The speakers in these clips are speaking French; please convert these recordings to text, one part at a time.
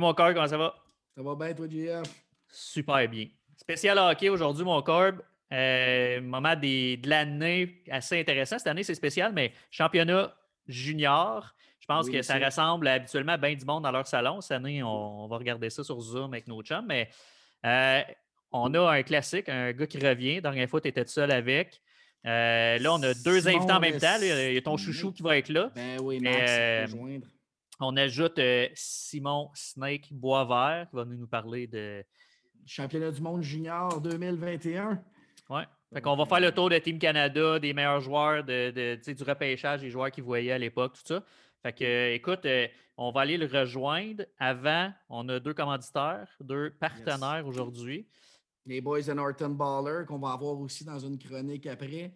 Salut mon corps, comment ça va? Ça va bien, toi, JF? Super bien. Spécial hockey aujourd'hui, mon corps. Euh, moment des, de l'année assez intéressant. Cette année, c'est spécial, mais championnat junior. Je pense Oui, que ça ressemble habituellement à bien du monde dans leur salon. Cette année, on, on va regarder ça sur Zoom avec nos chums. Mais euh, on a un classique, un gars qui revient. Dernière fois, tu étais tout seul avec. Euh, là, on a deux Simon invités en même temps. là. Il y a ton chouchou qui va être là. Ben oui, Max, euh, rejoindre. On ajoute euh, Simon Snake Boisvert qui va venir nous parler de. Championnat du monde junior 2021. Ouais. Fait qu'on va faire le tour de Team Canada, des meilleurs joueurs, de, de- du repêchage, des joueurs qu'ils voyaient à l'époque, tout ça. Fait que, euh, écoute, euh, on va aller le rejoindre. Avant, on a deux commanditaires, deux partenaires aujourd'hui. Les Boys de Norton Baller, qu'on va avoir aussi dans une chronique après.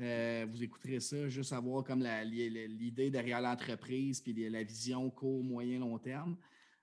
Euh, vous écouterez ça, juste savoir comme l'idée derrière l'entreprise puis la vision court, moyen, long terme.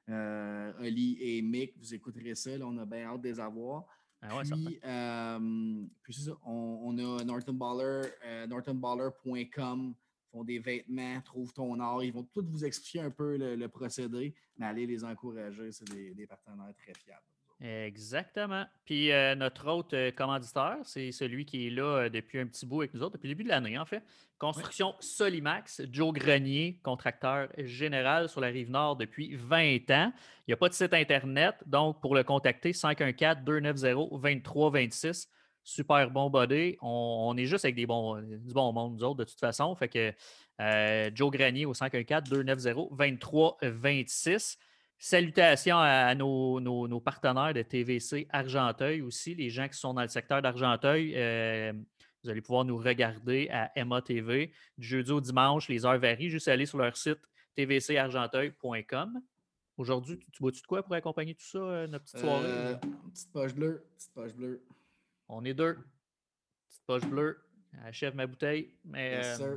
Euh, Oli et Mick, vous écouterez ça. là, on a bien hâte de les avoir. Ah ouais, puis, euh, puis c'est ça, on, on a Norton Baller, euh, nortonballer.com, font des vêtements, trouve ton art. Ils vont tous vous expliquer un peu le, le procédé, mais allez les encourager, c'est des, des partenaires très fiables. Exactement. Puis euh, notre autre euh, commanditaire, c'est celui qui est là euh, depuis un petit bout avec nous autres, depuis le début de l'année, en fait. Construction Solimax, Joe Grenier, contracteur général sur la rive nord depuis 20 ans. Il n'y a pas de site Internet, donc pour le contacter, 514-290-2326. Super bon body. On, on est juste avec des bons, du bon monde, nous autres, de toute façon. Fait que euh, Joe Grenier au 514-290-2326. Salutations à, à nos, nos- nos partenaires de TVC Argenteuil aussi, les gens qui sont dans le secteur d'Argenteuil. euh, vous allez pouvoir nous regarder à Emma TV du jeudi au dimanche. Les heures varient. Juste aller sur leur site tvcargenteuil.com. Aujourd'hui, tu, tu bois-tu de quoi pour accompagner tout ça, euh, notre petite soirée? Euh, petite poche bleue, petite poche bleue. On est deux. Petite poche bleue. Achève ma bouteille. Mais Yes, sir.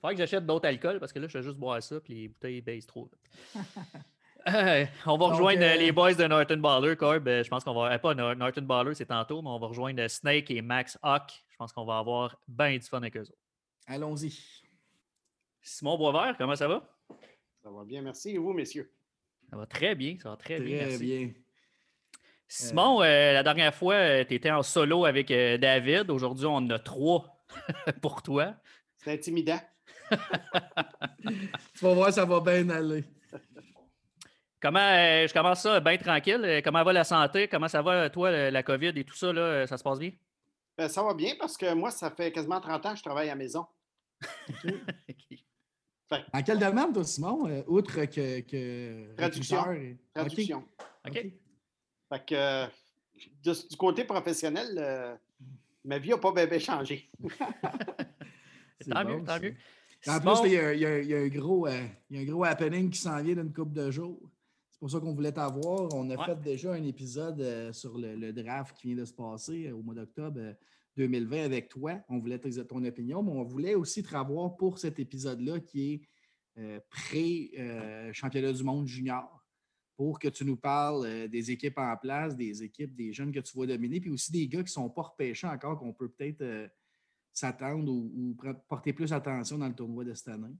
faudrait que j'achète d'autres alcools parce que là, je fais juste boire ça puis les bouteilles baissent trop. vite. Euh, on va Donc, rejoindre euh, euh, les boys de Norton Baller, Corb. Euh, Je pense qu'on va. euh, pas Nor- Norton Baller, c'est tantôt, mais on va rejoindre Snake et Max Hawk. Je pense qu'on va avoir bien du fun avec eux autres. Allons-y. Simon Boisvert, comment ça va? Ça va bien, merci. Et vous, messieurs? Ça va très bien, ça va très, Très bien. merci. bien. Simon, euh, la dernière fois, tu étais en solo avec euh, David. Aujourd'hui, on en a trois pour toi. C'est intimidant. Tu vas voir, ça va bien aller. Comment euh, je commence ça bien tranquille? Euh, Comment va la santé? Comment ça va, toi, le- la COVID et tout ça? Là, euh, ça se passe bien? Ben, ça va bien parce que moi, ça fait quasiment 30 ans que je travaille à la maison. En quel domaine, toi, Simon, euh, outre que. que Traduction. et- Traduction. OK. OK. Fait que euh, de- du côté professionnel, euh, ma vie n'a pas bien changé. C'est Tant bon, mieux, tant ça. mieux. En Simon- plus, il y, a- il y a- il y a un gros, euh, il y a un gros happening qui s'en vient d'une couple de jours. C'est pour ça qu'on voulait t'avoir. On a Ouais. fait déjà un épisode euh, sur le, le draft qui vient de se passer euh, au mois d'octobre euh, 2020 avec toi. On voulait tes- ton opinion, mais on voulait aussi te revoir pour cet épisode-là qui est euh, pré-championnat du monde junior pour que tu nous parles euh, des équipes en place, des équipes, des jeunes que tu vois dominer, puis aussi des gars qui ne sont pas repêchés encore, qu'on peut peut-être euh, s'attendre ou, porter plus attention dans le tournoi de cette année.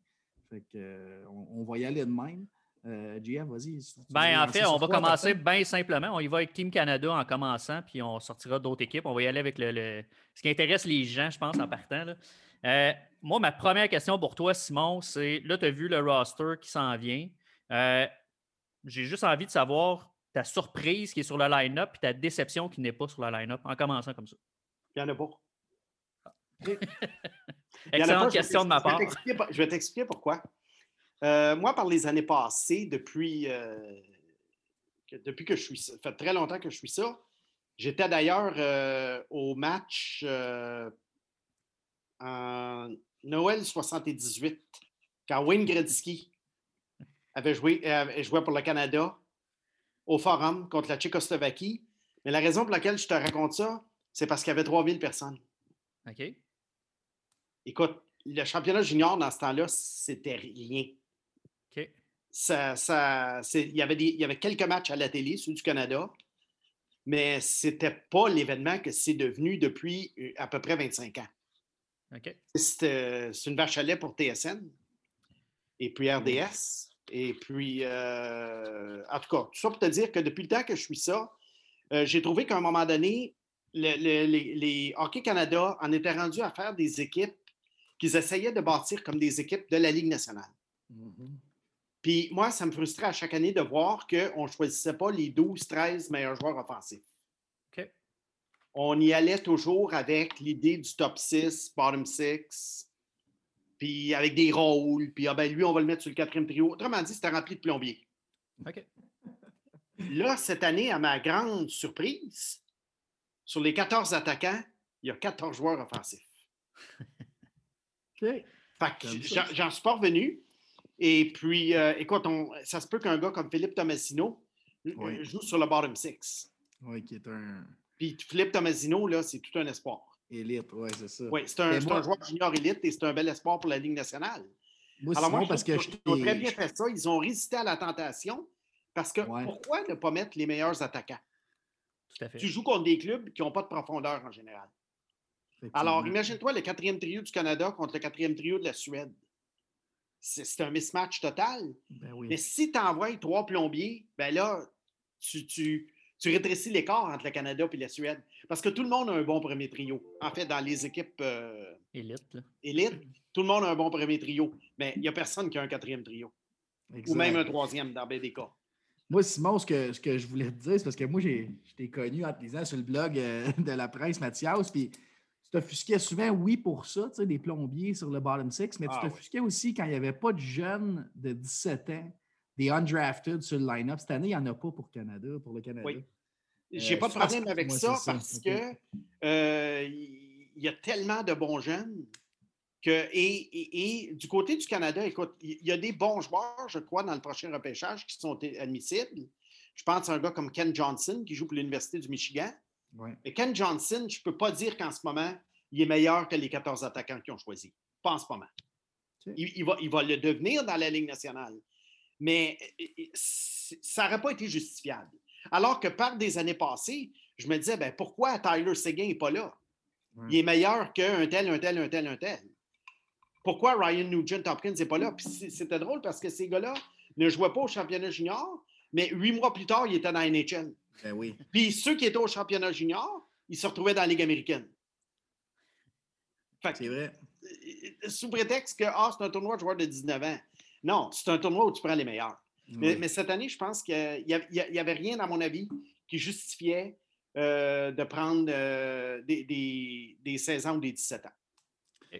Fait que, euh, on, on va y aller de même. Euh, JF, vas-y. Ben, en fait, on va quoi, commencer bien simplement. On y va avec Team Canada en commençant, puis on sortira d'autres équipes. On va y aller avec le, le- ce qui intéresse les gens, je pense, en partant. là. Euh, moi, ma première question pour toi, Simon, c'est là, tu as vu le roster qui s'en vient. Euh, J'ai juste envie de savoir ta surprise qui est sur le line-up et ta déception qui n'est pas sur le line-up, en commençant comme ça. Il n'y en a pas. Il y en a Excellente pas, question de ma part. Je vais t'expliquer pourquoi. Euh, moi, par les années passées, depuis, euh, que, depuis que je suis ça, ça fait très longtemps que je suis ça, j'étais d'ailleurs euh, au match en Noël 78, quand Wayne Gretzky avait joué, avait joué pour le Canada au Forum contre la Tchécoslovaquie. Mais la raison pour laquelle je te raconte ça, c'est parce qu'il y avait 3000 personnes. OK. Écoute, le championnat junior dans ce temps-là, c'était rien. Ça, ça, il, y avait des, il y avait quelques matchs à la télé, ceux du Canada, mais c'était pas l'événement que c'est devenu depuis euh, à peu près 25 ans. C'était- C'est une vache à lait pour TSN et puis RDS. Et puis, euh, en tout cas, tout ça pour te dire que depuis le temps que je suis ça, euh, j'ai trouvé qu'à un moment donné, le- le- les, les Hockey Canada en étaient rendus à faire des équipes qu'ils essayaient de bâtir comme des équipes de la Ligue nationale. Mhm. Puis moi, ça me frustrait à chaque année de voir qu'on ne choisissait pas les 12, 13 meilleurs joueurs offensifs. OK. On y allait toujours avec l'idée du top 6, bottom 6, puis avec des rôles, puis ah ben, lui, on va le mettre sur le quatrième trio. Autrement dit, c'était rempli de plombiers. OK. Là, cette année, à ma grande surprise, sur les 14 attaquants, il y a 14 joueurs offensifs. OK. Fait que j'en suis pas revenu. Et puis, euh, écoute, on- ça se peut qu'un gars comme Philippe Tomasino euh, Oui. joue sur le bottom six. Oui, qui est un Puis Philippe Tomasino, là, c'est tout un espoir. élite, oui, c'est ça. Oui, c'est un, moi- joueur junior élite et c'est un bel espoir pour la Ligue nationale. Moi, Alors, moi, je parce que je qu'ils ont très bien fait ça. Ils ont résisté à la tentation parce que Ouais. pourquoi ne pas mettre les meilleurs attaquants? Tout à fait. Tu joues contre des clubs qui n'ont pas de profondeur en général. Alors, imagine-toi le quatrième trio du Canada contre le quatrième trio de la Suède. C'est un mismatch total. Ben oui. Mais si tu envoies trois plombiers, ben là, tu, tu, tu rétrécis l'écart entre le Canada et la Suède. Parce que tout le monde a un bon premier trio. En fait, dans les équipes euh, Élite, là. élites, tout le monde a un bon premier trio. Mais il n'y a personne qui a un quatrième trio. Exact. Ou même un troisième dans bien des cas. Moi, Simon, ce que, ce que je voulais te dire, c'est parce que moi, j'ai- je t'ai connu en te lisant sur le blog euh, de la presse, Mathias, puis tu t'offusquais souvent, oui, pour ça, tu sais, des plombiers sur le bottom six, mais tu Ah, t'offusquais aussi quand il n'y avait pas de jeunes de 17 ans, des undrafted sur le line-up. Cette année, il n'y en a pas pour Canada, pour le Canada. Oui. J'ai Euh, pas de problème avec moi, ça parce OK. que euh, il y a tellement de bons jeunes que et, et- et du côté du Canada, écoute, il y a des bons joueurs, je crois, dans le prochain repêchage qui sont admissibles. Je pense à un gars comme Ken Johnson qui joue pour l'Université du Michigan. Ouais. Mais Ken Johnson, je ne peux pas dire qu'en ce moment, il est meilleur que les 14 attaquants qui ont choisi. Pas en ce moment. Il, il va, il va le devenir dans la Ligue nationale. Mais ça n'aurait pas été justifiable. Alors que par des années passées, je me disais, ben, pourquoi Tyler Seguin n'est pas là? Ouais. Il est meilleur qu'un tel, un tel, un tel, un tel. Pourquoi Ryan Nugent Hopkins n'est pas là? C'était drôle parce que ces gars-là ne jouaient pas au championnat junior, mais huit mois plus tard, ils étaient dans la NHL. Ben oui. Puis ceux qui étaient au championnat junior, ils se retrouvaient dans la Ligue américaine. Fait que, C'est vrai. euh, sous prétexte que ah, c'est un tournoi de joueurs de 19 ans. Non, c'est un tournoi où tu prends les meilleurs. Mais, Oui. mais cette année, je pense qu'il n'y avait rien, à mon avis, qui justifiait euh, de prendre euh, des, des, des 16 ans ou des 17 ans.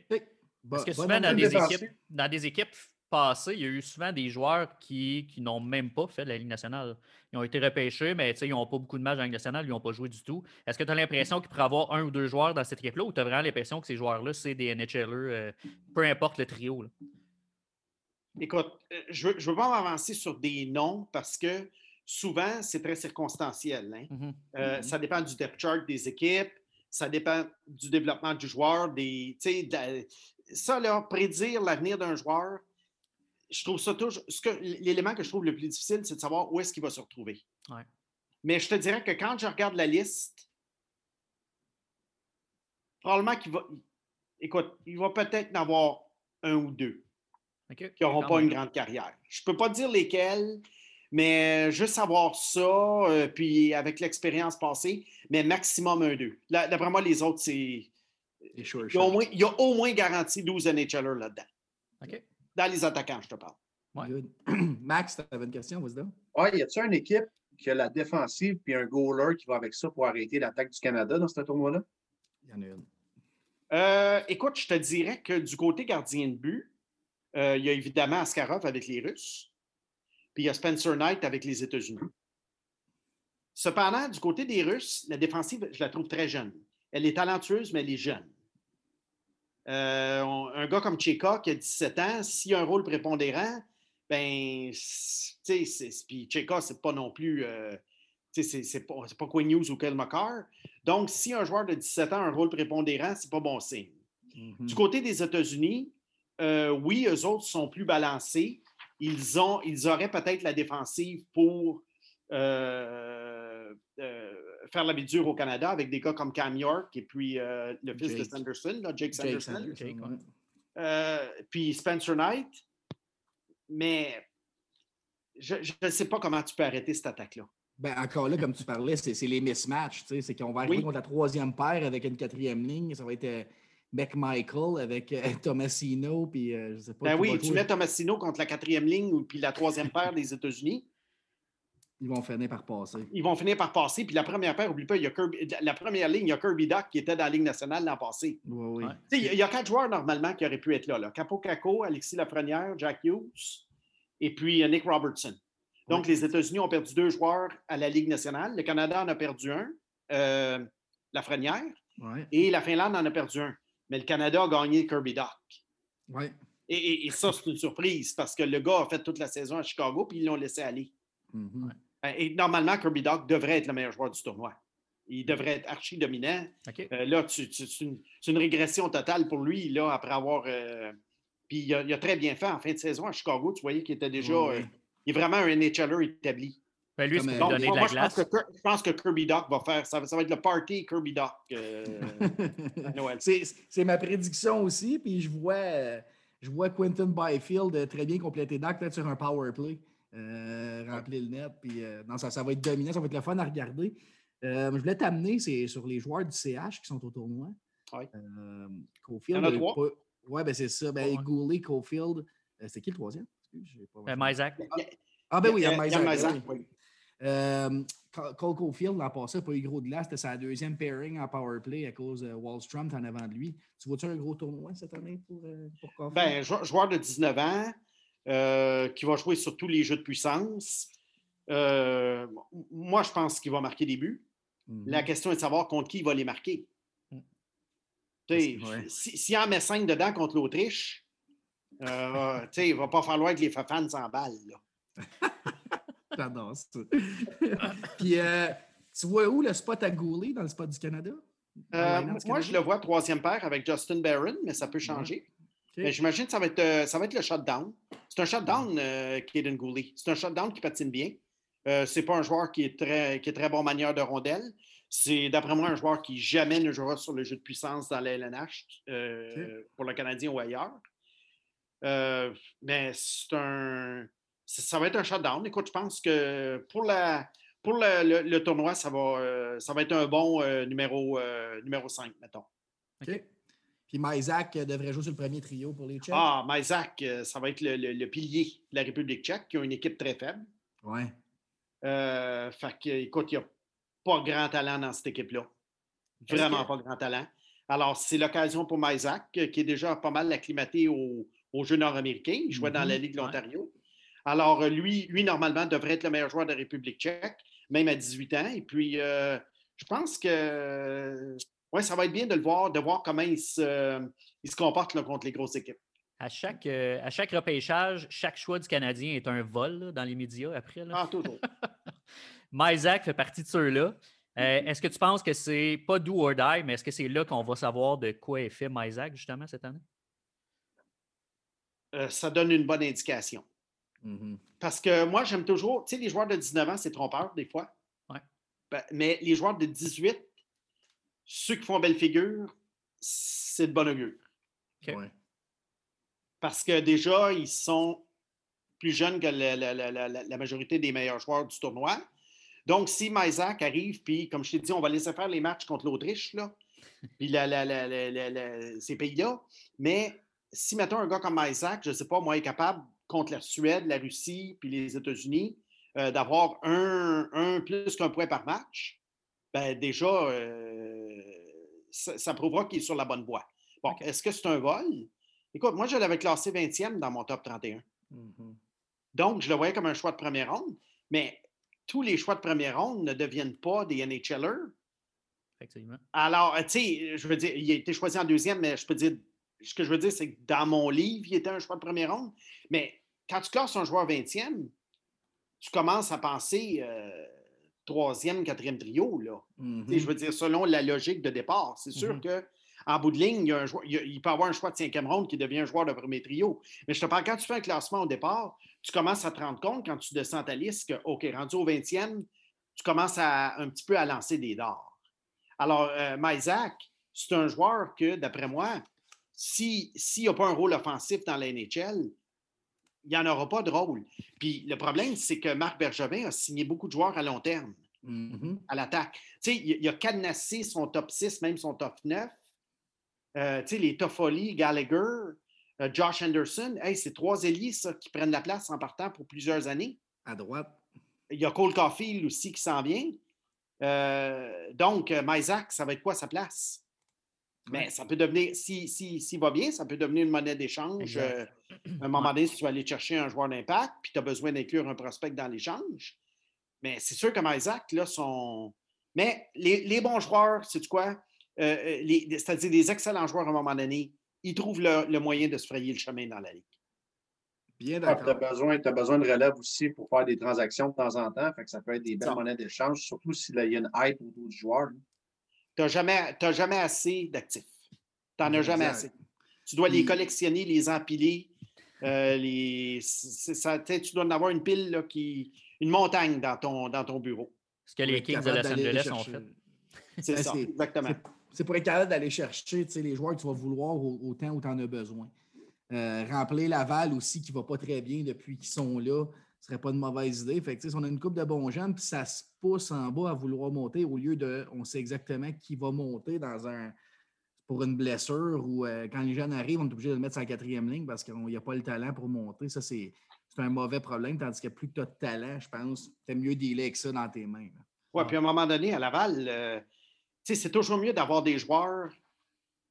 Parce que souvent, dans des, équipes, dans des équipes passées, il y a eu souvent des joueurs qui, qui n'ont même pas fait la Ligue nationale. Ils ont été repêchés, mais ils n'ont pas beaucoup de matchs en Ligue nationale, ils n'ont pas joué du tout. Est-ce que tu as l'impression qu'il pourrait y avoir un ou deux joueurs dans cette équipe-là ou tu as vraiment l'impression que ces joueurs-là, c'est des NHLers, euh, peu importe le trio? là? Écoute, euh, je ne veux, je veux pas m'avancer sur des noms parce que souvent, c'est très circonstanciel. hein. Mhm. Euh, Mhm. Ça dépend du depth chart des équipes, ça dépend du développement du joueur, des, de la- ça, là, prédire l'avenir d'un joueur, je trouve ça toujours. ce que- L'élément que je trouve le plus difficile, c'est de savoir où est-ce qu'il va se retrouver. Ouais. Mais je te dirais que quand je regarde la liste, probablement qu'il va. Écoute, il va peut-être en avoir un ou deux qui n'auront pas une grande carrière. Je ne peux pas dire lesquels, mais juste savoir ça, euh, puis avec l'expérience passée, mais maximum un, deux. Là, D'après moi, les autres, c'est. Il y, a au moins, il y a au moins garanti 12 NHLers là-dedans. OK. Dans les attaquants, je te parle. Ouais. Max, tu avais une question, donc. Ouais, y a-t-il une équipe qui a la défensive puis un goaler qui va avec ça pour arrêter l'attaque du Canada dans ce tournoi-là? Il y en a une. Euh, écoute, je te dirais que du côté gardien de but, euh, il y a évidemment Askarov avec les Russes, puis il y a Spencer Knight avec les États-Unis. Cependant, du côté des Russes, la défensive, je la trouve très jeune. Elle est talentueuse, mais elle est jeune. Euh, on- un gars comme Cheka qui a 17 ans, s'il a un rôle prépondérant, ben, tu sais, puis Cheka, c'est pas non plus, euh, tu sais, c'est pas, pas Quinn Hughes ou Kel McCarr. Donc, si un joueur de 17 ans a un rôle prépondérant, c'est pas bon signe. Mhm. Du côté des États-Unis, euh, oui, eux autres sont plus balancés. Ils, ont, ils auraient peut-être la défensive pour euh, faire la vie dure au Canada avec des gars comme Cam York et puis euh, le fils de. Sanderson, là, Jake Jake Sanderson. Sanderson, Jake, ouais. ouais. Euh, puis Spencer Knight. Mais je ne sais pas comment tu peux arrêter cette attaque-là. Ben, encore là, comme tu parlais, c'est les mismatchs. C'est qu'on va arriver Oui. contre la troisième paire avec une quatrième ligne. Ça va être euh, McMichael avec euh, Tomasino. Puis, euh, je sais pas. Ben oui, tu mets Tomasino contre la quatrième ligne ou puis la troisième paire des États-Unis. Ils vont finir par passer. Ils vont finir par passer. Puis la première paire, oublie pas, il y a Kirby- la première ligne, il y a Kirby Doc qui était dans la Ligue nationale l'an passé. Oui, oui. Ouais. Tu sais, Il y a- il y a quatre joueurs normalement qui auraient pu être là. là. Capo Caco, Alexis Lafrenière, Jack Hughes et puis euh, Nick Robertson. Donc, les États-Unis ont perdu deux joueurs à la Ligue nationale. Le Canada en a perdu un, euh, Lafrenière, Ouais, et la Finlande en a perdu un. Mais le Canada a gagné Kirby Doc. ouais. Et, et- et ça, c'est une surprise parce que le gars a fait toute la saison à Chicago puis ils l'ont laissé aller. Mhm. Euh, Et normalement, Kirby Doc devrait être le meilleur joueur du tournoi. Il devrait être archi dominant. Euh, là, tu- tu- c'est une, c'est une régression totale pour lui, là, après avoir. euh, puis il a, il a très bien fait en fin de saison à Chicago. Tu voyais qu'il était déjà. Oui, euh, il est vraiment un NHLer établi. Ben, lui, euh, Donc, moi, de la je, pense que, je pense que Kirby Doc va faire. Ça, va- ça va être le party Kirby Doc euh, à Noël. C'est c'est ma prédiction aussi. Puis je vois, euh, je vois Quentin Byfield euh, très bien compléter Doc peut-être sur un power play. Euh, remplir le net. Puis euh, non, ça, ça va être dominant, ça va être le fun à regarder. Euh, je voulais t'amener, c'est sur les joueurs du CH qui sont au tournoi. Ouais. Euh, Il Cofield. y en a euh, trois? pas- Ouais, ben c'est ça. Ben, Ouais. Goulet, Cofield. euh, c'est qui le troisième? Pas- Euh, Mysac. Ah, ben oui, il y a ben oui. oui. Euh, Cole Caulfield, l'an passé, n'a pas eu gros de glace. C'était sa deuxième pairing en power play à cause de Wallstrom en avant de lui. Tu vois-tu un gros tournoi cette année pour, pour Caulfield? Ben, jou- joueur de 19 ans euh, qui va jouer sur tous les jeux de puissance. Euh, moi, je pense qu'il va marquer des buts. Mhm. La question est de savoir contre qui il va les marquer. Mm. Ouais. si- S'il en met 5 dedans contre l'Autriche, euh, il ne va pas falloir que les fans s'emballent. J'adore ça. Puis, tu vois où le spot à Goulet dans le spot du Canada? Euh, moi, je le vois troisième paire avec Justin Barron, mais ça peut changer. Mais j'imagine que ça va être, euh, ça va être le shutdown. C'est un shutdown, euh, Caden Gooley. C'est un shutdown qui patine bien. Euh, c'est pas un joueur qui est très, qui est très bon manière de rondelle. C'est, d'après moi, un joueur qui jamais ne jouera sur le jeu de puissance dans la LNH euh, pour le Canadien ou ailleurs. Euh, mais c'est un. Ça va être un shutdown. Écoute, je pense que pour, la, pour le, le- le tournoi, ça va, ça va être un bon numéro, numéro 5, mettons. OK. Puis Mysac euh, devrait jouer sur le premier trio pour les Tchèques. Ah, Mysak, euh, ça va être le, le- le pilier de la République tchèque, qui a une équipe très faible. Ouais. Euh, fait que, écoute, il n'y a pas grand talent dans cette équipe-là. Vraiment que- pas grand talent. Alors, c'est l'occasion pour Mysak, euh, qui est déjà pas mal acclimaté au, au jeu nord-américain. Il jouait dans la Mhm, Ligue de l'Ontario. Alors, lui, lui, normalement, devrait être le meilleur joueur de la République tchèque, même à 18 ans. Et puis, euh, je pense que ouais, ça va être bien de le voir, de voir comment il se, il se comporte là, contre les grosses équipes. À chaque, euh, à chaque repêchage, chaque choix du Canadien est un vol là, dans les médias après. Là. Ah, toujours. Mysac fait partie de ceux-là. Euh, est-ce que tu penses que c'est pas do or die, mais est-ce que c'est là qu'on va savoir de quoi est fait Mysac justement cette année? Euh, ça donne une bonne indication. Mhm. Parce que moi, j'aime toujours, tu sais, les joueurs de 19 ans, c'est trompeur des fois. Ouais. Ben, mais les joueurs de 18, ceux qui font belle figure, c'est de bon augure. Ouais. Parce que déjà, ils sont plus jeunes que la, la- la- la- la majorité des meilleurs joueurs du tournoi. Donc, si Mysac arrive, puis comme je t'ai dit, on va laisser faire les matchs contre l'Autriche, là, puis la- la- la- la- la- la- ces pays-là. Mais si, mettons, un gars comme Mysac, je ne sais pas, moi, est capable contre la Suède, la Russie, puis les États-Unis, euh, d'avoir un, un plus qu'un point par match, ben déjà, euh, ça, ça prouvera qu'il est sur la bonne voie. Bon, est-ce que c'est un vol? Écoute, moi, je l'avais classé 20e dans mon top 31. Mhm. Donc, je le voyais comme un choix de première ronde, mais tous les choix de première ronde ne deviennent pas des NHLers. Effectivement. Alors, tu sais, je veux dire, il a été choisi en deuxième, mais je peux dire, ce que je veux dire, c'est que dans mon livre, il était un choix de première ronde. Mais quand tu classes un joueur 20e, tu commences à penser euh, troisième, quatrième trio, là. Je veux dire, selon la logique de départ. C'est sûr Mhm. que en bout de ligne, il, y a un joueur- il y a- il peut avoir un choix de cinquième ronde qui devient un joueur de premier trio. Mais je te parle, quand tu fais un classement au départ, tu commences à te rendre compte, quand tu descends ta liste, que, OK, rendu au 20e, tu commences à, un petit peu à lancer des dards. Alors, euh, Mysac, c'est un joueur que, d'après moi, si- s'il n'a pas un rôle offensif dans la NHL, il n'y en aura pas de rôle. Puis le problème, c'est que Marc Bergevin a signé beaucoup de joueurs à long terme Mhm. à l'attaque. Tu sais, il, a cadenassé son top 6, même son top 9. Euh, tu sais, les Toffoli, Gallagher, euh, Josh Anderson, hey, c'est trois ailiers ça, qui prennent la place en partant pour plusieurs années. À droite. Il y a Cole Caulfield aussi qui s'en vient. Euh, donc, Mysac, ça va être quoi sa place? Mais Ouais. ça peut devenir, s'il si, s'il va bien, ça peut devenir une monnaie d'échange. Euh, à un moment donné, si tu vas aller chercher un joueur d'impact, puis tu as besoin d'inclure un prospect dans l'échange. Mais c'est sûr que Mysac, là, sont. Mais les, les bons joueurs, c'est quoi? Euh, euh, les- C'est-à-dire des excellents joueurs à un moment donné, ils trouvent le, le moyen de se frayer le chemin dans la ligue. Bien tu as d'accord. besoin, t'as besoin de relève aussi pour faire des transactions de temps en temps. Fait que ça peut être des belles Ça. monnaies d'échange, surtout s'il y a une hype autour du joueur. Tu n'as jamais, t'as jamais assez d'actifs. Tu n'en as jamais Exact. assez. Tu dois les collectionner, les empiler. euh, les, c'est- ça, tu dois en avoir une pile, là, qui, une montagne dans ton, dans ton bureau. Ce que les Kings de Los Angeles ont fait. C'est Ben, ça, exactement. c'est- pour être capable d'aller chercher tu sais, les joueurs que tu vas vouloir au- autant où tu en as besoin. Euh, remplir Laval aussi, qui ne va pas très bien depuis qu'ils sont là, ce serait pas une mauvaise idée. Fait si on a une coupe de bons jeunes, puis ça se pousse en bas à vouloir monter au lieu de on sait exactement qui va monter dans un pour une blessure ou euh, quand les jeunes arrivent, on est obligé de mettre sur quatrième ligne parce qu'il n'y a pas le talent pour monter. Ça, c'est un mauvais problème. Tandis que plus que tu as de talent, je pense, tu mieux dealer avec ça dans tes mains. Oui, puis à un moment donné, à Laval, euh, c'est toujours mieux d'avoir des joueurs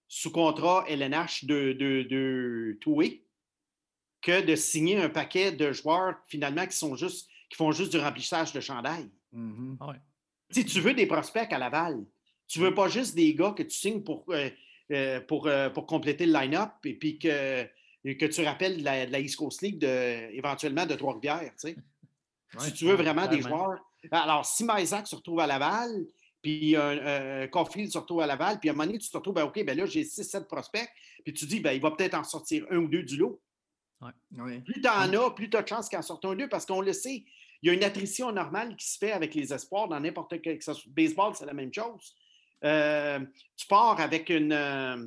sous contrat LNH de, de, de two-way que de signer un paquet de joueurs finalement qui sont juste qui font juste du remplissage de chandail. Mhm. Ah ouais. Tu veux des prospects à Laval. Tu veux pas juste des gars que tu signes pour, euh, euh, pour, euh, pour compléter le line-up et puis que, que tu rappelles de la, de la East Coast League de, éventuellement de Trois-Rivières. tu sais. Ouais, si tu veux vraiment des joueurs. Alors, si Mysac se retrouve à Laval, puis euh, euh, Caulfield se retrouve à Laval, puis à un moment donné, tu te retrouves, ben, OK, ben là, j'ai 6-7 prospects, puis tu dis, ben, il va peut-être en sortir un ou deux du lot. Ouais. Plus tu en as, plus tu as de chances qu'il en sorte un ou deux, parce qu'on le sait, il y a une attrition normale qui se fait avec les espoirs dans n'importe quel. que ce soit- Baseball, c'est la même chose. Euh, tu pars avec une. euh,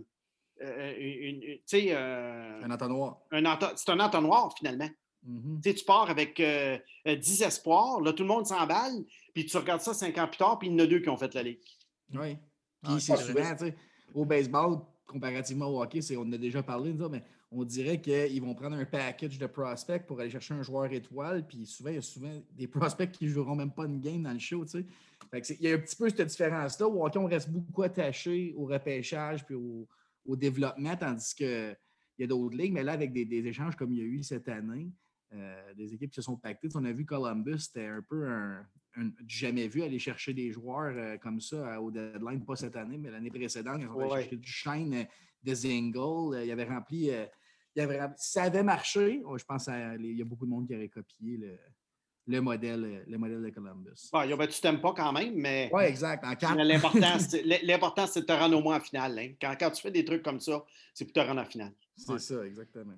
euh, une- une- tu sais, euh, Un entonnoir. un ento- c'est un entonnoir finalement. Tu sais, tu pars avec euh, euh, 10 espoirs, là, tout le monde s'emballe, puis tu regardes ça cinq ans plus tard, puis il y en a deux qui ont fait la ligue. Oui. Ah, Puis c'est c'est souvent, tu sais, au baseball, comparativement au hockey, c'est- on en a déjà parlé, mais on dirait qu'ils vont prendre un package de prospects pour aller chercher un joueur étoile. Puis souvent, il y a souvent des prospects qui ne joueront même pas une game dans le show. tu sais. Il y a un petit peu cette différence-là. Hockey, on reste beaucoup attaché au repêchage puis au, au développement, tandis qu'il y a d'autres ligues. Mais là, avec des, des échanges comme il y a eu cette année, euh, des équipes qui se sont pactées. On a vu Columbus, c'était un peu un, jamais vu aller chercher des joueurs euh, comme ça au deadline, pas cette année, mais l'année précédente, ils ont allé Ouais. chercher du Shine, euh, de Zingle. euh, il avait rempli. Il avait ça avait marché, oh, je pense qu'il y a beaucoup de monde qui aurait copié le, le modèle, le modèle de Columbus. Bon, ils ont battu Tempa quand même, mais Oui, exact. L'important, c'est de te rendre au moins en finale. hein. Quand, quand tu fais des trucs comme ça, c'est pour te rendre en finale. C'est ça, exactement.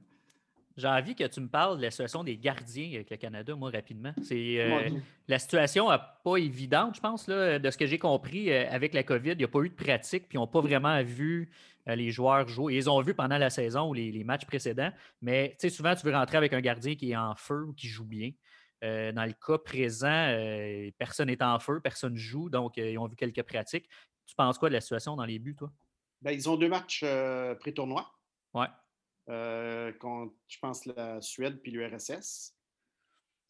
J'ai envie que tu me parles de la situation des gardiens avec le Canada, moi, rapidement. C'est euh, Moi, la situation n'est pas évidente, je pense, là, de ce que j'ai compris euh, avec la COVID. Il n'y a pas eu de pratique, puis ils n'ont pas vraiment vu euh, les joueurs jouer. Ils ont vus pendant la saison ou les, les matchs précédents, mais souvent, tu veux rentrer avec un gardien qui est en feu ou qui joue bien. Euh, dans le cas présent, euh, personne n'est en feu, personne joue, donc euh, ils ont vu quelques pratiques. Tu penses quoi de la situation dans les buts, toi? Ben, ils ont deux matchs euh, pré-tournoi. Ouais. Euh, contre, je pense, la Suède puis l'URSS.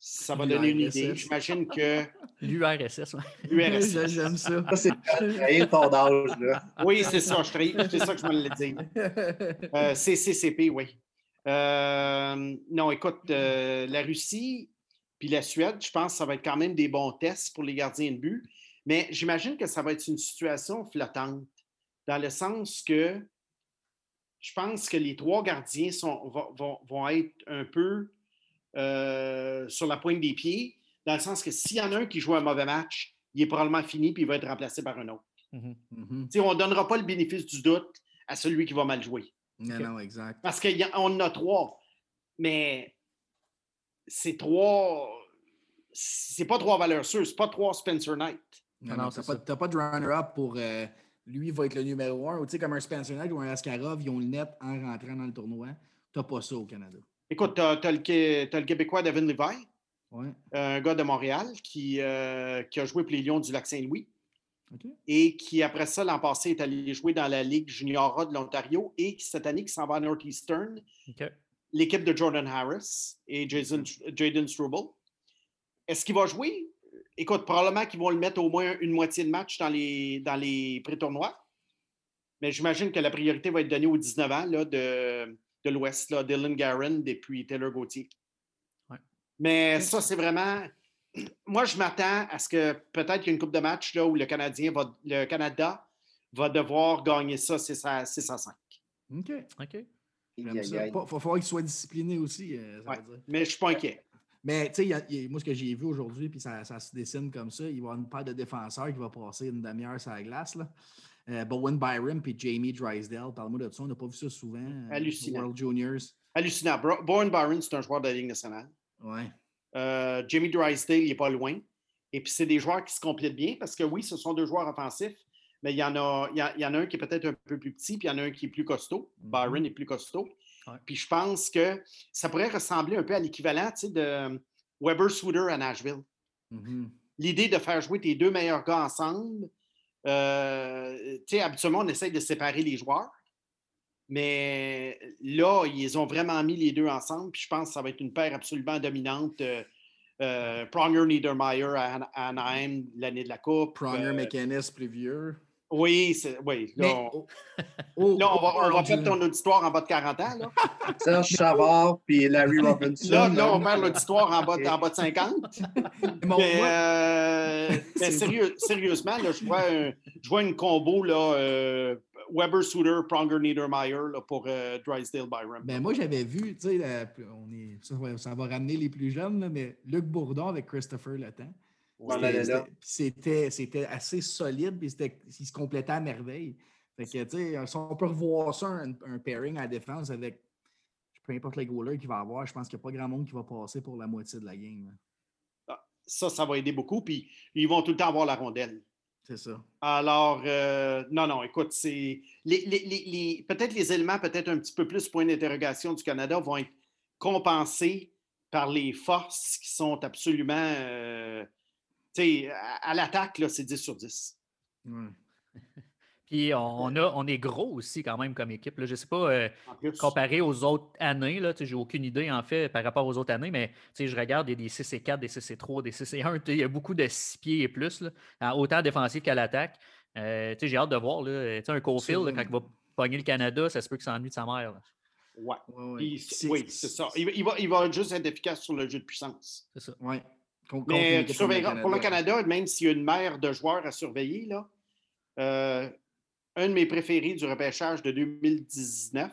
Ça va donner une idée. J'imagine que L'URSS, ouais. l'URSS. J'aime ça. Ça, c'est trahir ton âge, là. Oui, c'est ça, je trahis- c'est ça que je me l'ai dit. Euh, CCCP, oui. Euh, non, écoute, euh, la Russie puis la Suède, je pense que ça va être quand même des bons tests pour les gardiens de but. Mais j'imagine que ça va être une situation flottante, dans le sens que je pense que les trois gardiens sont, vont, être un peu euh, sur la pointe des pieds, dans le sens que s'il y en a un qui joue un mauvais match, il est probablement fini puis il va être remplacé par un autre. Mhm. Mhm. Tu sais, on ne donnera pas le bénéfice du doute à celui qui va mal jouer. Non, non, exact. Parce qu'on en a trois. Mais c'est trois. C'est pas trois valeurs sûres. C'est pas trois Spencer Knight. Non, Non, non, c'est t'as pas, t'as pas de runner-up pour euh, lui va être le numéro un. Ou tu sais, comme un Spencer Knight ou un Askarov, ils ont le net en rentrant dans le tournoi. T'as pas ça au Canada. Écoute, tu as, le, Qué- t'as le Québécois Devin Levi, Ouais. un gars de Montréal qui, euh, qui a joué pour les Lions du Lac-Saint-Louis et qui, après ça, l'an passé, est allé jouer dans la Ligue junior A de l'Ontario et qui, cette année, qui s'en va à Northeastern, l'équipe de Jordan Harris et Jason, Jaden Struble. Est-ce qu'il va jouer? Écoute, probablement qu'ils vont le mettre au moins une moitié de match dans les, dans les pré-tournois. Mais j'imagine que la priorité va être donnée aux 19 ans là, de, de l'Ouest, là, Dylan Garren et puis Taylor Gauthier. Ouais. Mais ça, c'est vraiment. Moi, je m'attends à ce que peut-être qu'il y ait une coupe de match là, où le Canadien va, le Canada va devoir gagner ça 6 à, 6 à 5. OK. OK. Il va falloir qu'il soit discipliné aussi. euh, ça Ouais. veut dire. Mais je ne suis pas inquiet. Mais tu sais, moi, ce que j'ai vu aujourd'hui, puis ça, ça se dessine comme ça, il va y avoir une paire de défenseurs qui va passer une demi-heure sur la glace. Là. Euh, Bowen Byram puis Jamie Drysdale. Parle-moi de ça. On n'a pas vu ça souvent. euh, Hallucinant. World Juniors. Hallucinant. Bowen Byron, c'est un joueur de la Ligue nationale. Ouais. Euh, Jamie Drysdale, il n'est pas loin. Et puis, c'est des joueurs qui se complètent bien parce que oui, ce sont deux joueurs offensifs, mais il y en a, il y a- il y en a un qui est peut-être un peu plus petit, puis il y en a un qui est plus costaud. Mhm. Byron est plus costaud. Ouais. Puis je pense que ça pourrait ressembler un peu à l'équivalent de Weber Souter à Nashville. Mhm. L'idée de faire jouer tes deux meilleurs gars ensemble, euh, habituellement, on essaye de séparer les joueurs. Mais là, ils ont vraiment mis les deux ensemble. Puis je pense que ça va être une paire absolument dominante. Euh, euh, Pronger Niedermeyer à, Ana- à Anaheim l'année de la Coupe. Pronger, Euh, plus vieux. Oui, oui. Là, Mais, on, oh, là, on va, on va perdre ton auditoire en bas de 40 ans. Là, Serge Savard puis Larry Robinson. là, là, on perd l'auditoire en bas, de- en bas de 50. Mon- Mais, moi- euh, mais C'est sérieux- sérieusement, là, je, vois un- je vois une combo là, euh, Weber Souter, Pronger Niedermeyer là, pour euh, Drysdale Byram. Ben, moi, j'avais vu, tu sais, on est, ça, va- ça va ramener les plus jeunes, là, mais Luc Bourdon avec Christopher Le Temps. On C'était- là. C'était assez solide, puis c'était- il se complétait à merveille. Fait que, si on peut revoir ça, un, un pairing à défense avec peu importe les goalers qu'il va avoir, je pense qu'il n'y a pas grand monde qui va passer pour la moitié de la game. là. Ça, ça va aider beaucoup. Puis ils vont tout le temps avoir la rondelle. C'est ça. Alors, euh, non, non, écoute, c'est. Les, les- les- peut-être les éléments, peut-être un petit peu plus point d'interrogation du Canada vont être compensés par les forces qui sont absolument. euh, sais, à, à l'attaque, là, c'est 10 sur 10. Ouais. Puis on, a, on est gros aussi quand même comme équipe. là. Je ne sais pas, euh, comparé aux autres années, sais, j'ai aucune idée en fait par rapport aux autres années, mais tu sais, je regarde, il y a des 6 et 4, des 6 et 3, des 6 et 1. tu sais, Il y a beaucoup de 6 pieds et plus, là, à- autant défensif qu'à l'attaque. Euh, tu sais, j'ai hâte de voir. Là, tu sais, un Cofield, quand il va pogner le Canada, ça se peut qu'il s'ennuie de sa mère. là. Ouais. C'est- oui, c'est ça. Il, va- il va, il va juste être efficace sur le jeu de puissance. C'est ça. Ouais. Contre Mais comme le surveilleras- pour le Canada, même s'il y a une mer de joueurs à surveiller, là, euh, un de mes préférés du repêchage de 2019,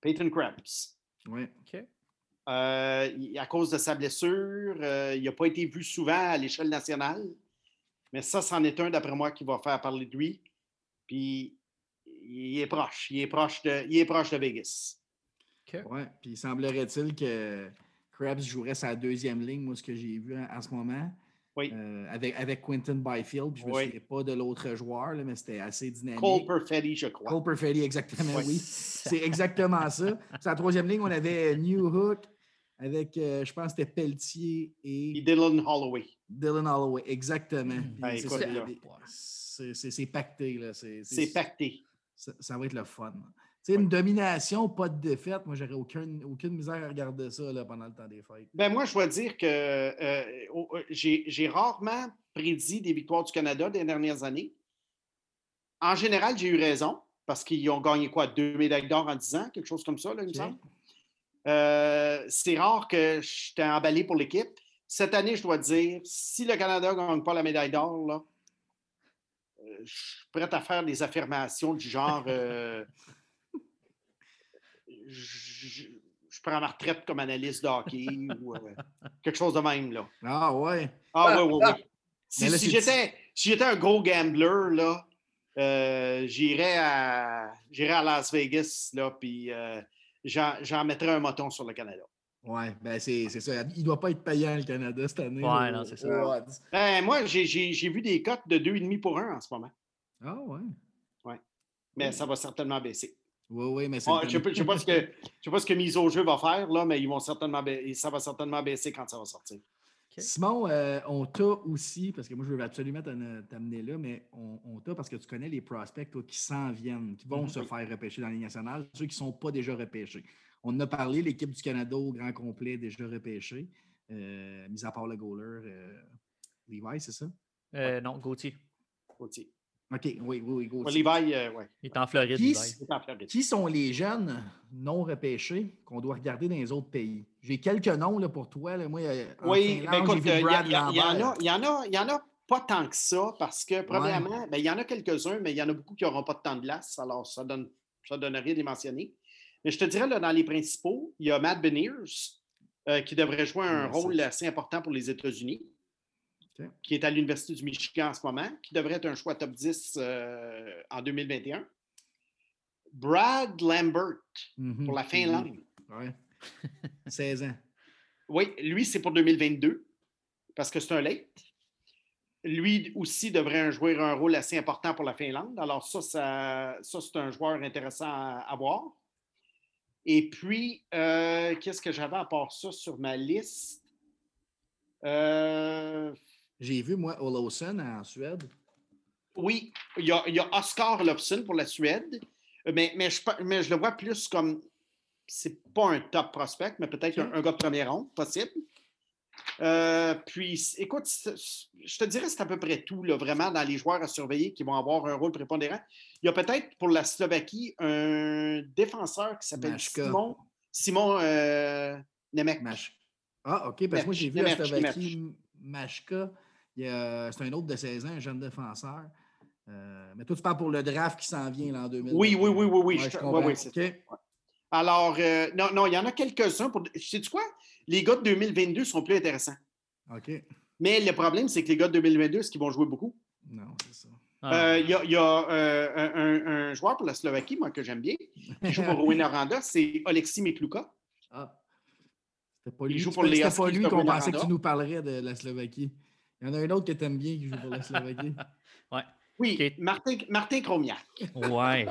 Peyton Krebs. Ouais. OK. Euh, à cause de sa blessure, euh, il n'a pas été vu souvent à l'échelle nationale. Mais ça, c'en est un, d'après moi, qui va faire parler de lui. Puis, il est proche. Il est proche de, il est proche de Vegas. OK. Ouais. Puis semblerait-il que Krebs jouerait sa deuxième ligne, moi, ce que j'ai vu en, en ce moment. Oui. Euh, avec, avec Quinton Byfield. Puis je me Oui. souviens pas de l'autre joueur, là, mais c'était assez dynamique. Cole Perfetti, je crois. Cole Perfetti, exactement, oui. C'est exactement ça. La troisième ligne, on avait New Hook avec, euh, je pense, c'était Pelletier Puis et Dylan Holloway. Dylan Holloway. Exactement. Mm. Puis Ben, c'est là. pacté. là. C'est pacté. ça, ça va être le fun. Tu sais, une domination, pas de défaite. Moi, j'aurais aucune, aucune misère à regarder ça là, pendant le temps des fêtes. Ben moi, je dois dire que euh, euh, j'ai rarement prédit des victoires du Canada des dernières années. En général, j'ai eu raison parce qu'ils ont gagné quoi, deux médailles d'or en 10 ans, quelque chose comme ça, là, il me semble. Euh, C'est rare que j'étais emballé pour l'équipe. Cette année, je dois dire, si le Canada ne gagne pas la médaille d'or, euh, je suis prêt à faire des affirmations du genre euh, je, je prends ma retraite comme analyste de hockey ou euh, quelque chose de même. Là. Ah ouais. Ah oui, oui, oui. Si, Mais là, si j'étais si j'étais un gros gambler, là, euh, j'irais à j'irais à Las Vegas, là, puis euh, j'en j'en mettrais un moton sur le Canada. Ouais, ben c'est c'est ça. Il ne doit pas être payant, le Canada, cette année. Ouais, au- non, c'est ça. Ben, moi, j'ai- j'ai j'ai vu des cotes de 2,5 pour 1 en ce moment, Ah ouais. mais Oui. ça va certainement baisser. Oui, oui, mais c'est. Ah, je ne sais, pas ce que, je sais pas ce que mise au jeu va faire, là, mais ils vont certainement ça va certainement baisser quand ça va sortir. Simon, euh, on t'a aussi, parce que moi, je veux absolument t'en- t'amener là, mais on, on t'a parce que tu connais les prospects toi, qui s'en viennent, qui vont Mhm. se faire repêcher dans la Ligue nationale, ceux qui ne sont pas déjà repêchés. On en a parlé, l'équipe du Canada au grand complet déjà repêchée, euh, mis à part le goaler euh, Levi, c'est ça? Euh, non, Gauthier. Gauthier. OK, oui, oui, oui. go. Ouais, Levi, euh, ouais, Il est en Floride. Qui Levi. s- il est en Floride. Qui sont les jeunes non repêchés qu'on doit regarder dans les autres pays? J'ai quelques noms là, pour toi. Là. Moi, euh, en Oui, Finlande, ben écoute, j'ai euh, il y, il y il y en Lambert. a- il y en a- il y en a pas tant que ça parce que, premièrement, ben, il y en a quelques-uns, mais il y en a beaucoup qui n'auront pas de temps de glace, alors ça donne, ça donne rien de les mentionner. Mais je te dirais, là, dans les principaux, il y a Matt Beniers euh, qui devrait jouer un Ouais, rôle assez important pour les États-Unis, Qui est à l'Université du Michigan en ce moment, qui devrait être un choix top 10 euh, en 2021. Brad Lambert Mhm. pour la Finlande. Ouais. 16 ans. Oui, lui, c'est pour 2022, parce que c'est un late. Lui aussi devrait jouer un rôle assez important pour la Finlande. Alors, ça, ça, ça, c'est un joueur intéressant à, à voir. Et puis, euh, qu'est-ce que j'avais à part ça sur ma liste? Euh, J'ai vu, moi, Olofsson en Suède. oui, il y, a, il y a Oscar Lobson pour la Suède, mais, mais, je, mais je le vois plus comme, c'est pas un top prospect, mais peut-être un, un gars de première ronde, possible. Euh, puis, écoute, je te dirais c'est à peu près tout, là, vraiment, dans les joueurs à surveiller qui vont avoir un rôle prépondérant. Il y a peut-être pour la Slovaquie un défenseur qui s'appelle. Simon, Simon euh, Nemec. Mach- Ah, OK, parce que moi, j'ai vu la. Slovaquie, Machka. Il C'est un autre de 16 ans, un jeune défenseur. Euh, mais toi, tu parles pour le draft qui s'en vient là, en 2000. Oui, oui, oui, oui, oui, Ouais, je- je oui. Alors, euh, non, non, il y en a quelques-uns. Pour... Sais-tu quoi? Les gars de 2022 sont plus intéressants. OK. Mais le problème, c'est que les gars de 2022, est-ce qu'ils vont jouer beaucoup? Non, c'est ça. Ah, Euh, Il y a, il y a, euh, un, joueur pour la Slovaquie, moi, que j'aime bien, qui joue pour Rouen Oranda, c'est Alexis Mikluka. Ah. C'était pas Il lui, joue c'était- pour les pas lui qu'on pensait que tu nous parlerais de la Slovaquie. Il y en a un autre que tu aimes bien qui joue pour la Slovaquie. ouais. Oui. Martin, Martin Cromiac. Ouais.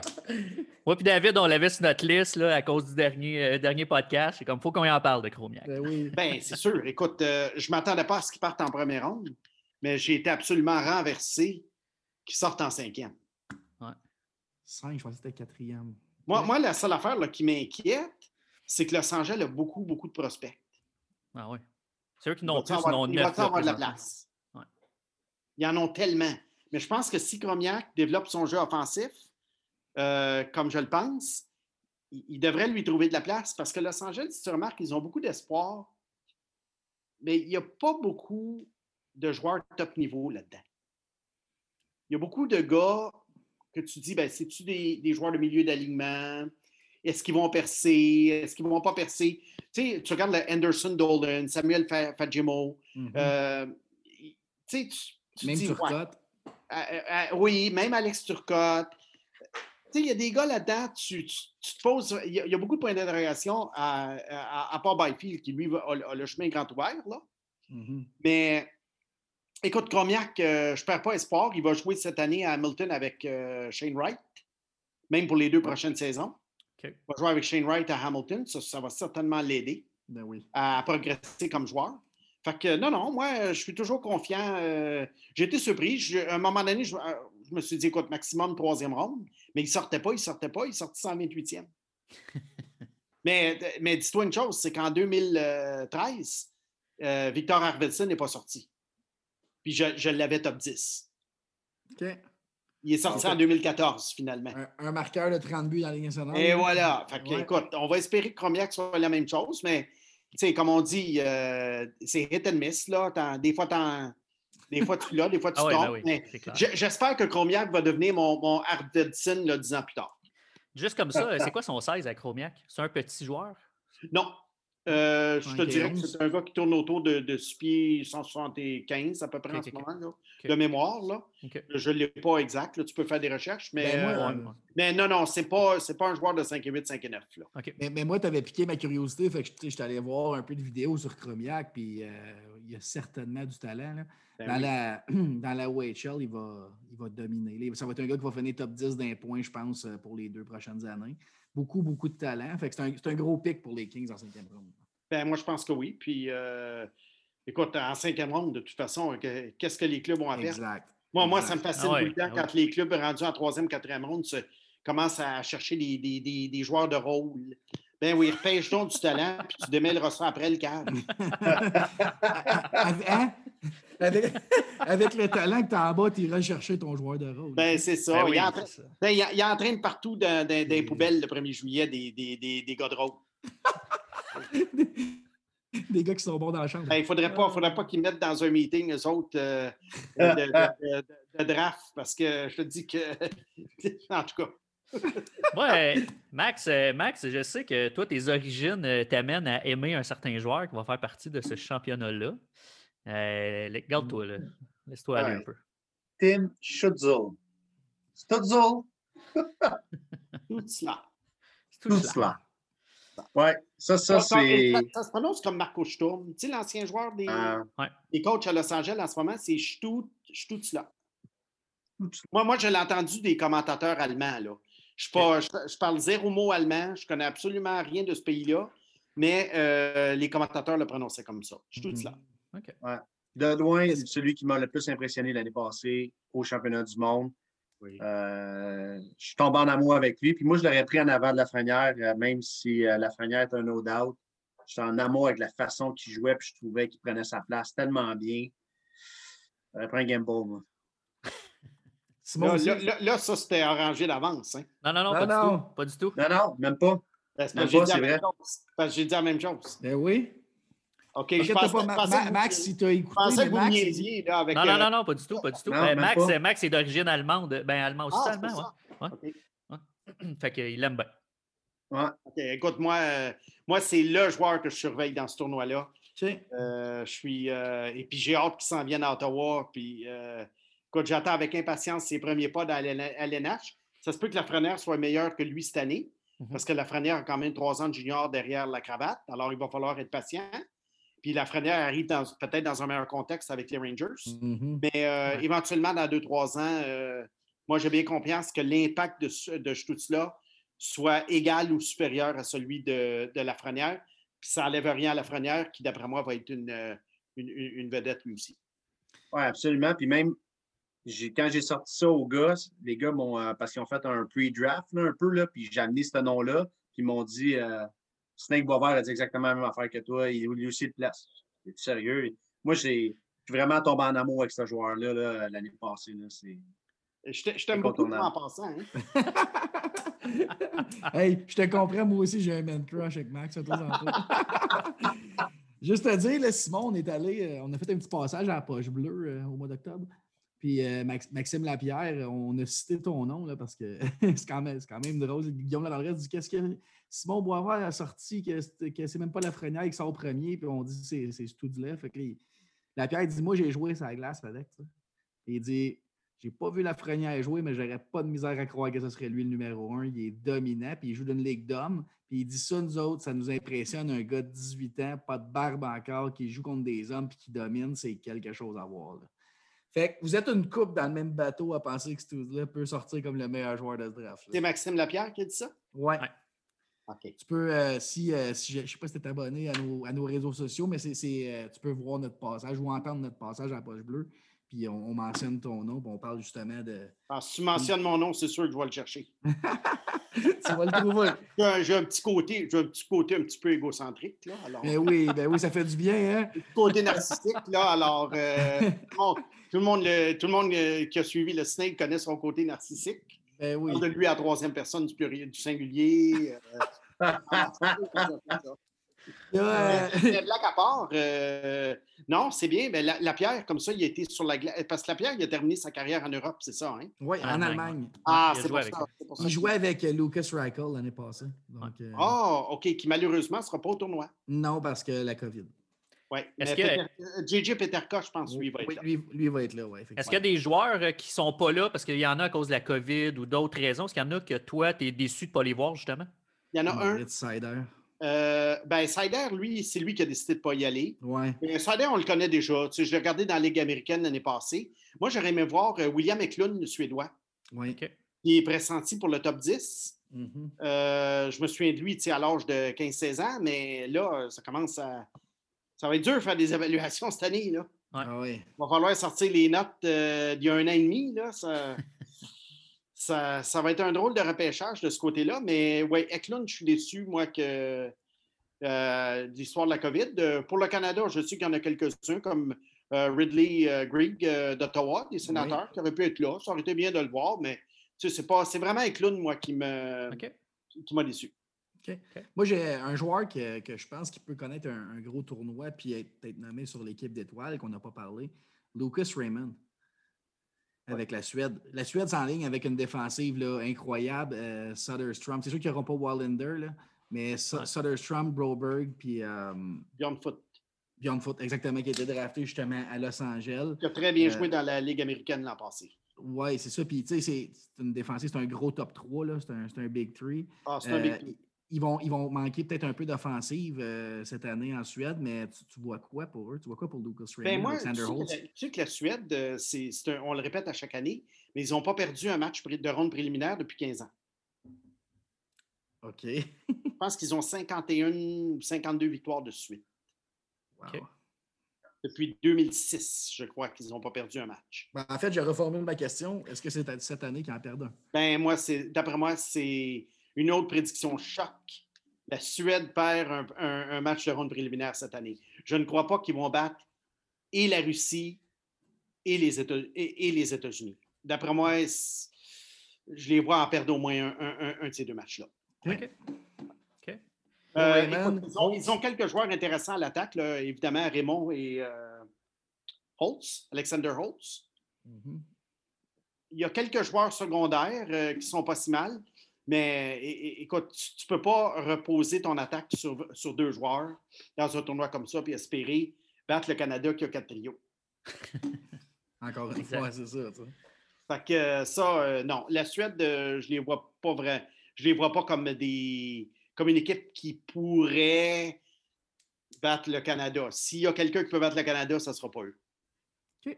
Moi puis David, on l'avait sur notre liste là, à cause du dernier, euh, dernier podcast. C'est comme, faut qu'on en parle de Chromiak. Ben oui. Ben, c'est sûr. Écoute, euh, je ne m'attendais pas à ce qu'il parte en première ronde, mais j'ai été absolument renversé qu'il sorte en cinquième. 5, je pensais que c'était quatrième. Moi, Ouais. moi, la seule affaire là, qui m'inquiète, c'est que Los Angeles a beaucoup, beaucoup de prospects. Ah ouais. C'est eux qui Il n'ont plus, ils en avoir, ont il neuf. de la place? Ouais. Ils en ont tellement. Mais je pense que si Cromiac développe son jeu offensif, euh, comme je le pense, il, il devrait lui trouver de la place parce que Los Angeles, si tu remarques, ils ont beaucoup d'espoir, mais il n'y a pas beaucoup de joueurs top niveau là-dedans. Il y a beaucoup de gars que tu dis, ben, c'est-tu des, des joueurs de milieu d'alignement? Est-ce qu'ils vont percer? Est-ce qu'ils ne vont pas percer? Tu sais, tu regardes le Anderson Dolden, Samuel Fa- Fadjimo, Mhm. euh, tu sais, tu, tu Même dis, ouais, Cote. euh, euh, oui, même Alex Turcotte. Tu sais, il y a des gars là-dedans, tu, tu- tu te poses, il y, a, il y a beaucoup de points d'interrogation à, à, à part Byfield, qui lui a, a le chemin grand ouvert, là. Mhm. Mais écoute, Cromiac, euh, je ne perds pas espoir. Il va jouer cette année à Hamilton avec euh, Shane Wright, même pour les deux prochaines saisons. Il va jouer avec Shane Wright à Hamilton. Ça, ça va certainement l'aider Ben oui. à progresser comme joueur. Fait que non, non, moi, je suis toujours confiant. euh, J'ai été surpris. Je- à un moment donné, je, euh, je me suis dit, écoute, maximum troisième ronde, mais il ne sortait pas, il ne sortait pas, il sortait 128e. mais mais dis-toi une chose, c'est qu'en 2013, euh, Victor Arvidsson n'est pas sorti. Puis je, je l'avais top 10. OK. Il est sorti en 2014, finalement. Un, un marqueur de 30 buts dans la Ligue nationale. Et là. voilà. Fait que, Ouais. écoute, on va espérer que Cromiac soit la même chose, mais sais, comme on dit, euh, c'est hit and miss. Là. Des fois, t'en- des fois, tu l'as, des fois, tu Ah oui, tombes. ben oui, j'- J'espère que Cromiac va devenir mon, mon Arvidsson là, dix ans plus tard. Juste comme ça, c'est quoi son 16 à Chromiak? C'est un petit joueur? Non. Euh, je te 115. dirais que c'est un gars qui tourne autour de, de 6 pieds 175 à peu près en ce moment, là, de mémoire. Là. Je ne l'ai pas exact. Là, tu peux faire des recherches, mais, Ben, moi, euh, Ouais, ouais. mais non, non, ce n'est pas, c'est pas un joueur de 5 et 8, 5 et 9. Là. OK. Mais, mais moi, tu avais piqué ma curiosité, fait que tu sais, j'étais allé voir un peu de vidéos sur Chromiak, puis euh, il a certainement du talent. là. Ben dans, oui. la, dans la OHL, il va, il va dominer. Ça va être un gars qui va finir top 10 d'un point, je pense, pour les deux prochaines années. Beaucoup, beaucoup de talent. Fait que c'est un, c'est un gros pic pour les Kings en cinquième ronde. Ben, moi, je pense que oui. Puis, euh, écoute, en cinquième ronde, de toute façon, que- qu'est-ce que les clubs ont à perdre? Exact. Moi, moi, ça me fascine Ah ouais, tout le temps ah ouais. quand les clubs rendus en troisième, quatrième ronde se- commencent à chercher des, des- des- des joueurs de rôle. Ben oui, repêche donc du talent, puis tu démêleras ça après le cadre. avec, hein? avec, avec le talent que tu as en bas, tu iras chercher ton joueur de rôle. Ben, c'est ça. Ben oui, il, en train- c'est ça. ben, il en- il entraîne partout dans, dans- dans les poubelles le 1er juillet des, des, des, des gars de rôle. Des gars qui sont bons dans la chambre. Ben, il ne faudrait pas, faudrait pas qu'ils mettent dans un meeting, eux autres, euh, de, de- de- de draft, parce que je te dis que. en tout cas. Ouais, Max, Max, je sais que toi, tes origines euh, t'amènent à aimer un certain joueur qui va faire partie de ce championnat-là. Euh, là. Laisse-toi aller Ouais. un peu. Tim Schutzel. Stutzel. Tout cela. C'est tout Tout cela. cela. Ouais, ça, ça, Ça, c'est. ça- ça se prononce comme Marco Sturm. Tu sais, l'ancien joueur des, euh, des coachs à Los Angeles en ce moment, c'est Stut- Stutzla. Moi, moi, je l'ai entendu des commentateurs allemands. Là. Je, suis pas, je, je parle zéro mot allemand, je connais absolument rien de ce pays-là, mais euh, les commentateurs le prononçaient comme ça. Stutzla. OK. de loin, celui qui m'a le plus impressionné l'année passée au championnat du monde. Oui. Euh, je suis tombé en amour avec lui. Puis moi, je l'aurais pris en avant de Lafrenière, euh, même si euh, Lafrenière est un no doubt. J'étais en amour avec la façon qu'il jouait, puis je trouvais qu'il prenait sa place tellement bien. J'aurais pris un gamble, moi. Simon Là, ça, c'était arrangé d'avance. Hein? Non, non, non, Non, pas non. du tout. Pas du tout. Non, non, même pas. Parce que Même j'ai pas, dit, la c'est même vrai. chose. Parce que j'ai dit la même chose. Ben oui. OK, je pensais, pas, Ma- Ma- Max, si tu as écouté, je pensais que vous Max, niaisiez, là, avec... Non, non, euh, non, non, pas du tout, pas du tout. Non, Ben, Max, pas. Max est d'origine allemande. Ben, allemand aussi, Ah, c'est allemand, ouais. Fait qu'il aime bien. Ouais. OK, écoute, moi, euh, moi c'est le joueur que je surveille dans ce tournoi-là. Euh, je suis. euh, et puis j'ai hâte qu'il s'en vienne à Ottawa. Puis euh, écoute, j'attends avec impatience ses premiers pas dans l'LNH. Ça se peut que la Frenière soit meilleure que lui cette année, Mhm. parce que la Frenière a quand même trois ans de junior derrière la cravate. Alors, il va falloir être patient. Puis la Frenière arrive dans- peut-être dans un meilleur contexte avec les Rangers. Mhm. Mais euh, Ouais. éventuellement, dans deux, trois ans, euh, moi, j'ai bien confiance que l'impact de, de Stutzla soit égal ou supérieur à celui de, de Lafrenière. Puis ça n'enlève rien à Lafrenière, qui, d'après moi, va être une, euh, une, vedette lui aussi. Oui, absolument. Puis même, quand j'ai sorti ça aux gars, les gars m'ont, euh, parce qu'ils ont fait un pre-draft là, un peu, là, puis j'ai amené ce nom-là, puis ils m'ont dit euh, Snake Boisvert a dit exactement la même affaire que toi, il lui aussi de place. Es sérieux? Moi, j'ai je suis vraiment tombé en amour avec ce joueur-là là, l'année passée. Là, c'est... Je t'a- je t'aime beaucoup en passant. hein. hey, je te comprends, moi aussi, j'ai un man crush avec Max. à. Juste te dire, là, Simon, on est allé, euh, on a fait un petit passage à la poche bleue euh, au mois d'octobre. Puis euh, Max- Maxime Lapierre, on a cité ton nom là, parce que c'est quand, même- quand même drôle. Guillaume Lavallée dit Qu'est-ce que Simon Boisvert a sorti, que, c'est- même pas la Frenière qui sort premier, puis on dit c'est tout du lait. Fait que, Lapierre dit Moi, j'ai joué sur la glace avec. ça. Il dit J'ai pas vu la Frenière jouer, mais j'aurais pas de misère à croire que ce serait lui le numéro un. Il est dominant, puis il joue dans une ligue d'hommes. Puis il dit ça, nous autres, ça nous impressionne. Un gars de 18 ans, pas de barbe encore, qui joue contre des hommes puis qui domine, c'est quelque chose à voir. là. Fait que vous êtes une coupe dans le même bateau à penser que Stoudla peut sortir comme le meilleur joueur de ce draft. C'est Maxime Lapierre qui a dit ça? Ouais. Ouais. OK. Tu peux, euh, si, euh, si je ne sais pas si tu es abonné à nos, à nos réseaux sociaux, mais c'est, euh, tu peux voir notre passage ou entendre notre passage à la poche bleue. Puis on, on mentionne ton nom, puis on parle justement de. Alors, si tu mentionnes mon nom, c'est sûr que je vais le chercher. tu vas le trouver. J'ai un, petit côté, j'ai un petit côté un petit peu égocentrique, là. Alors, Ben oui, ben oui, ça fait du bien, hein? côté narcissique, là. Alors, euh, tout le monde, tout le, monde, le- tout le monde, euh, qui a suivi le Snake connaît son côté narcissique. Ben oui. On parle de lui à la troisième personne du, pluriel, du singulier. euh, Là, euh, blague à part, euh, non, c'est bien. Mais la, la pierre, comme ça, il a été sur la glace. Parce que la pierre, il a terminé sa carrière en Europe, c'est ça, hein? oui, en En Allemagne. Allemagne. Ah, c'est pour, avec ça, c'est pour ça. Il jouait avec euh, Lucas Reichel l'année passée. Donc, euh, Ah, OK, qui malheureusement ne sera pas au tournoi. Non, parce que la COVID. Oui. Est-ce Peter- JJ Peterka, je pense, lui, il va être Oui, là. lui, lui va être là, oui. Est-ce qu'il y a des joueurs qui ne sont pas là parce qu'il y en a à cause de la COVID ou d'autres raisons? Est-ce qu'il y en a que toi, tu es déçu de ne pas les voir, justement? Il y en a un. Sider. Euh, ben, Sider, lui, c'est lui qui a décidé de ne pas y aller. Ouais. Sider, on le connaît déjà. Tu sais, je l'ai regardé dans la Ligue américaine l'année passée. Moi, j'aurais aimé voir euh, William Eklund, le Suédois, Ouais. OK. qui est pressenti pour le top 10. Mhm. Euh, je me souviens de lui tu sais, à l'âge de 15-16 ans, mais là, ça commence à. Ça va être dur de faire des évaluations cette année. Là. Ah ouais. Il va falloir sortir les notes euh, d'il y a un an et demi. Là. Ça, ça, ça va être un drôle de repêchage de ce côté-là. Mais oui, Eklund, je suis déçu, moi, que euh, de l'histoire de la COVID. Euh, pour le Canada, je sais qu'il y en a quelques-uns, comme euh, Ridley euh, Grigg euh, d'Ottawa, des sénateurs, qui auraient pu être là. Ça aurait été bien de le voir, mais tu sais, c'est pas. C'est vraiment Eklund, moi, qui me qui m'a déçu. Moi, j'ai un joueur que, que je pense qui peut connaître un, un gros tournoi puis être, être nommé sur l'équipe d'étoiles qu'on n'a pas parlé. Lucas Raymond. Avec la Suède. La Suède s'enligne avec une défensive là, incroyable. Euh, Soderstrom. C'est sûr qu'ils n'auront pas Wallander, là, mais Su- Ouais. Soderstrom, Broberg, puis euh, Beyond Foot, Bjorn Foot, exactement, qui a été drafté justement à Los Angeles. qui a très bien Euh, joué dans la Ligue américaine l'an passé. Oui, c'est ça. Puis, tu sais, c'est une défensive, c'est un gros top 3, là. C'est un, c'est un big 3. Ah, c'est un big two. Ils, vont, ils vont manquer peut-être un peu d'offensive euh, cette année en Suède, mais tu, tu vois quoi pour eux? Tu vois quoi pour Lucas Raymond, Ben moi, tu Alexander sais, Holtz? que la, tu sais que la Suède, euh, c'est, c'est un- on le répète à chaque année, mais ils n'ont pas perdu un match de ronde préliminaire depuis 15 ans. OK. Je pense qu'ils ont 51 ou 52 victoires de suite. Wow. Depuis 2006, je crois qu'ils n'ont pas perdu un match. Ben, en fait, je reformule ma question. Est-ce que c'est cette année qu'ils en perdent un? Ben moi, c'est, d'après moi, c'est une autre prédiction choc. La Suède perd un, un- un match de ronde préliminaire cette année. Je ne crois pas qu'ils vont battre et la Russie et les, Éta- et, et les États-Unis. D'après moi, je les vois en perdre au moins un, un- un- un de ces deux matchs-là. OK. OK. Euh, écoute, ils, ont, ils ont quelques joueurs intéressants à l'attaque, là, évidemment, Raymond et euh, Holtz, Alexander Holtz. Mhm. Il y a quelques joueurs secondaires euh, qui sont pas si mal, mais é- écoute, tu ne peux pas reposer ton attaque sur, sur deux joueurs dans un tournoi comme ça puis espérer battre le Canada qui a quatre trios. Encore une Exact. fois, c'est ça. Fait que ça, euh, non. La Suède, euh, je les vois pas vrai. Je les vois pas comme des comme une équipe qui pourrait battre le Canada. S'il y a quelqu'un qui peut battre le Canada, ça ne sera pas eux.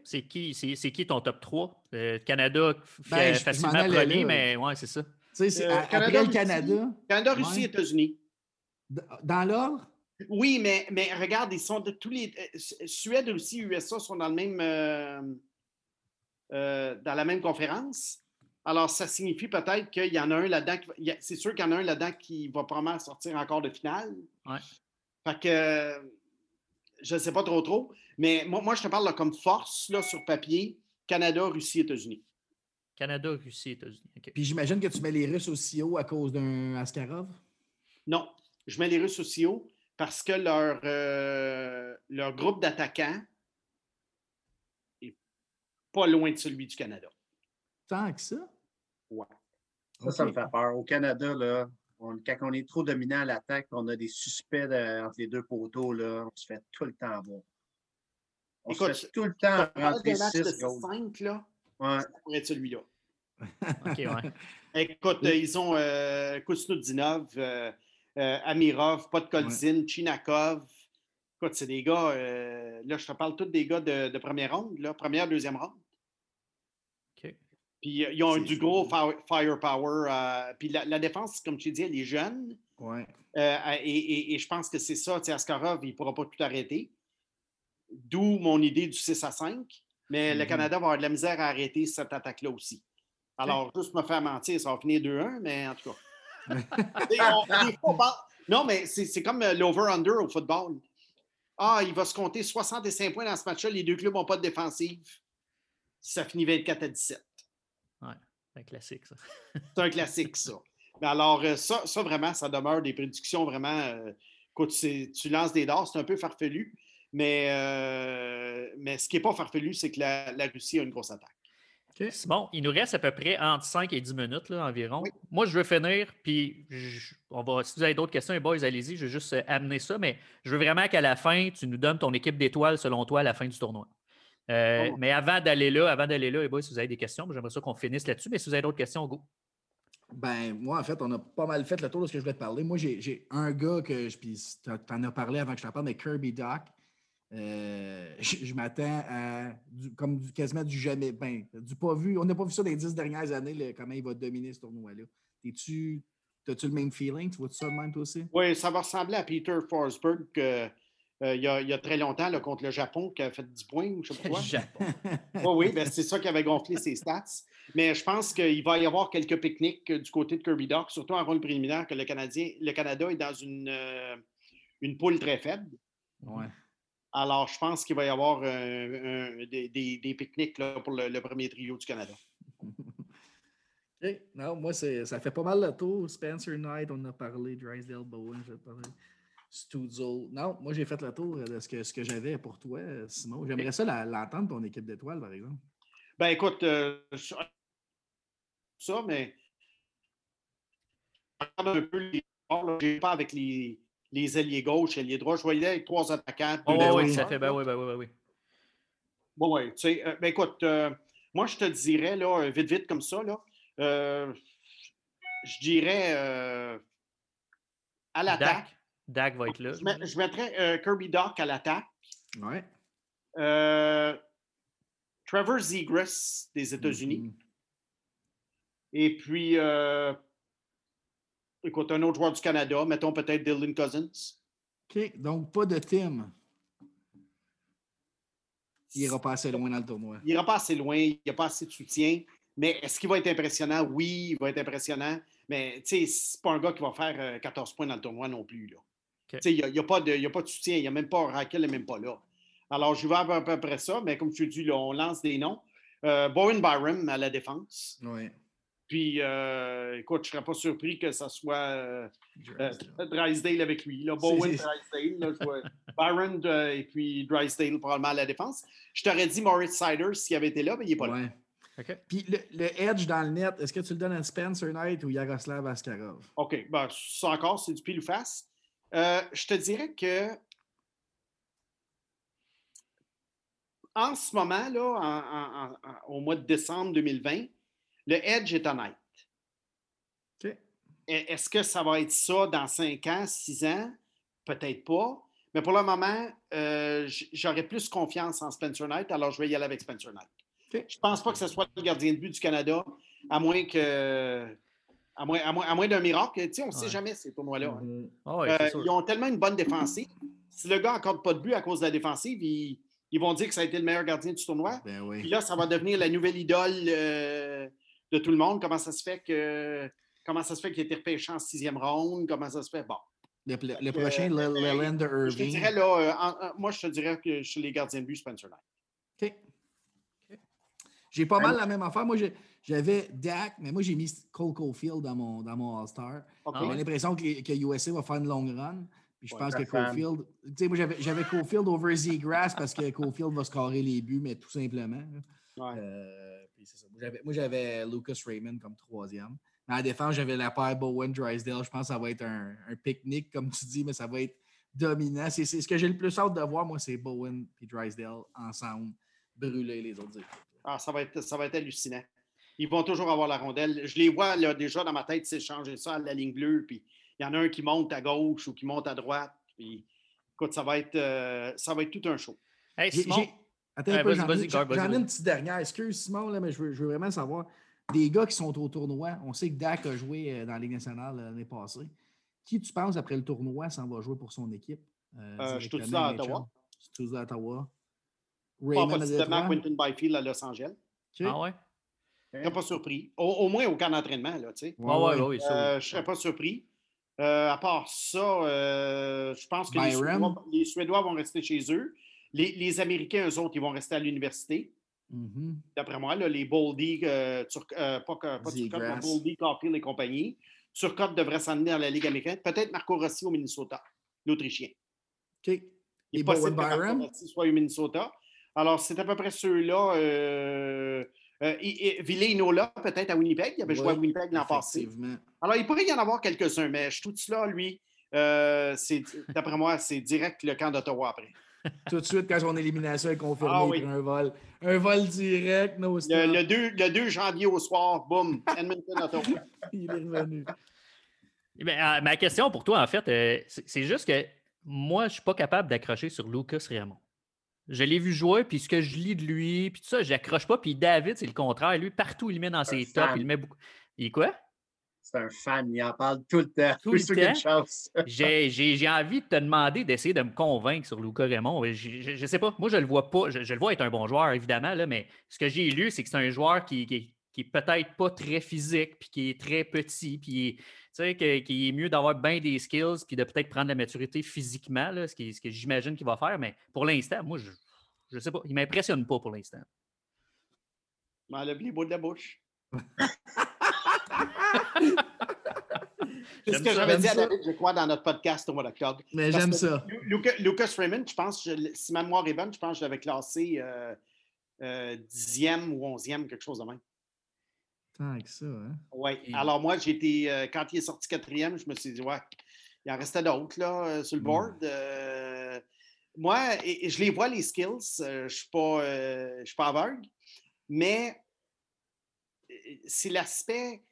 C'est qui, c'est, c'est qui ton top 3? Euh, Canada, Ben, facilement premier, là. mais ouais, c'est ça. Tu sais, Euh, Canada, après le Russie. Canada, Canada, Russie, Ouais. États-Unis. dans l'ordre, Oui, mais, mais regarde, ils sont de tous les. euh, Su- Suède, Russie, USA sont dans le même euh, euh, dans la même conférence. Alors, ça signifie peut-être qu'il y en a un là-dedans. qui C'est sûr qu'il y en a un là-dedans qui va probablement sortir encore de finale. Ouais. Fait que je ne sais pas trop trop. Mais moi, moi, je te parle là, comme force là, sur papier, Canada, Russie, États-Unis. Canada, Russie, États-Unis. Puis j'imagine que tu mets les Russes aussi haut à cause d'un Askarov? Non, je mets les Russes aussi haut parce que leur, euh, leur groupe d'attaquants est pas loin de celui du Canada. Tant que ça? Ouais. Ça, ça me fait peur. Au Canada, là, on- quand on est trop dominant à l'attaque, on a des suspects de- entre les deux poteaux, là, on se fait tout le temps bon. On Écoute, se fait tout le temps rentrer d'un match de 6 goals. 5, là, Ouais. ça pourrait être celui-là. OK, ouais. Écoute, euh, ils ont euh, Kusnudinov, euh, euh, Amirov, Podkolzin, Chinakov. Écoute, c'est des gars, euh, là, je te parle tous des gars de, de première ronde, là, première, deuxième ronde. OK. Puis ils ont du gros fi- firepower. euh, puis la, la défense, comme tu dis, elle est jeune. Ouais. Euh, et, et- et je pense que c'est ça. Askarov, il ne pourra pas tout arrêter. D'où mon idée du 6 à 5. Mais le Mhm. Canada va avoir de la misère à arrêter cette attaque-là aussi. Alors, juste me faire mentir, ça va finir 2-1, mais en tout cas. On- on Non, mais c'est comme euh, l'over-under au football. Ah, il va se compter 65 points dans ce match-là. Les deux clubs n'ont pas de défensive. Ça finit 24 à 17. C'est un classique, ça. C'est un classique, ça. Mais alors, euh, ça, ça, vraiment, ça demeure des prédictions vraiment. euh, écoute, c'est- tu lances des dards, c'est un peu farfelu. Mais, euh, mais ce qui n'est pas farfelu, c'est que la, la Russie a une grosse attaque. Bon, il nous reste à peu près entre 5 et 10 minutes là, environ. Moi, je veux finir, puis je- on va, si vous avez d'autres questions, les boys, allez-y, je vais juste euh, amener ça, mais je veux vraiment qu'à la fin, tu nous donnes ton équipe d'étoiles selon toi à la fin du tournoi. Euh, Oh. Mais avant d'aller là, avant d'aller là, les boys, si vous avez des questions, j'aimerais ça qu'on finisse là-dessus, mais si vous avez d'autres questions, go. Ben, moi, en fait, on a pas mal fait le tour de ce que je voulais te parler. Moi, j'ai un gars que, puis tu en as parlé avant que je t'en parle, mais Kirby Doc. Euh, je, m'attends à comme du, quasiment du jamais, ben, du pas vu. On n'a pas vu ça dans les dix dernières années, comment il va dominer ce tournoi-là. Es-tu, as-tu le même feeling? Tu vois ça de même toi aussi? Oui, ça va ressembler à Peter Forsberg euh, il, y a, très longtemps contre le Japon qui a fait 10 points ou je sais pas quoi. Japon. oui, ben, c'est ça qui avait gonflé ses stats. Mais je pense qu'il va y avoir quelques pique-niques du côté de Kirby Doc, surtout en rôle préliminaire que le, Canadien, le Canada est dans une, euh, une poule très faible. Ouais. Alors, je pense qu'il va y avoir euh, des, des, pique-niques pour le, premier trio du Canada. Non, moi, ça fait pas mal le tour. Spencer Knight, on a parlé, Drysdale Bowen, j'ai parlé. Studzo. Non, moi, j'ai fait le tour de ce que, ce que j'avais pour toi, Simon. J'aimerais ça l'entendre, ton équipe d'étoiles, par exemple. Ben, écoute, euh, ça, mais un peu les j'ai pas avec les, les ailiers gauche, ailiers droit. Je voyais avec trois attaquants. Oh, oui, ça fait, ben oui, ben oui, ben oui. Bon, oui, tu sais, euh, ben écoute, euh, moi, je te dirais, là, vite, vite comme ça, là, euh, je dirais à l'attaque. Dak va être là. Je, mettrais Kirby Doc à l'attaque. Ouais. Trevor Zegras des États-Unis. Mm-hmm. Et puis, Écoute, un autre joueur du Canada, mettons peut-être Dylan Cousins. OK, donc pas de Tim. Il ira pas assez loin dans le tournoi. Il ira pas assez loin, il n'y a pas assez de soutien. Mais est-ce qu'il va être impressionnant? Oui, il va être impressionnant. Mais tu sais, c'est pas un gars qui va faire 14 euh, points dans le tournoi non plus. Il n'y a, pas de, a pas de soutien. Il n'y a même pas Raquel n'est même pas là. Alors, je vais à peu près ça, mais comme tu dis, là, on lance des noms. Euh, Bowen Byram à la défense. Oui. Puis, euh, écoute, je ne serais pas surpris que ce soit euh, Drysdale. avec lui. Là. Bowen, Drysdale, Byron et puis Drysdale probablement à la défense. Je t'aurais dit Moritz Sider s'il avait été là, mais il n'est pas là. Puis le, edge dans le net, est-ce que tu le donnes à Spencer Knight ou Yaroslav Askarov? OK. Ben, ça encore, c'est du pile ou face. Euh, je te dirais que en ce moment, là, au mois de décembre 2020, le edge est honnête. Est-ce que ça va être ça dans 5 ans, 6 ans? Peut-être pas. Mais pour le moment, euh, j'aurais plus confiance en Spencer Knight, alors je vais y aller avec Spencer Knight. Je ne pense pas que ce soit le gardien de but du Canada, à moins que. À moins, à moins, d'un miracle. on ne sait jamais ces tournois-là. Hein. Mm-hmm. Ah euh, ils ont tellement une bonne défensive. Si le gars n'accorde pas de but à cause de la défensive, ils, vont dire que ça a été le meilleur gardien du tournoi. Ben Puis là, ça va devenir la nouvelle idole euh, de tout le monde. Comment ça se fait que comment ça se fait qu'il a été repêché en sixième ronde? Comment ça se fait? Bon. Le, prochain, le, Irving. Je te dirais là, euh, moi, je te dirais que je suis les gardiens de but Spencer Knight. OK. J'ai pas mal la même affaire. Moi, j'avais Dak, mais moi, j'ai mis Cole Caulfield dans mon, dans mon All-Star. J'ai l'impression que, que, USA va faire une longue run. Puis je pense que Caulfield. Tu sais, moi, j'avais Caulfield over Z-Grass parce que Caulfield va scorer les buts, mais tout simplement. Ouais. Euh, moi, j'avais Lucas Raymond comme troisième. Mais la défense, j'avais la paire Bowen-Drysdale. Je pense que ça va être un, pique-nique, comme tu dis, mais ça va être dominant. C'est ce que j'ai le plus hâte de voir, moi, c'est Bowen et Drysdale ensemble brûler les autres équipes. Ah, ça va, être, ça va être hallucinant. Ils vont toujours avoir la rondelle. Je les vois là, déjà dans ma tête s'échanger ça à la ligne bleue. Puis il y en a un qui monte à gauche ou qui monte à droite. Puis écoute, ça va être, euh, ça va être tout un show. Hey, Simon, Attends j'en ai une petite dernière. Excuse Simon, là, mais je veux, vraiment savoir. Des gars qui sont au tournoi, on sait que Dak a joué euh, dans la Ligue nationale euh, l'année passée. Qui tu penses après le tournoi s'en va jouer pour son équipe? Euh, je suis tout à Ottawa. Je suis tout à Ottawa. Raymond pas possiblement Quentin Byfield à Los Angeles. Ah ouais? Je ne serais pas surpris. Au, moins au camp d'entraînement, là, tu sais. Ouais, ouais, je ne serais pas surpris. à part ça, je pense que les Suédois, les Suédois, vont rester chez eux. Les, les, Américains, eux autres, ils vont rester à l'université. Mm-hmm. D'après moi, là, les Boldy, euh, euh, pas, pas Turcotte, mais Boldy, Caulfield et compagnie. Turcotte devrait aller dans la Ligue américaine. Peut-être Marco Rossi au Minnesota, l'Autrichien. OK. Il est possible que Marco Rossi soit au Minnesota. Alors, c'est à peu près ceux-là. Euh, euh, Inola, peut-être à Winnipeg. Il avait joué à Winnipeg l'an passé. Alors, il pourrait y en avoir quelques-uns, mais je tout cela, lui, d'après moi, c'est direct le camp d'Ottawa après. Tout de suite, quand son élimination est confirmée, Ah oui. un vol. Un vol direct, no Le, le 2, le 2 janvier au soir, boum, Edmonton, Ottawa. Il est revenu. Eh bien, euh, ma question pour toi, en fait, euh, c'est juste que moi, je ne suis pas capable d'accrocher sur Lucas Raymond. Je l'ai vu jouer, puis ce que je lis de lui, puis tout ça, je n'accroche pas. Puis David, c'est le contraire. Lui, partout, il le met dans ses tops. fan. Il le met beaucoup. Il est quoi? C'est un fan, il en parle tout le temps. Tout le temps? chose. J'ai j'ai- j'ai envie de te demander d'essayer de me convaincre sur Lucas Raymond. Je ne sais pas. Moi, je le vois pas. Je, je le vois être un bon joueur, évidemment, là, mais ce que j'ai lu, c'est que c'est un joueur qui, qui, qui est peut-être pas très physique, puis qui est très petit, puis tu sais, que- qu'il est mieux d'avoir bien des skills, puis de peut-être prendre la maturité physiquement, là, ce, qui, ce que j'imagine qu'il va faire. Mais pour l'instant, moi, je je sais pas. Il m'impressionne pas pour l'instant. M'enlève les bouts de la bouche. C'est ce que j'avais dit à. David, je crois, dans notre podcast au mois d'octobre. Mais j'aime ça. Lu- Lucas, Lucas Raymond, je pense, je si ma mémoire est bonne, je pense que je l'avais classé euh, euh, dixième ou onzième, quelque chose de même. Tant que ça, hein? Oui. Et- Alors moi, j'ai été, euh, quand il est sorti quatrième, je me suis dit, ouais, il en restait d'autres là, euh, sur le Mm. board. Euh, moi, et, et je les vois, les skills. euh, je ne suis, pas, euh, je suis pas aveugle, mais c'est l'aspect,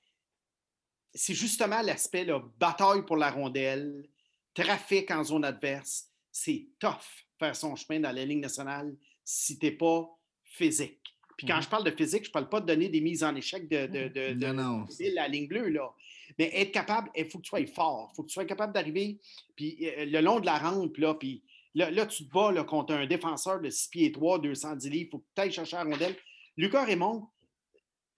c'est justement l'aspect là, bataille pour la rondelle, trafic en zone adverse. C'est tough faire son chemin dans la ligne nationale si tu n'es pas physique. Puis quand Mhm. je parle de physique, je ne parle pas de donner des mises en échec de, de, de, de- Non, non. de la ligne bleue, là. Mais être capable, il faut que tu sois fort. Il faut que tu sois capable d'arriver puis, euh, le long de la rampe, là, puis là, là, tu te bats là, contre un défenseur de 6 pieds 3, 210 livres. Il faut que tu ailles chercher la rondelle. Lucas Raymond,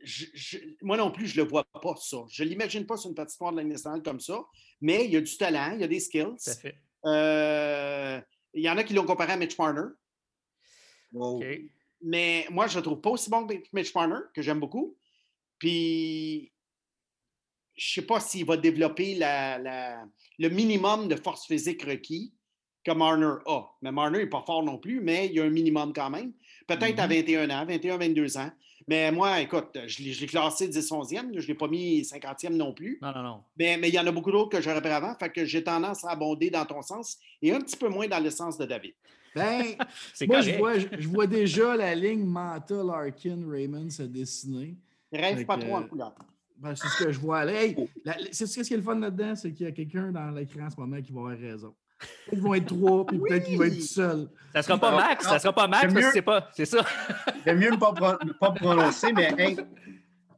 je- je- moi non plus, je ne le vois pas, ça. Je ne l'imagine pas sur une patinoire de la Ligue nationale comme ça, mais il y a du talent, il y a des skills. Tout à fait. Euh, il y en a qui l'ont comparé à Mitch Marner. Wow. Mais moi, je ne le trouve pas aussi bon que Mitch Marner, que j'aime beaucoup. Puis, je ne sais pas s'il va développer la- la- le minimum de force physique requis que Marner a. Mais Marner n'est pas fort non plus, mais il y a un minimum quand même. Peut-être à Mhm. 21 ans, 21, 22 ans. Mais moi, écoute, je l'ai classé 10-11e, je ne l'ai pas mis 50e non plus. Non, non, non. Mais mais il y en a beaucoup d'autres que j'aurais pris avant, fait que j'ai tendance à abonder dans ton sens et un petit peu moins dans le sens de David. Ben, moi, je vois, je, je vois déjà la ligne Manta, Larkin, Raymond se dessiner. Rêve pas trop en couleur. Ben, c'est ce que je vois. là. Hey, la- c'est ce qui est le fun là-dedans, c'est qu'il y a quelqu'un dans l'écran en ce moment qui va avoir raison. Qu'ils vont être trois, puis peut-être qu'il va être tout seul. Ça sera pas Max, non, ça sera pas Max c'est parce que mieux. c'est pas. C'est ça. J'aime mieux ne pas, pas me prononcer, mais hey,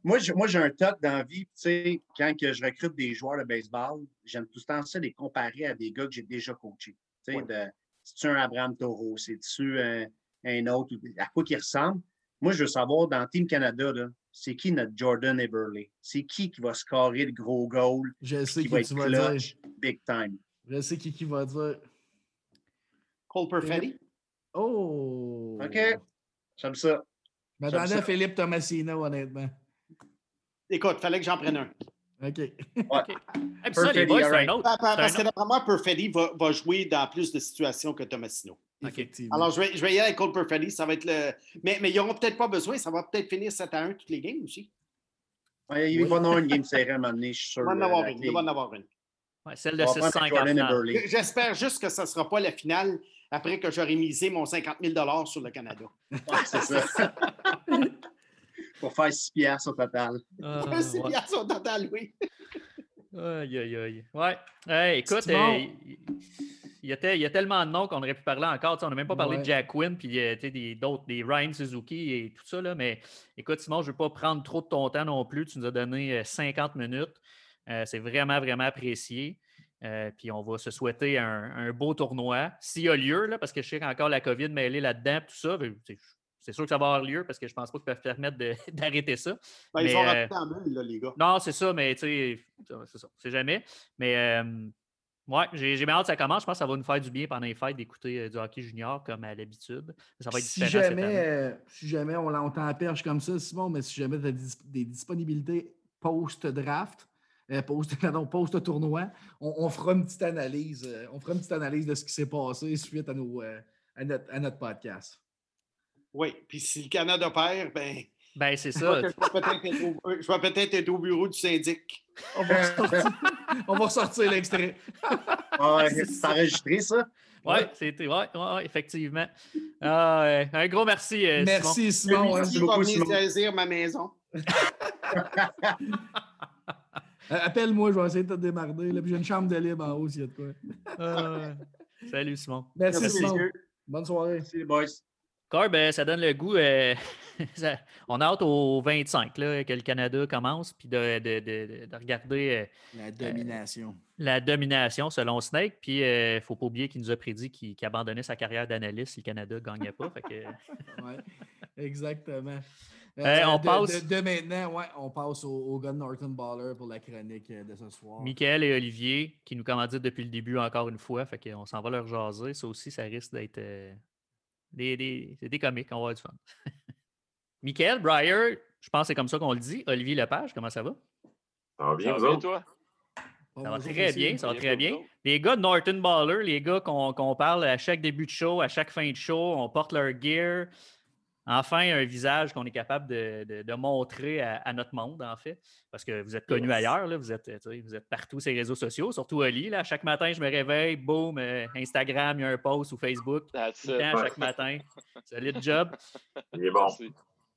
moi, j'ai- moi, j'ai un toc dans la vie. Tu sais, quand que je recrute des joueurs de baseball, j'aime tout le temps ça les comparer à des gars que j'ai déjà coachés. Tu sais, Ouais. de- c'est-tu un Abraham Taureau? C'est-tu un, un autre? À quoi qu'il ressemble? Moi, je veux savoir, dans Team Canada, là, c'est qui notre Jordan Eberle? C'est qui qui va scorer le gros goal, Je sais qui qui, va tu être vas dire. clutch, big time? Je sais qui, qui va dire. Cole Perfetti? Oh! OK. J'aime ça. Je m'attendais à. Philippe Tomasino, honnêtement. Écoute, fallait que j'en prenne un. OK. Et puis ça, les Perfetti, boys, c'est alright. un autre. Pa- pa- Parce que d'après moi, Perfetti va, va jouer dans plus de situations que Tomasino. OK. Effectivement. Alors, je vais, je vais y aller avec Cole Perfetti. Ça va être le. Mais, mais ils n'auront peut-être pas besoin. Ça va peut-être finir 7 à 1 toutes les games aussi. Ouais, il va y avoir une game serrée à un moment donné, je suis sûr. Il va en euh, avoir la une. Il va en avoir une. Ouais, celle de On va prendre 6-5 en Jordan finale. Eberle. J'espère juste que ça ne sera pas la finale après que j'aurai misé mon 50 000 sur le Canada. Ouais, c'est ça. Pour faire 6 piastres au total. Ah, C'est ouais. bien au total, oui. Aïe, aïe, aïe. Ouais. Hey, écoute, euh, il y, a te- il y a tellement de noms qu'on aurait pu parler encore. On n'a même pas parlé de. Jack Quinn, puis euh, sais, des- d'autres, des Ryan Suzuki et tout ça. Là, mais écoute, Simon, je ne veux pas prendre trop de ton temps non plus. Tu nous as donné euh, 50 minutes. Euh, c'est vraiment, vraiment apprécié. Euh, puis on va se souhaiter un, un beau tournoi, s'il y a lieu, là, parce que je sais qu'encore la COVID mêlée là-dedans, tout ça. ben, c'est- sûr que ça va avoir lieu parce que je pense pas qu'ils peuvent permettre d'arrêter ça. Ben, ils sont euh, rentrés en là, les gars. Non, c'est ça, mais tu sais, ça, c'est ça, c'est jamais. Mais euh, ouais, j'ai hâte que ça commence. Je pense que ça va nous faire du bien pendant les fêtes d'écouter euh, du hockey junior comme à l'habitude. Ça va être si différent jamais, euh, si jamais on, on t'en perche comme ça, Simon, mais si jamais tu as des disponibilités post-draft, euh, post, pardon, post-tournoi, on, on fera une petite analyse. euh, on fera une petite analyse de ce qui s'est passé suite à, nos, euh, à, notre, à notre podcast. Oui. Puis si le Canada perd, ben, Ben, c'est je ça. vais peut-être être, au- je vais peut-être être au bureau du syndic. On va ressortir, on va ressortir l'extrait. Ouais, c'est enregistré, ça? Oui, c'était. Ouais, ouais, effectivement. Ah, un gros merci. Euh, merci, Simon. Merci pour venir saisir ma maison. Appelle-moi, je vais essayer de te démarrer. J'ai une chambre de libre en haut s'il y a de quoi. Ah, salut, Simon. Merci, Simon. Bonne soirée. Merci, boys. Corb, ben, ça donne le goût. Euh, on a hâte au 25 là, que le Canada commence, puis de, de, de, regarder. Euh, la domination. la domination, selon Snake. Puis il ne faut pas oublier qu'il nous a prédit qu'il abandonnait sa carrière d'analyste si le Canada ne gagnait pas. Oui, exactement. Euh, on passe... de, maintenant, ouais, on passe au, au Gun Norton Baller pour la chronique de ce soir. Michael et Olivier, qui nous commanditent depuis le début encore une fois. Fait qu'on s'en va leur jaser. Ça aussi, ça risque d'être des, c'est des comiques, on va avoir du fun. Michael, Breyer, je pense que c'est comme ça qu'on le dit. Olivier Lepage, comment ça va? Ça va bien, vous toi? Ça va très bien, ça va très bien. Les gars de Norton Baller, les gars qu'on parle à chaque début de show, à chaque fin de show, on porte leur gear, enfin un visage qu'on est capable de, montrer à, notre monde, en fait. Parce que vous êtes connus ailleurs, là, vous, êtes, vous êtes partout sur les réseaux sociaux, surtout Oli. Là, chaque matin, je me réveille, boum, euh, Instagram, il y a un post ou Facebook. chaque matin. Solide job. Il est bon.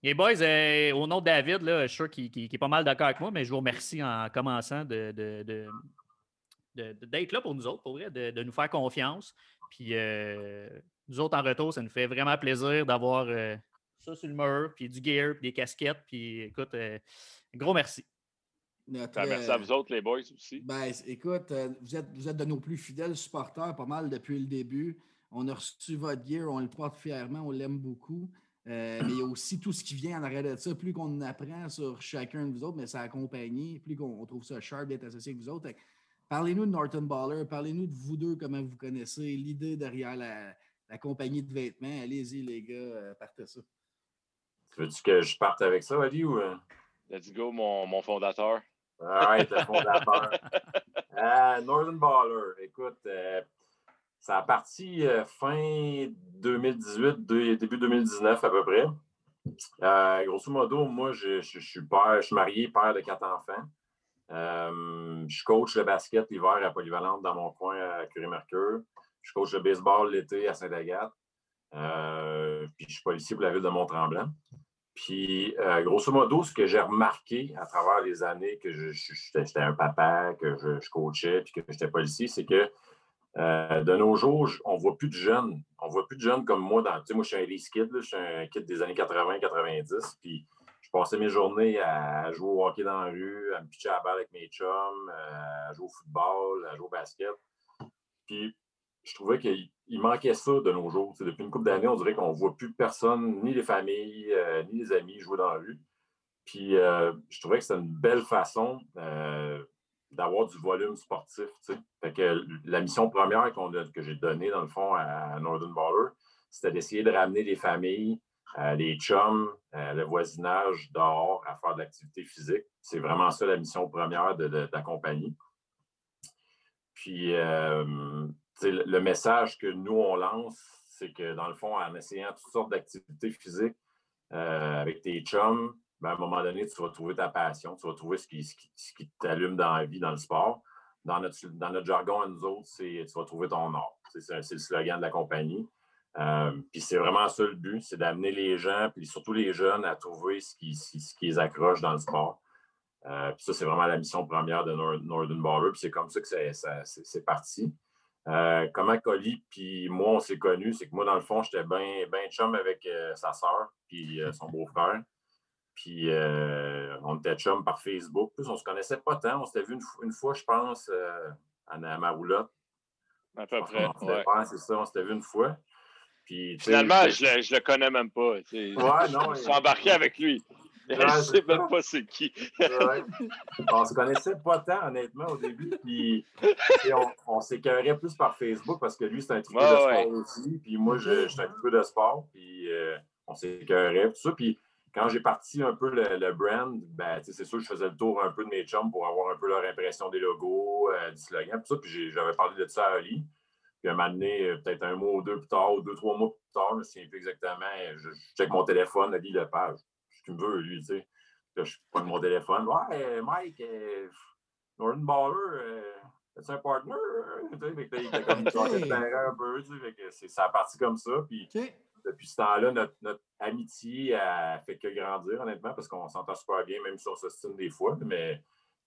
Les boys, euh, au nom de David, là, je suis sûr qu'il est pas mal d'accord avec moi, mais je vous remercie en commençant de, d'être là pour nous autres, pour vrai, de, nous faire confiance. Puis euh, nous autres, en retour, ça nous fait vraiment plaisir d'avoir ça sur le mur, puis du gear, puis des casquettes. Puis écoute, euh, gros merci. Ben, merci à vous autres, les boys aussi. Ben, écoute, euh, vous, êtes, vous êtes de nos plus fidèles supporters, pas mal depuis le début. On a reçu votre gear, on le porte fièrement, on l'aime beaucoup. Euh, mais il y a aussi tout ce qui vient en arrière de ça. Plus qu'on apprend sur chacun de vous autres, mais ça accompagné, plus qu'on trouve ça sharp d'être associé avec vous autres. Parlez-nous de Norton Baller, parlez-nous de vous deux, comment vous connaissez, l'idée derrière la, compagnie de vêtements. Allez-y, les gars, partez ça. Veux-tu que je parte avec ça, Ali? Ou... Euh? Let's go, mon, mon fondateur. right, le fondateur. Euh, Northern Baller, écoute, euh, ça a parti fin 2018, début 2019 à peu près. grosso modo, moi, je, suis père, je suis marié, père de quatre enfants. je coach le basket l'hiver à Polyvalente dans mon coin à Curie-Mercure. Je coach le baseball l'été à Saint-Agathe. puis je suis policier pour la ville de Mont-Tremblant. Puis, euh, grosso modo, ce que j'ai remarqué à travers les années que j'étais un papa, que je, coachais, puis que j'étais policier, c'est que euh, de nos jours, on ne voit plus de jeunes. On ne voit plus de jeunes comme moi. Dans, moi, je suis un Elise Kid, je suis un kid des années 80-90. Puis, je passais mes journées à jouer au hockey dans la rue, à me pitcher à la balle avec mes chums, euh, à jouer au football, à jouer au basket. Puis, je trouvais qu'il manquait ça de nos jours. depuis une couple d'années, on dirait qu'on ne voit plus personne, ni les familles, euh, ni les amis jouer dans la rue. Puis euh, je trouvais que c'était une belle façon euh, d'avoir du volume sportif. Fait que la mission première que j'ai donnée, dans le fond, à Northern Baller, c'était d'essayer de ramener les familles, les chums, le voisinage dehors à faire de l'activité physique. C'est vraiment ça la mission première de, de la compagnie. Puis le message que nous, on lance, c'est que dans le fond, en essayant toutes sortes d'activités physiques euh, avec tes chums, ben, à un moment donné, tu vas trouver ta passion, tu vas trouver ce qui, ce qui, t'allume dans la vie, dans le sport. Dans notre, dans notre jargon à nous autres, c'est tu vas trouver ton art. C'est le slogan de la compagnie. Euh, puis c'est vraiment ça le but, c'est d'amener les gens, puis surtout les jeunes, à trouver ce qui, ce qui les accroche dans le sport. Euh, puis ça, c'est vraiment la mission première de Northern Baller. Puis c'est comme ça que c'est parti. Euh, comment Collie puis moi, on s'est connus, c'est que moi, dans le fond, j'étais bien ben chum avec euh, sa soeur puis euh, son beau-frère. Puis on était chum par Facebook. Plus, on se connaissait pas tant. On s'était vu une, fois, je pense, à, ma roulotte. À peu près. C'est ça, on s'était vu une fois. Puis, Finalement, je le, je le connais même pas. Ouais, non, je suis embarqué avec lui. Je ne sais même pas c'est qui. On se connaissait pas tant, honnêtement, au début. Puis on, on s'écœurait plus par Facebook parce que lui, c'est un truc de sport aussi. Puis moi, je, suis un peu de sport. Puis euh, on s'écœurait, tout ça. Puis quand j'ai parti un peu le, brand, ben, c'est sûr que je faisais le tour un peu de mes chums pour avoir un peu leur impression des logos, euh, du slogan, tout ça. Puis j'avais parlé de ça à Ali. Puis à un moment donné, euh, peut-être un mois ou deux plus tard, ou deux, trois mois plus tard, je ne me souviens plus exactement, je, je check mon téléphone, Ali page qu'il me veut, lui, tu sais. je prends mon téléphone. Ouais, Mike, euh, Norton Baller, euh, c'est un partner? il était comme okay. un peu, c'est ça a parti comme ça. Puis depuis ce temps-là, notre, amitié a fait que grandir, honnêtement, parce qu'on s'entend super bien, même si on s'ostine des fois. Mais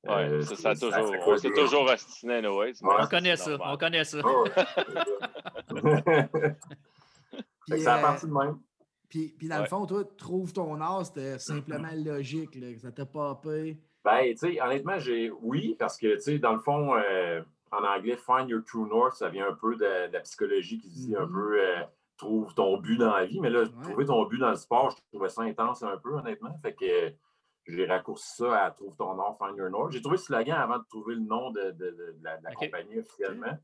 euh, ça, ça, toujours, on s'est toujours ostiné, ouais, On connaît ça, on connaît ça. ça a parti de même. Puis, puis dans le fond, toi, trouve ton art, c'était simplement logique, là, ça t'a papé. Ben, tu sais, honnêtement, j'ai oui, parce que, tu sais, dans le fond, euh, en anglais, find your true north, ça vient un peu de, la psychologie qui dit un mm-hmm. peu euh, trouve ton but dans la vie. Mais là, trouver ton but dans le sport, je trouvais ça intense un peu, honnêtement. Fait que j'ai raccourci ça à Trouve ton Nord, Find Your North. J'ai trouvé ce slogan avant de trouver le nom de, la, compagnie officiellement.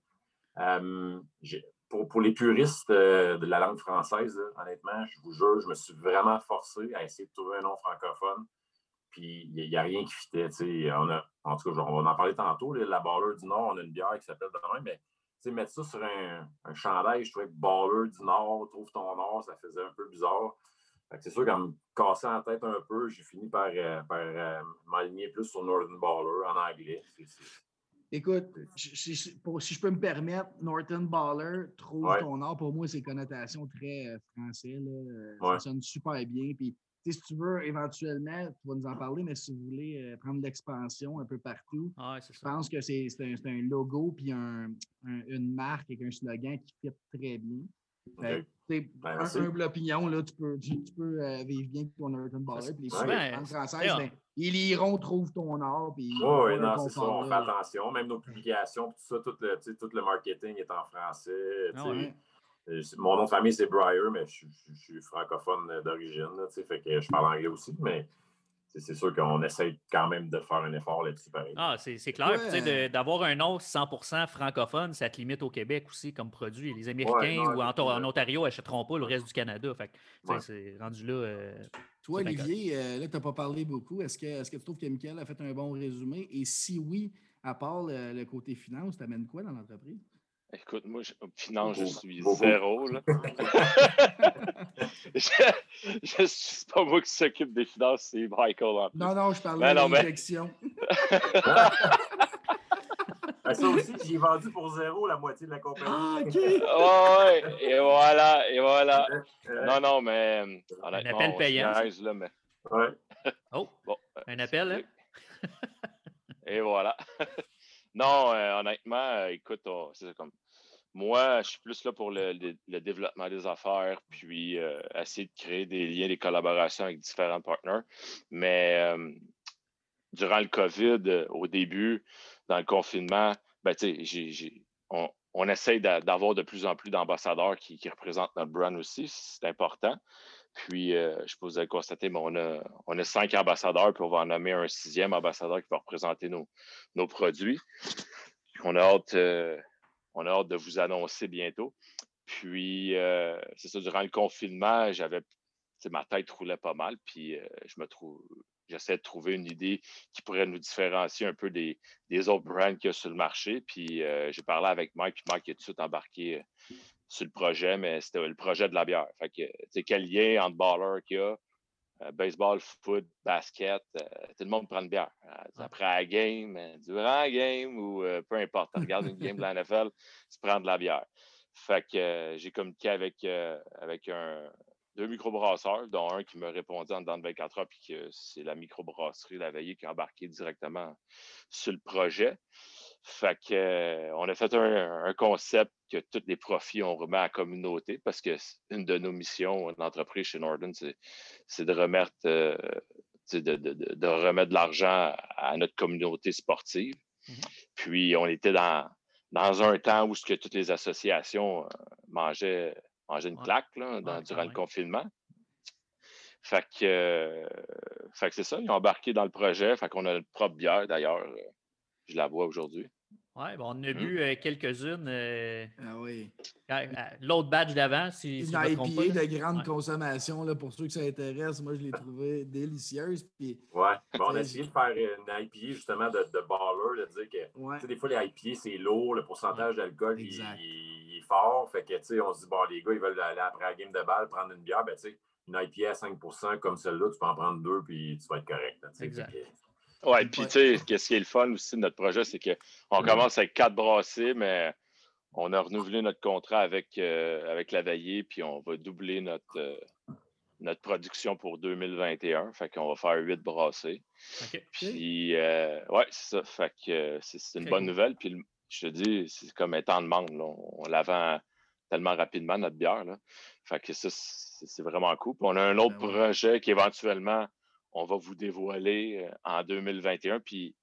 Euh, pour, les puristes euh, de la langue française, honnêtement, je vous jure, je me suis vraiment forcé à essayer de trouver un nom francophone. Puis il n'y a, rien qui fitait. On a, en tout cas, on va en parler tantôt. la Baller du Nord, on a une bière qui s'appelle demain, mais mettre ça sur un, un chandail, je trouvais que Baller du Nord, trouve ton Nord, ça faisait un peu bizarre. C'est sûr qu'en me cassant la tête un peu, j'ai fini par, euh, euh, m'aligner plus sur Northern Baller en anglais. Écoute, si, je peux me permettre, Northern Baller, trouve ton Nord, pour moi, c'est connotation très euh, français. Ça sonne super bien. Puis, si tu veux, éventuellement, tu vas nous en parler, mais si vous voulez prendre l'expansion un peu partout, je pense que c'est un, logo puis une marque avec un slogan qui fit très bien. Okay. Ben, un humble opinion, là, tu peux, tu, peux euh, vivre bien avec ton Norton Baller. Puis les françaises, ben, ils liront, trouvent ton art. Puis oui, non, c'est ça. On fait attention. Même nos publications, tout ça, tout le, tout le marketing est en français. Ah euh, mon nom de famille, c'est Breyer, mais je, je suis francophone d'origine. Fait que je parle anglais aussi. Mais c'est sûr qu'on essaie quand même de faire un effort là-dessus. Ah, c'est clair. D'avoir un nom 100% francophone, ça te limite au Québec aussi comme produit. Les Américains ou en, Ontario n'achèteront pas le reste du Canada. Fait c'est rendu là. Euh, Toi, Olivier, euh, là, tu n'as pas parlé beaucoup. Est-ce que, est que tu trouves que Michael a fait un bon résumé? Et si oui, à part le, côté finance, tu amènes quoi dans l'entreprise? Écoute, moi, je, finance, je suis zéro. Là. je, ne suis pas moi qui s'occupe des finances, c'est Michael. non, non, je parlais de l'injection. Ben, ça aussi, j'ai vendu pour zéro la moitié de la compagnie. Ah, OK. ouais, et voilà, et voilà. Non, non, mais Un appel payant. là, mais... Ouais. Oh, bon, un appel, hein? et voilà. non, euh, honnêtement, euh, écoute, c'est comme moi, je suis plus là pour le, développement des affaires, puis euh, essayer de créer des liens, des collaborations avec différents partenaires. Mais euh, durant le COVID, euh, au début, dans le confinement, ben, on, on, essaye d'avoir de plus en plus d'ambassadeurs qui, représentent notre brand aussi. C'est important. Puis, je peux vous le constater, mais on a, on a cinq ambassadeurs, puis on va en nommer un sixième ambassadeur qui va représenter nos produits. On a hâte on a hâte de vous annoncer bientôt. Puis, euh, c'est ça, durant le confinement, j'avais, ma tête roulait pas mal, puis euh, je me trouve, j'essaie de trouver une idée qui pourrait nous différencier un peu des, autres brands qu'il y a sur le marché. Puis, euh, j'ai parlé avec Mike, puis Mike est tout de suite embarqué sur le projet, mais c'était le projet de la bière. Fait que, quel lien entre baller qu'il y a, euh, baseball, foot, basket, euh, tout le monde prend une bière. Euh, après la game, durant la game ou peu importe, tu regardes une game de la NFL, tu prends de la bière. Fait que j'ai communiqué avec, avec un, deux microbrasseurs, dont un qui m'a répondu en dedans de 24 heures, puis que c'est la microbrasserie La Veillée qui a embarqué directement sur le projet. Fait que, euh, on a fait un, concept que tous les profits, on remet à la communauté parce que une de nos missions d'entreprise chez Norden, c'est de remettre, euh, de, remettre de l'argent à notre communauté sportive. Mmh Puis, on était dans, dans un temps où ce que toutes les associations euh, mangeaient, mangeaient une claque là, durant le confinement. Fait que, fait que c'est ça, ils ont embarqué dans le projet. Fait qu'on a notre propre bière d'ailleurs. Je la vois aujourd'hui. Oui, bon, on a mmh. bu euh, quelques-unes. Euh, ah oui. L'autre badge d'avant, si, Une IPA de grande consommation, là, pour ceux que ça intéresse, moi je l'ai trouvée délicieuse. Puis, ouais, bon, on a essayé de faire une IPA justement de, de baller, de dire que des fois les IPA c'est lourd, le pourcentage d'alcool il, est fort. Fait que on se dit, bon, les gars, ils veulent aller après la game de balle prendre une bière. Ben, une IPA à 5% comme celle-là, tu peux en prendre deux puis tu vas être correct. exact. Oui, puis tu sais, ce qui est le fun aussi de notre projet, c'est qu'on commence avec quatre brassées, mais on a renouvelé notre contrat avec, euh, avec la veillée, puis on va doubler notre, euh, notre production pour 2021. Fait qu'on va faire huit brassées. Puis, euh, ouais, c'est ça. Fait que c'est une bonne nouvelle. Puis, je te dis, c'est comme étant de demande. On la vend tellement rapidement, notre bière. Là. Fait que ça, c'est vraiment cool. Puis on a un autre ben projet qui éventuellement, on va vous dévoiler en 2021. Puis,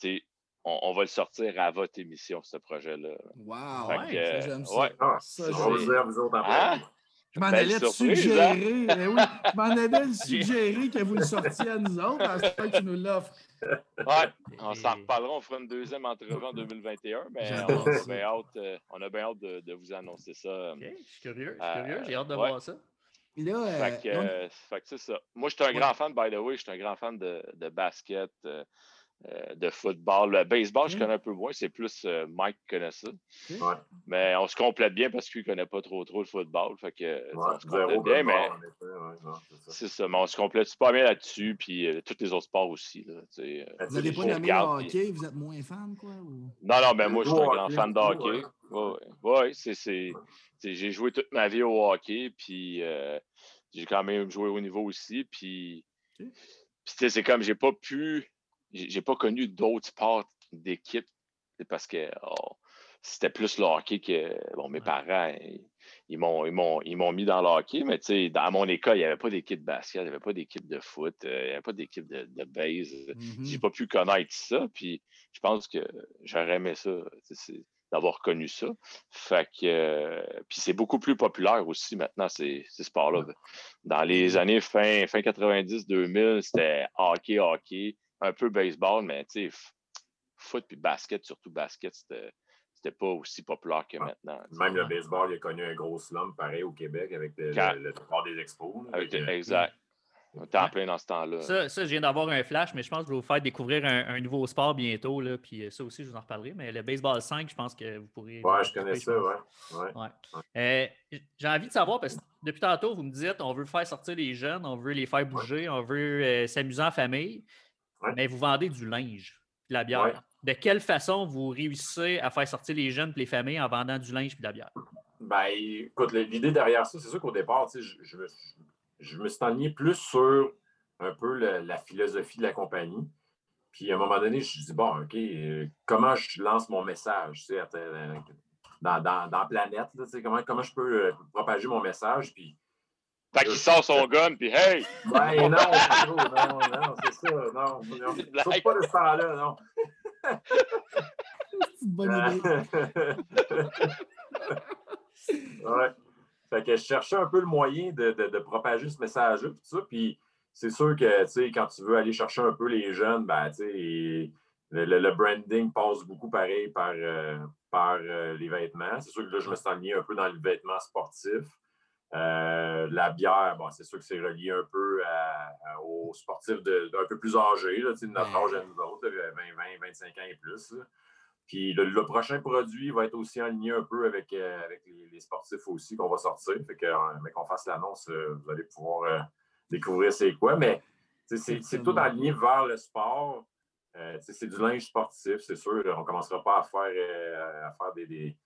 tu sais, on, va le sortir à votre émission, ce projet-là. Wow! ouais, j'aime ça. Ah, ça, vous autres hein? Je m'en allais hein? suggérer, eh oui, je m'en allais suggérer que vous le sortiez à nous autres, à ce que tu nous l'offres. Oui, on s'en reparlera, on fera une deuxième entrevue en 2021, mais on a, bien hâte, euh, on a bien hâte de, vous annoncer ça. OK, je suis curieux, je suis curieux, j'ai hâte de voir ça. Là, euh, fait que, euh, fait que c'est ça. Moi, je suis un grand fan, by the way, je suis un grand fan de, de basket. Euh, de football. Le baseball, je connais un peu moins. C'est plus euh, Mike qui connaît ça. Mais on se complète bien parce qu'il ne connaît pas trop trop le football. Fait que, on se complète bien, mais c'est ça. Mais on se complète pas bien là-dessus. Puis euh, tous les autres sports aussi. Là, vous n'avez pas nommé le hockey, vous êtes moins fan, quoi? Non, non, mais moi, je suis un grand fan de hockey. Oui, c'est. J'ai joué toute ma vie au hockey, puis j'ai quand même joué au niveau aussi. Puis, c'est comme j'ai pas pu j'ai pas connu d'autres sports d'équipe parce que oh, c'était plus le hockey que bon, mes parents, ils, m'ont, ils, m'ont, mis dans le hockey, mais dans mon école, il n'y avait pas d'équipe de basket, il n'y avait pas d'équipe de foot, euh, il n'y avait pas d'équipe de, de base. Mm-hmm. J'ai pas pu connaître ça, puis je pense que j'aurais aimé ça, d'avoir connu ça. Fait que, euh, puis c'est beaucoup plus populaire aussi maintenant, ces, ces sports-là. Dans les années fin, fin 90-2000, c'était hockey, hockey un peu baseball, mais tu sais, foot puis basket, surtout basket, c'était pas aussi populaire que ah, maintenant. Même le baseball, il a connu un gros slump pareil au Québec avec le, le, des expos. exact. On était en plein dans ce temps-là. Ça, ça, je viens d'avoir un flash, mais je pense que je vais vous faire découvrir un, nouveau sport bientôt. Là, puis euh, ça aussi, je vous en reparlerai. Mais le baseball 5, je pense que vous pourrez. Ouais, je connais ça, ouais. ouais. Euh, j'ai envie de savoir, parce que depuis tantôt, vous me dites on veut faire sortir les jeunes, on veut les faire bouger, on veut euh, s'amuser en famille mais vous vendez du linge, de la bière. De quelle façon vous réussissez à faire sortir les jeunes et les familles en vendant du linge et de la bière? Ben, écoute, l'idée derrière ça, c'est sûr qu'au départ, je, je, je me suis enligné plus sur un peu la philosophie de la compagnie. Puis à un moment donné, je me dis, bon, OK, euh, comment je lance mon message euh, dans, dans, dans, la planète? comment, comment je peux euh, propager mon message? Puis fait qu'il sort son gun, puis hey! Ouais, non, c'est trop, non, non, c'est ça, non. non. Sauf pas de ce temps-là, non. c'est une bonne idée. ouais. Fait que je cherchais un peu le moyen de, de, de propager ce message-là, puis ça, puis c'est sûr que, tu sais, quand tu veux aller chercher un peu les jeunes, ben, tu sais, le, le, branding passe beaucoup pareil par, euh, par euh, les vêtements. C'est sûr que là, je me suis aligné un peu dans le vêtement sportif. Euh, la bière, bon, c'est sûr que c'est relié un peu aux sportifs de, un peu plus âgés, là, de notre âge à nous autres, 20, 20, 25 ans et plus. Puis le, prochain produit va être aussi aligné un peu avec, euh, avec les, sportifs aussi qu'on va sortir. Fait que, euh, mais qu'on fasse l'annonce, vous allez pouvoir découvrir c'est quoi. Mais c'est tout aligné vers le sport. c'est du linge sportif, c'est sûr. On ne commencera pas à faire, à faire des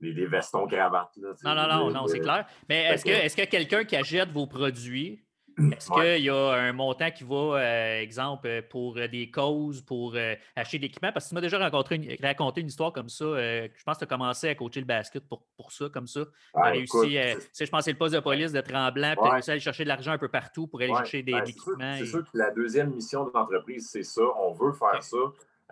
des, vestons cravates. Là, non, non, non, non, c'est clair. Mais est-ce que, est que quelqu'un qui achète vos produits, est-ce qu'il y a un montant qui va, euh, exemple, pour euh, des causes, pour euh, acheter de l'équipement? Parce que tu m'as déjà raconté une, raconté une histoire comme ça. je pense que tu as commencé à coacher le basket pour, pour ça, comme ça. Tu as réussi, je pense c'est le poste de police de Tremblant, puis tu as réussi à aller chercher de l'argent un peu partout pour aller chercher des, ben, équipements. C'est sûr, que la deuxième mission de l'entreprise, c'est ça. On veut faire ça.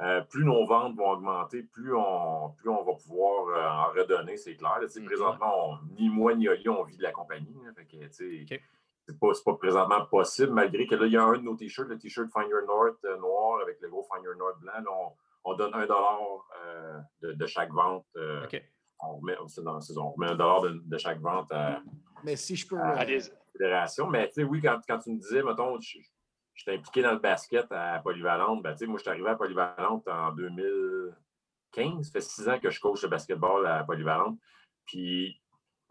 Euh, plus nos ventes vont augmenter, plus on, plus on va pouvoir euh, en redonner, c'est clair. Mm-hmm. Présentement, ni moi ni Oli, on vit de la compagnie. C'est pas, pas, présentement possible, malgré que là, il y a un de nos t-shirts, le t-shirt Find Your North euh, noir avec le gros Find Your North blanc. on, on, donne un dollar de, chaque vente. On remet, on remet un dollar de, chaque vente à, Mais si je peux, à la fédération. Mais oui, quand, quand, tu me disais, mettons, j'étais impliqué dans le basket à Polyvalente. Ben, moi, je suis arrivé à Polyvalente en 2015. Ça fait six ans que je coach le basketball à Polyvalente. Puis,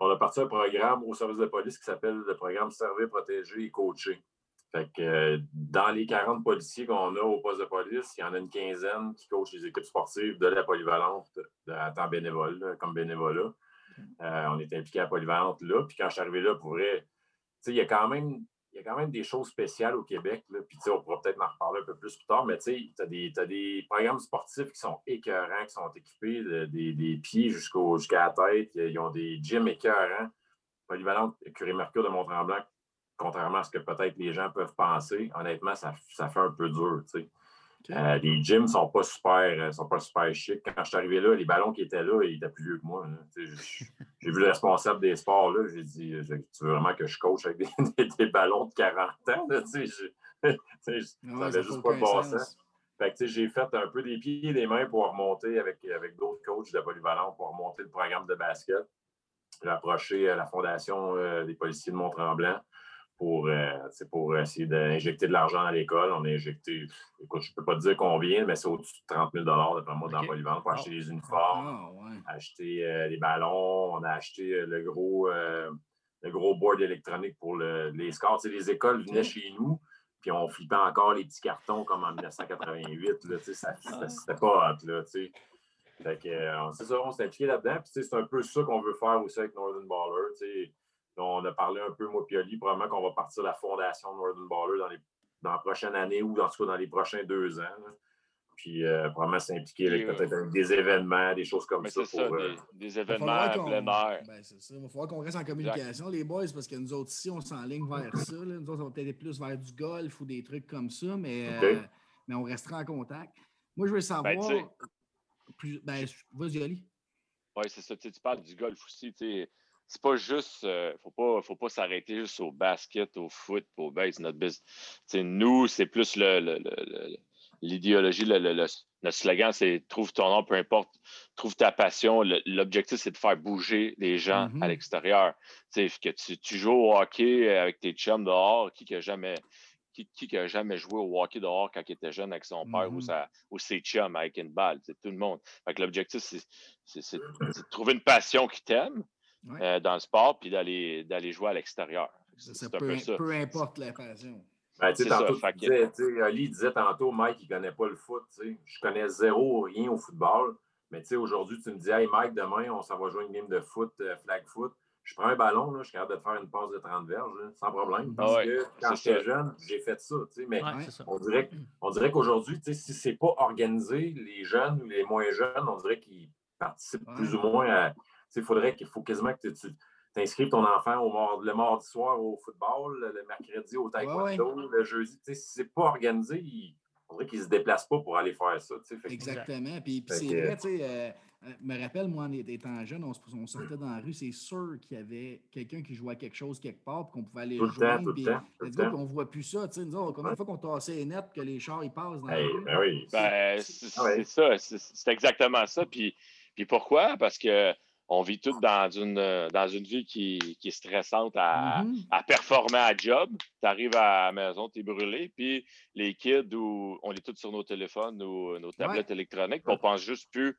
on a parti un programme au service de police qui s'appelle le programme Servir, protéger et coacher. Fait que euh, dans les 40 policiers qu'on a au poste de police, il y en a une quinzaine qui coachent les équipes sportives de la polyvalente à temps bénévole, comme bénévolat. Euh, on est impliqué à la polyvalente là. Puis quand je suis arrivé là, pour vrai, il y a quand même il y a quand même des choses spéciales au Québec. Puis, on pourra peut-être en reparler un peu plus plus tard, mais tu as, as, des programmes sportifs qui sont écœurants, qui sont équipés des, pieds jusqu'à la tête. Ils ont des gyms écœurants. Polyvalente Curie Mercure de Mont-Tremblant, contrairement à ce que peut-être les gens peuvent penser, honnêtement, ça, ça fait un peu dur. Euh, les gyms ne sont pas super euh, sont pas super chics. Quand je suis arrivé là, les ballons qui étaient là, ils étaient plus vieux que moi. J'ai vu le responsable des sports là, j'ai dit euh, Tu veux vraiment que je coach avec des, ballons de 40 ans? Là, je, ça n'avait juste pas de bon sens. j'ai fait un peu des pieds et des mains pour remonter avec, avec d'autres coachs de polyvalent pour remonter le programme de basket. J'ai approché la Fondation des policiers de Mont-Tremblant pour, euh, pour essayer d'injecter de l'argent dans l'école. On a injecté, écoute, je ne peux pas te dire combien, mais c'est au-dessus de 30 000 d'après moi dans Polyvalent pour acheter les uniformes, ah, acheter euh, les ballons. On a acheté euh, le gros, le gros board électronique pour les scores. les écoles venaient chez nous, puis on flippait encore les petits cartons comme en 1988. Là, ça, ah. c'était pas hot. Là, c'est ça, on s'est impliqué là-dedans. c'est un peu ça qu'on veut faire aussi avec Northern Baller on a parlé un peu, moi, Pioli, probablement qu'on va partir de la fondation Northern Baller dans, les, dans la prochaine année ou en tout cas dans les prochains deux ans. Puis euh, probablement s'impliquer avec peut-être des événements, des choses comme ça. ça euh, des, événements à plein air. Ben, c'est ça. Il va falloir qu'on reste en communication, les boys, parce que nous autres ici, on s'enligne vers ça. Nous autres, ça va peut-être être plus vers du golf ou des trucs comme ça, mais, euh, mais on restera en contact. Moi, je veux ben, savoir. Ben, ben, Vas-y, Ali. Oui, c'est ça. Tu parles du golf aussi. Tu c'est pas juste, euh, faut pas, faut pas s'arrêter juste au basket, au foot, au base, notre business. nous, c'est plus l'idéologie, le, notre slogan, c'est trouve ton nom, peu importe, trouve ta passion. L'objectif, c'est de faire bouger les gens à mm-hmm. l'extérieur. Que tu, tu, joues au hockey avec tes chums dehors, qui n'a jamais, qui, qui a jamais joué au hockey dehors quand il était jeune avec son père ou, mm-hmm. sa, ou ses chums avec une balle, c'est tout le monde. L'objectif, c'est de trouver une passion qui t'aime, euh, dans le sport, puis d'aller, d'aller jouer à l'extérieur. C'est, peu, un peu, ça. peu importe la passion. Ben, tu sais, tantôt, Ali disait tantôt, Mike, il ne connaît pas le foot. Je connais zéro, rien au football. Mais aujourd'hui, tu me dis, hey Mike, demain, on s'en va jouer une game de foot, euh, flag foot. Je prends un ballon, là, je suis capable de faire une passe de 30 verges, sans problème. Ah parce que quand j'étais jeune, j'ai fait ça. Mais on dirait, on dirait qu'aujourd'hui, si ce n'est pas organisé, les jeunes ou les moins jeunes, on dirait qu'ils participent plus ou moins à il faudrait qu'il faut quasiment que tu t'inscrives ton enfant au, le mardi soir au football, le mercredi au taekwondo, le jeudi. Si c'est pas organisé, il faudrait qu'ils ne se déplacent pas pour aller faire ça. Exactement. Puis, c'est vrai, tu sais, euh, euh, me rappelle, moi, en étant jeune, on, sortait dans la rue, c'est sûr qu'il y avait quelqu'un qui jouait à quelque chose quelque part, puis qu'on pouvait aller jouer. Puis, on ne voit plus ça. Nous autres, combien de fois qu'on tassait les nets que les chars ils passent dans la rue? Ben oui. Ben, c'est ça, c'est exactement ça. Puis, puis pourquoi? Parce que on vit tous dans une, euh, dans une vie qui, est stressante mm-hmm. à, performer à job. Tu arrives à la maison, tu es brûlé, puis les kids, où on est tous sur nos téléphones ou nos tablettes électroniques, on pense juste plus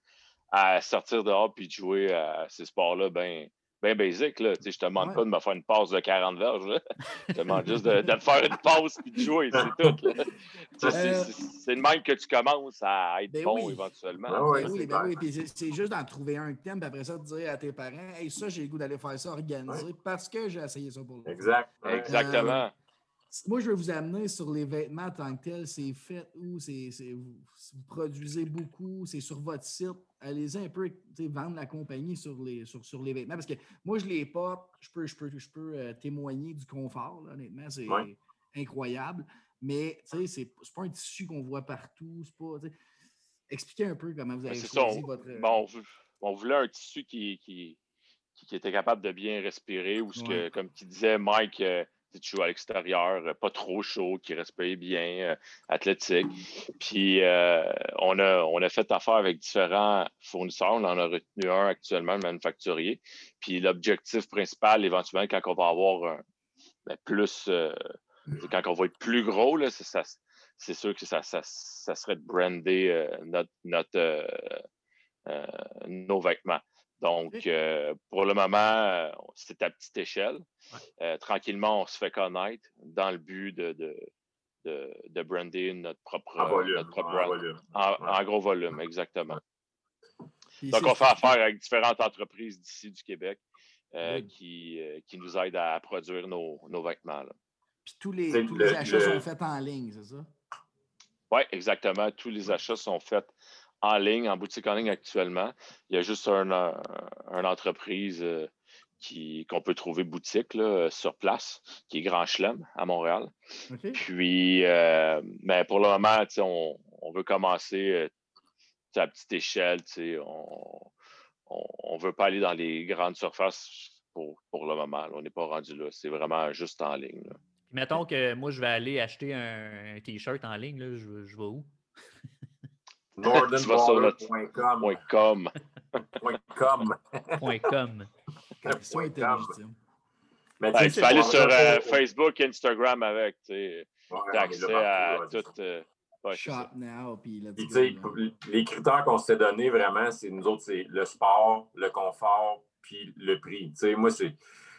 à sortir dehors puis jouer à ces sports-là ben, bien basique. Là. Je te demande pas de me faire une passe de 40 verges. Je te demande juste de, de, faire une passe et de jouer, c'est tout. Euh, c'est le même que tu commences à être ben bon éventuellement. Ben oui, ben oui. c'est juste d'en trouver un thème, puis après ça, de dire à tes parents Hey, ça, j'ai le goût d'aller faire ça organisé parce que j'ai essayé ça pour le Exact. Exactement. Moi, je vais vous amener sur les vêtements tant que tel. C'est fait où? C'est, vous, produisez beaucoup, c'est sur votre site. Allez-y un peu vendre la compagnie sur les, sur, sur les vêtements. Parce que moi, je les porte, je peux, je peux, je peux euh, témoigner du confort, honnêtement. C'est incroyable. Mais c'est, c'est pas un tissu qu'on voit partout. Pas, expliquez un peu comment vous avez choisi votre. Bon, on voulait un tissu qui, qui, qui, était capable de bien respirer ou ce que, comme tu disait Mike, euh, tu joues à l'extérieur, euh, pas trop chaud, qui respire bien, euh, athlétique. Puis euh, on, a, on a fait affaire avec différents fournisseurs. On en a retenu un actuellement, le manufacturier. Puis l'objectif principal, éventuellement, quand on va avoir ben, plus, quand on va être plus gros, c'est sûr que ça, ça, serait de brander notre, notre nos vêtements. Donc, euh, pour le moment, c'est à petite échelle. Euh, tranquillement, on se fait connaître dans le but de, de, de, de brander notre propre, En volume. notre propre en brand. volume. En, Ouais. en gros volume, exactement. Puis Donc, on fait affaire avec différentes entreprises d'ici du Québec euh, qui, euh, qui nous aident à produire nos, nos vêtements. là. Puis tous les, C'est tous le- les achats le- sont faits en ligne, c'est ça? Oui, exactement. Tous les achats sont faits en ligne, en boutique en ligne actuellement. Il y a juste un, euh, une entreprise euh, qui- qu'on peut trouver boutique là, sur place, qui est Grand Chelem à Montréal. Puis, euh, mais pour le moment, on, on veut commencer euh, à petite échelle. tu sais, On ne veut pas aller dans les grandes surfaces pour, pour le moment. là. On n'est pas rendu là. C'est vraiment juste en ligne. là. Mettons que moi, je vais aller acheter un, un T-shirt en ligne, là, je, je vais où? Northernballer.com. Point com. Point com. .com. Mais Ben, tu peux aller sur euh, Facebook, Instagram avec. tu sais. Ouais, accès partout, à ouais, tout. euh, ouais. Shop now, puis les critères qu'on s'est donnés vraiment, c'est nous autres, c'est le sport, le confort, puis le prix. Tu sais, moi, c'est.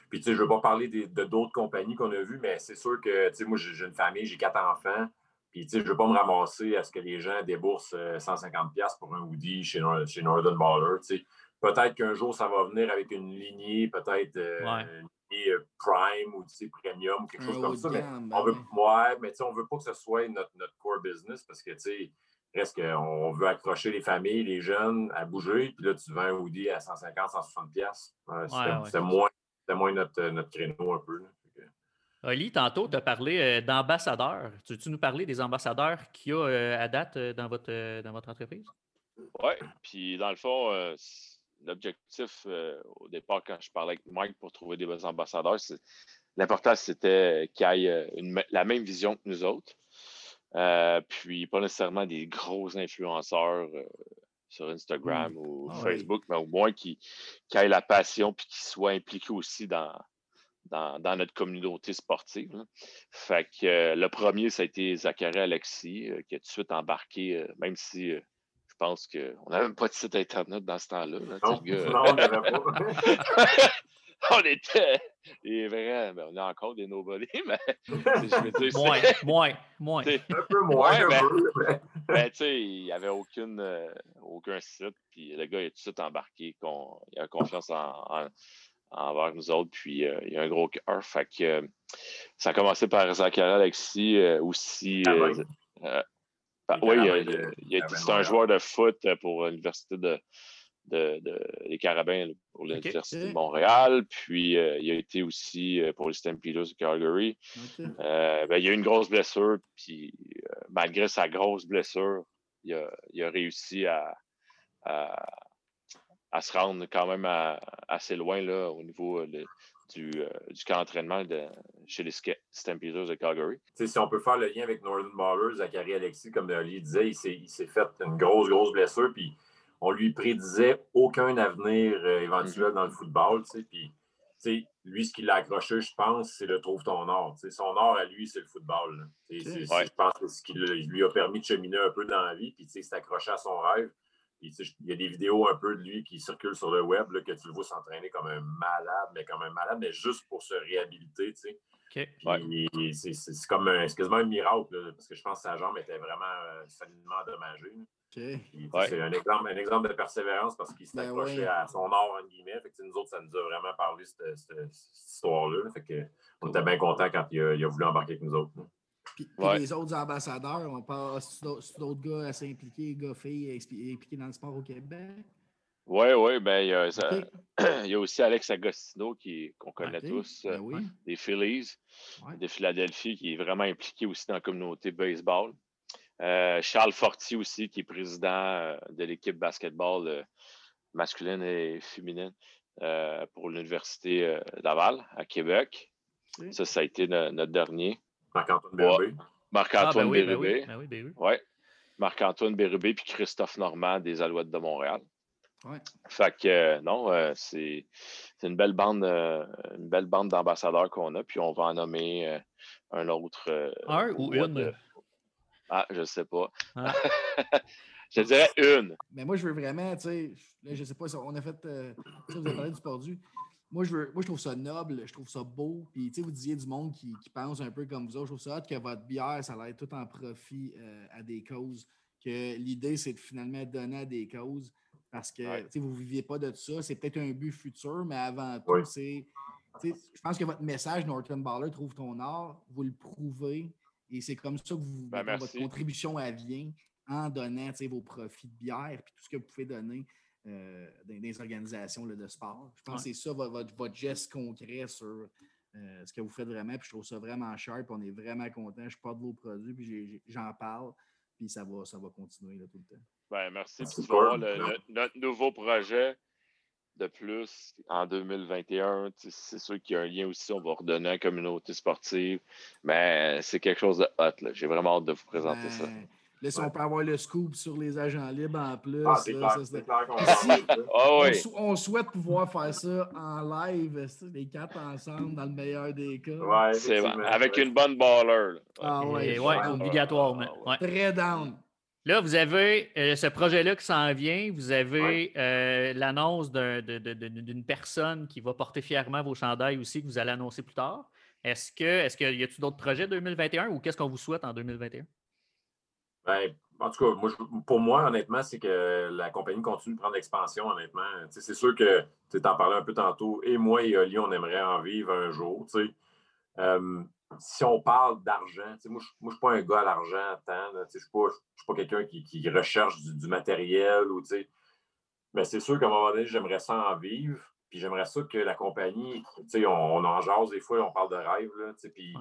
Puis, tu sais, je ne veux pas parler des- de d'autres compagnies qu'on a vues, mais c'est sûr que, tu sais, moi, j'ai j'ai une famille, j'ai quatre enfants. Puis, tu sais, je ne veux pas me ramasser à ce que les gens déboursent euh, 150$ pour un hoodie chez, chez Northern Baller. Tu sais, peut-être qu'un jour, ça va venir avec une lignée, peut-être euh, Ouais. une lignée euh, Prime ou, tu sais, Premium ou quelque Un chose comme ça. Mais gamme, ben on veut, ouais. ouais, mais tu sais, on veut pas que ce soit notre, notre core business parce que, tu sais, reste qu'on veut accrocher les familles, les jeunes à bouger. Puis là, tu vends un hoodie à 150, 160 pièces. C'était Ouais, ouais. c'était moins, moins notre, notre créneau un peu. là. Oli, tantôt, tu as parlé euh, d'ambassadeurs. Tu veux-tu nous parler des ambassadeurs qu'il y a euh, à date euh, dans, votre, dans votre entreprise? Oui, puis dans le fond, l'objectif au départ, quand je parlais avec Mike pour trouver des bons ambassadeurs, l'important, c'était qu'ils aient euh, une la même vision que nous autres. Euh, puis pas nécessairement des gros influenceurs euh, sur Instagram ou Ah oui. Facebook, mais au moins qui, qui aient la passion puis qui soient impliqués aussi dans, dans, dans notre communauté sportive. là. Fait que euh, le premier, ça a été Zachary Alexis, euh, qui a tout de suite embarqué, euh, même si euh, je pense qu'on n'avait même pas de site Internet dans ce temps-là. là, tu sais, Non, le gars. non, on n'avait pas. on était. Il est vrai, ben, on est encore des nobody, mais je veux dire, c'est- Moins, moins, moins. un peu moins, Ouais, ben- mais- ben, tu sais, il n'y avait aucune, euh, aucun site, puis le gars, il a tout de suite embarqué, qu'on- il a confiance en, en- envers nous autres, puis euh, il a un gros cœur. Fait que euh, ça a commencé par Zachary Alexis euh, aussi. Ah euh, euh, ben, oui, été- Carabins c'est un joueur de foot pour l'Université de, de, de- les Carabins pour l'Université de Montréal. Puis euh, il a été aussi pour les Stampeders de Calgary. OK. Euh, ben, il a eu une grosse blessure, puis euh, malgré sa grosse blessure, il a, il a réussi à, à, à se rendre quand même à- assez loin là, au niveau euh, le- du, euh, du camp d'entraînement de- chez les Stampeders de Calgary. Tu sais, si on peut faire le lien avec Northern Ballers, Zachary Alexis, comme Oli disait, il s'est il s'est fait une grosse, grosse blessure, puis on lui prédisait aucun avenir euh, éventuel dans le football. tu sais, Puis, tu sais, lui, ce qui l'a accroché, je pense, c'est le trouve ton or. Son or à lui, c'est le football. Ouais. Je pense que c'est ce qui lui a permis de cheminer un peu dans la vie, puis tu sais, s'est accroché à son rêve. Puis, tu sais, il y a des vidéos un peu de lui qui circulent sur le web, là, que tu le vois s'entraîner comme un malade, mais comme un malade, mais juste pour se réhabiliter. tu sais. C'est- comme un, quasiment un miracle, là, parce que je pense que sa jambe était vraiment euh, solidement endommagée. Ouais. C'est un exemple, un exemple de persévérance parce qu'il s'est Ben accroché ouais. à son art, entre guillemets. Fait que, tu sais, nous autres, ça nous a vraiment parlé, cette, cette- cette histoire-là. là. Fait que, on était bien contents quand il a, il a voulu embarquer avec nous autres. là. Puis, Ouais. les autres ambassadeurs, on parle, c'est d'autres gars assez impliqués, gars, filles, impliqués dans le sport au Québec? Oui, oui, ben, il y a, ça- il y a aussi Alex Agostino qui- qu'on connaît tous, euh, Ben oui. des Phillies Ouais. de Philadelphie, qui est vraiment impliqué aussi dans la communauté baseball. Euh, Charles Fortier aussi, qui est président euh, de l'équipe basketball euh, masculine et féminine euh, pour l'Université euh, Laval à Québec. Ça, ça a été no- notre dernier. Marc-Antoine Ouais. Bérubé. Ah, Marc-Antoine ben oui, ben Bérubé. oui, ben oui, ben oui. Ouais. Marc-Antoine Bérubé puis Christophe Normand des Alouettes de Montréal. Ouais. Fait que euh, non, euh, c'est c'est une belle bande, euh, une belle bande d'ambassadeurs qu'on a, puis on va en nommer euh, un autre. euh, Un ou une? Ah, je sais pas. Ah. Je dirais une. Mais moi, je veux vraiment, tu sais, je sais pas, on a fait, euh, ça, vous avez parlé du sportu. Moi je, veux, moi, je trouve ça noble, je trouve ça beau. Puis, tu sais, vous disiez du monde qui, qui, pense un peu comme vous autres. Je trouve ça hâte que votre bière, ça être tout en profit euh, à des causes. Que l'idée, c'est de finalement donner à des causes parce que, tu sais, vous ne viviez pas de ça. C'est peut-être un but futur, mais avant tout, c'est. Je pense que votre message, Norton Baller, trouve ton art, vous le prouvez. Et c'est comme ça que vous, ben, votre contribution elle vient en donnant vos profits de bière et tout ce que vous pouvez donner euh, dans des organisations de sport. Je pense que c'est ça votre, votre, geste concret sur euh, ce que vous faites vraiment. Puis je trouve ça vraiment cher. Puis on est vraiment content. Je porte vos produits, puis j'en parle. Puis ça va, ça va continuer tout le temps. Ben, merci. Puis voir notre nouveau projet de plus en 2021. C'est sûr qu'il y a un lien aussi. On va redonner à la communauté sportive. Mais c'est quelque chose de hot. J'ai vraiment hâte de vous présenter ça. Là, si on peut avoir le scoop sur les agents libres en plus. Ah, c'est clair, clair qu'on oui. on, on, souhaite pouvoir faire ça en live, les quatre ensemble, dans le meilleur des cas? Ouais, c'est avec une bonne baller. Ah ouais, ouais, obligatoirement. Ouais. Très down. Là, vous avez euh, ce projet-là qui s'en vient. Vous avez euh, l'annonce d'une personne qui va porter fièrement vos chandails aussi, que vous allez annoncer plus tard. Est-ce que, est-ce qu'il y a-t-il d'autres projets 2021 ou qu'est-ce qu'on vous souhaite en 2021? Ben, en tout cas, pour moi, honnêtement, c'est que la compagnie continue de prendre l'expansion, honnêtement. c'est sûr que tu en parlais un peu tantôt, et moi et Oli, on aimerait en vivre un jour. Si on parle d'argent, moi, je ne suis pas un gars à l'argent tant. Je ne suis pas, quelqu'un qui, recherche du, matériel. Ou, mais c'est sûr qu'à un moment donné, j'aimerais ça en vivre. Puis j'aimerais ça que la compagnie, on, on en jase des fois, on parle de rêve. Puis.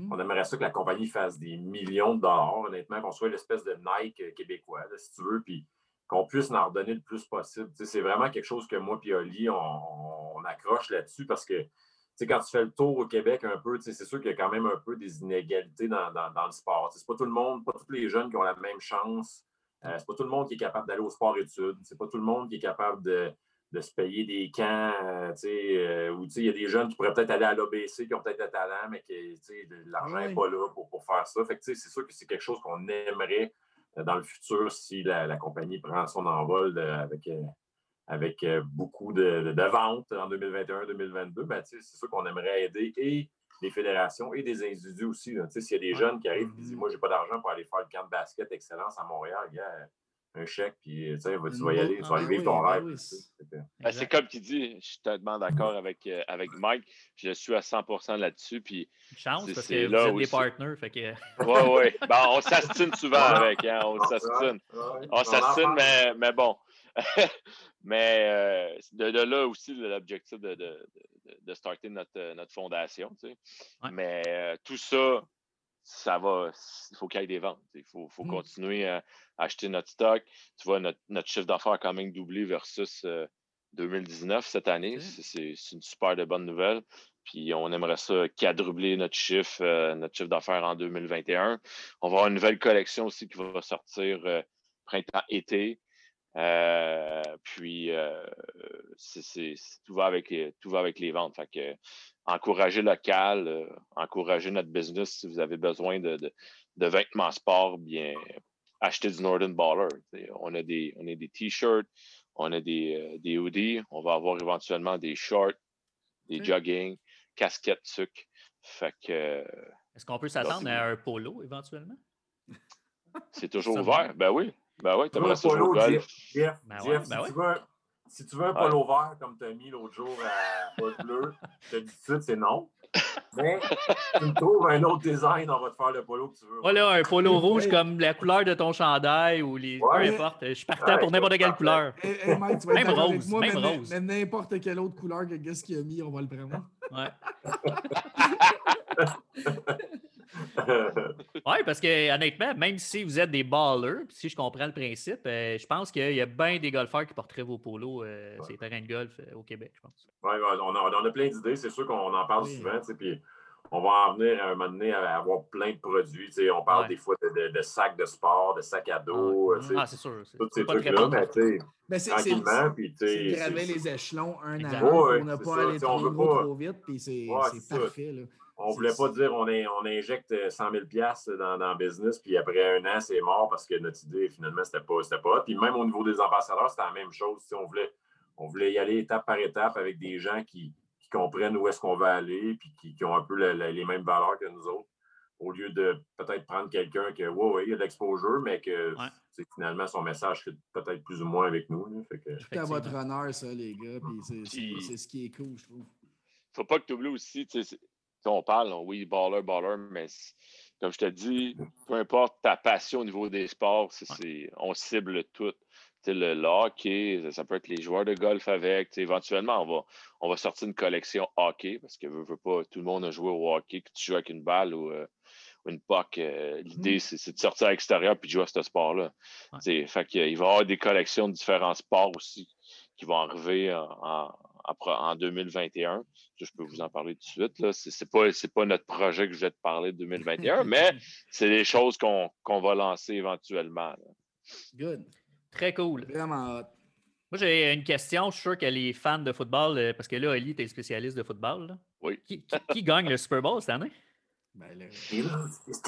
On aimerait ça que la compagnie fasse des millions de dollars, honnêtement, qu'on soit l'espèce de Nike euh, québécois, si tu veux, puis qu'on puisse en redonner le plus possible. c'est vraiment quelque chose que moi et Oli, on, accroche là-dessus parce que quand tu fais le tour au Québec un peu, c'est sûr qu'il y a quand même un peu des inégalités dans, le sport. C'est pas tout le monde, pas tous les jeunes qui ont la même chance. Euh, c'est pas tout le monde qui est capable d'aller au sport-études. C'est pas tout le monde qui est capable de, de se payer des camps, euh, euh, où il y a des jeunes qui pourraient peut-être aller à l'ABC, qui ont peut-être le talent, mais qui l'argent n'est pas là pour, faire ça. Fait c'est sûr que c'est quelque chose qu'on aimerait euh, dans le futur si la, compagnie prend son envol avec, avec beaucoup de, ventes en 2021-2022. Ben, c'est sûr qu'on aimerait aider et les fédérations et des individus aussi. S'il y a des jeunes qui arrivent et disent mm-hmm. Moi, j'ai pas d'argent pour aller faire le camp de basket excellence à Montréal, un chèque, puis tu, vas, tu vas y aller, tu vas aller vivre ton rêve. Ben, c'est comme tu dis, je suis totalement d'accord avec, euh, avec Mike. Je suis à 100% là-dessus. Puis chance, parce que là vous êtes des partenaires. Fait que... Oui, oui. Ben, on s'astine souvent avec. Hein, on s'astine. On s'astine, mais, mais bon. mais euh, de, de, là aussi, l'objectif de, de, de, starter notre, notre fondation. Tu sais. Mais euh, tout ça, ça va, il faut qu'il y ait des ventes. Il faut, faut mmh. continuer à, acheter notre stock. Tu vois, notre, notre chiffre d'affaires a quand même doublé versus 2019 cette année. C'est une super de bonne nouvelle. Puis on aimerait ça quadrupler notre chiffre, euh, notre chiffre d'affaires en 2021. On va avoir une nouvelle collection aussi qui va sortir euh, printemps-été. Euh, puis c'est tout va avec les, tout va avec les ventes. Fait que encourager local, euh, encourager notre business si vous avez besoin de, de, vêtements sport, bien acheter du Northern Baller. On a des, on a des t-shirts, on a des, euh, des hoodies, on va avoir éventuellement des shorts, des jogging, casquettes sucre. Fait que. Est-ce qu'on peut s'attendre à un polo éventuellement? C'est toujours ouvert. Ben oui. Ben oui, tu as ça jouer golf. Jeff, ben Jeff, si, ben tu veux, si tu veux un polo vert comme tu as mis l'autre jour à Paul Bleu, je te dis tout de suite, c'est non. Mais tu me trouves un autre design, on va te faire le polo que tu veux. Voilà, un polo rouge comme la couleur de ton chandail ou les. Peu importe. Je suis partant pour n'importe quelle couleur. même rose. Moi, même rose. Mais n'importe quelle autre couleur que qu'est-ce qu'il a mis, on va le prendre. Ouais. Oui, parce que honnêtement, même si vous êtes des ballers, si je comprends le principe, euh, je pense qu'il y a bien des golfeurs qui porteraient vos polos, euh, ces terrains de golf euh, au Québec, je pense. Oui, on, a, plein d'idées, c'est sûr qu'on en parle souvent, puis on va en venir à un moment donné à avoir plein de produits. On parle des fois de, sacs de sport, de sacs à dos. Ah, c'est sûr. Tous ces trucs-là, mais tu sais, tranquillement. C'est graver les échelons un à un. on n'a pas aller trop, trop, vite, puis c'est parfait. On ne C'est- voulait pas dire on, est- on injecte 100 000 dans, dans le business, puis après un an, c'est mort parce que notre idée, finalement, c'était pas, c'était pas. hot. Puis même au niveau des ambassadeurs, c'était la même chose. Sais, On voulait, on voulait y aller étape par étape avec des gens qui, qui comprennent où est-ce qu'on va aller, puis qui, qui ont un peu le- le- les mêmes valeurs que nous autres, au lieu de peut-être prendre quelqu'un que, oui, oui, il y a de l'exposure, mais que Ouais. sais, finalement, son message fit peut-être plus ou moins avec nous. là. Fait que- Tout à votre honneur, ça, les gars. Puis c'est- c'est Puis- c'est ce qui est cool, je trouve. faut pas que tu oublies aussi, on parle, oui, baller, baller, mais comme je te dis, peu importe ta passion au niveau des sports, c'est- on cible tout. Tu sais, le, le hockey, ça, ça peut être les joueurs de golf avec. Éventuellement, on va, on va sortir une collection hockey parce que veut, veut pas, tout le monde a joué au hockey, que tu joues avec une balle ou euh, une puck. euh, L'idée, c'est c'est de sortir à l'extérieur et de jouer à ce sport-là. Ouais. Fait qu'il va y avoir des collections de différents sports aussi qui vont arriver en, en- en pro- en 2021. Ça, je peux vous en parler tout de suite. là. C'est c'est pas, c'est pas notre projet que je vais te parler de 2021, mais c'est des choses qu'on qu'on va lancer éventuellement. là. Good. Très cool. Vraiment hot. Moi, j'ai une question. Je suis sûr que les fans de football, euh, parce que là, Oli, tu es spécialiste de football. là. Oui. Qui, qui- qui gagne le Super Bowl cette année? Ben, là,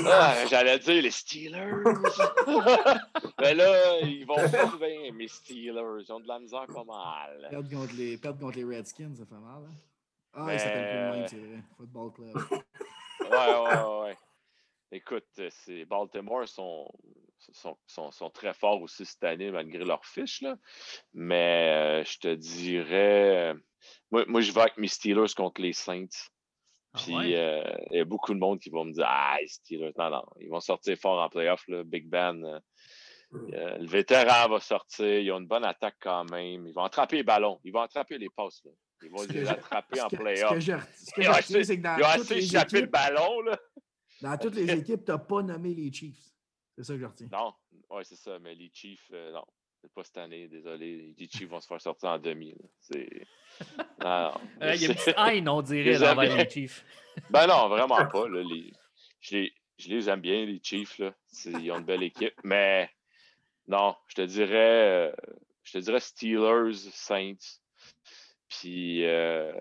Ah, J'allais dire les Steelers. mais là, ils vont pas bien, mes Steelers. Ils ont de la misère pas mal. perdre contre, les, perdre contre les Redskins, ça fait mal. Hein? Ah, Mais- il s'appelle plus de même, c'est vrai. Football Club. Ouais, ouais, ouais. Écoute, c'est Baltimore sont, sont, sont, sont très forts aussi cette année malgré leur fiche. Là. Mais euh, je te dirais. euh, Moi, moi, je vais avec mes Steelers contre les Saints. Ah Puis ouais? euh, il y a beaucoup de monde qui vont me dire Ah, Steelers. Non, non, ils vont sortir fort en playoff. Là. Big Ben. euh, euh, le vétéran va sortir. Ils ont une bonne attaque quand même. Ils vont attraper les ballons. Ils vont attraper les passes. Là. Ils vont les attraper en playoff. ce que Ils ont assez- c'est que dans Ils ont toutes assez les échappé le ballon. Là. dans toutes les équipes, tu n'as pas nommé les Chiefs. C'est ça que je retiens. Non, ouais, c'est ça, mais les Chiefs, non, c'est pas cette année, désolé. Les Chiefs vont se faire sortir en demi. là. C'est. Non, non, Euh, Il y a une petite haine, on dirait, Les là, envers amis. les Chiefs. Ben non, vraiment pas. Là, les... Je, les... je les aime bien, les Chiefs. Là. C'est- Ils ont une belle équipe. Mais non, je te dirais. euh, Je te dirais Steelers, Saints. Puis euh,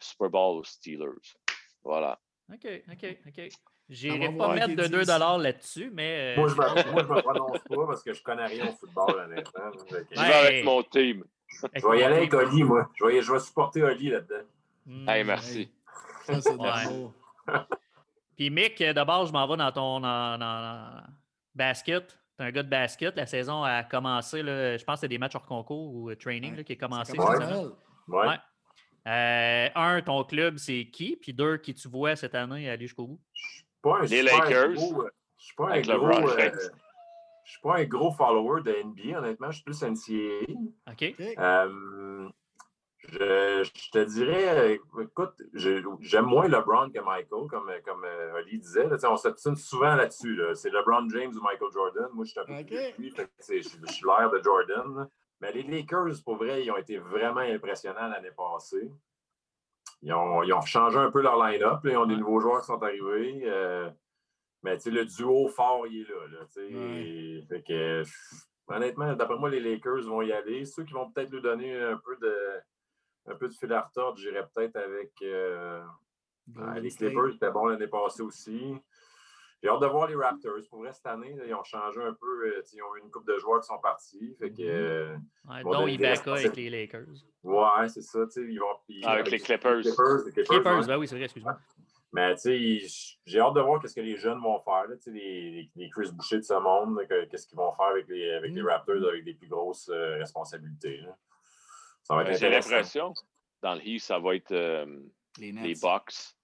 Super Bowl aux Steelers. Voilà. OK, OK, OK. J'irai pas mettre de dit 2 ça. là-dessus, mais. euh, Moi, je me, moi, je me prononce pas parce que je connais rien au football, honnêtement. Je Ouais. vais avec mon team. avec Je vais y aller avec. Oli, moi. Je vais, je vais supporter Oli là-dedans. Hmm. Hey, merci. Hey, Ça, c'est Ouais. Puis Mick, d'abord, je m'en vais dans ton dans- dans- dans basket. Tu es un gars de basket. La saison a commencé, là, je pense que c'est des matchs hors concours ou euh, training là, qui a commencé. Noël. Ouais. Ouais. Euh, un, ton club, c'est qui? Puis deux, qui tu vois cette année aller jusqu'au bout? Pas un Les super Lakers. gros, euh, je suis pas un gros. LeBron euh, James. je suis pas un gros follower de NBA, honnêtement. Je suis plus NCAA. OK? Euh, je, je te dirais, euh, écoute, je- j'aime moins LeBron que Michael, comme, comme euh, Oli disait. là. On s'obstine souvent là-dessus. là. C'est LeBron James ou Michael Jordan. Moi, je suis un peu plus je, je suis l'air de Jordan. là. Mais les Lakers, pour vrai, ils ont été vraiment impressionnants l'année passée. Ils ont, ils ont changé un peu leur line-up. Ils ont des nouveaux joueurs qui sont arrivés. euh, mais le duo fort, il est là. Fait que, honnêtement, d'après moi, les Lakers vont y aller. Ceux qui vont peut-être lui donner un peu de, un peu de fil à retordre, j'irais peut-être avec euh, ah, les. Clippers, c'était bon l'année passée aussi. J'ai hâte de voir les Raptors. Pour vrai, cette année, là, ils ont changé un peu. euh, ils ont eu une coupe de joueurs qui sont partis. Fait que, Mhm. euh, Ouais, dont Ibaka avec les Lakers. ouais, c'est ça. Ils vont, puis- Avec les Clippers. Les Clippers, les Clippers, Clippers, ouais. ben oui, c'est vrai, excuse-moi. Mais tu sais, ils- j'ai hâte de voir ce que les jeunes vont faire. là, les, les, les Chris Boucher de ce monde, qu'est-ce qu'ils vont faire avec les, avec les Mm. Raptors avec des plus grosses euh, responsabilités. là. Ça va être Ben, J'ai l'impression, dans le Heat, ça va être euh, Les. Bucks.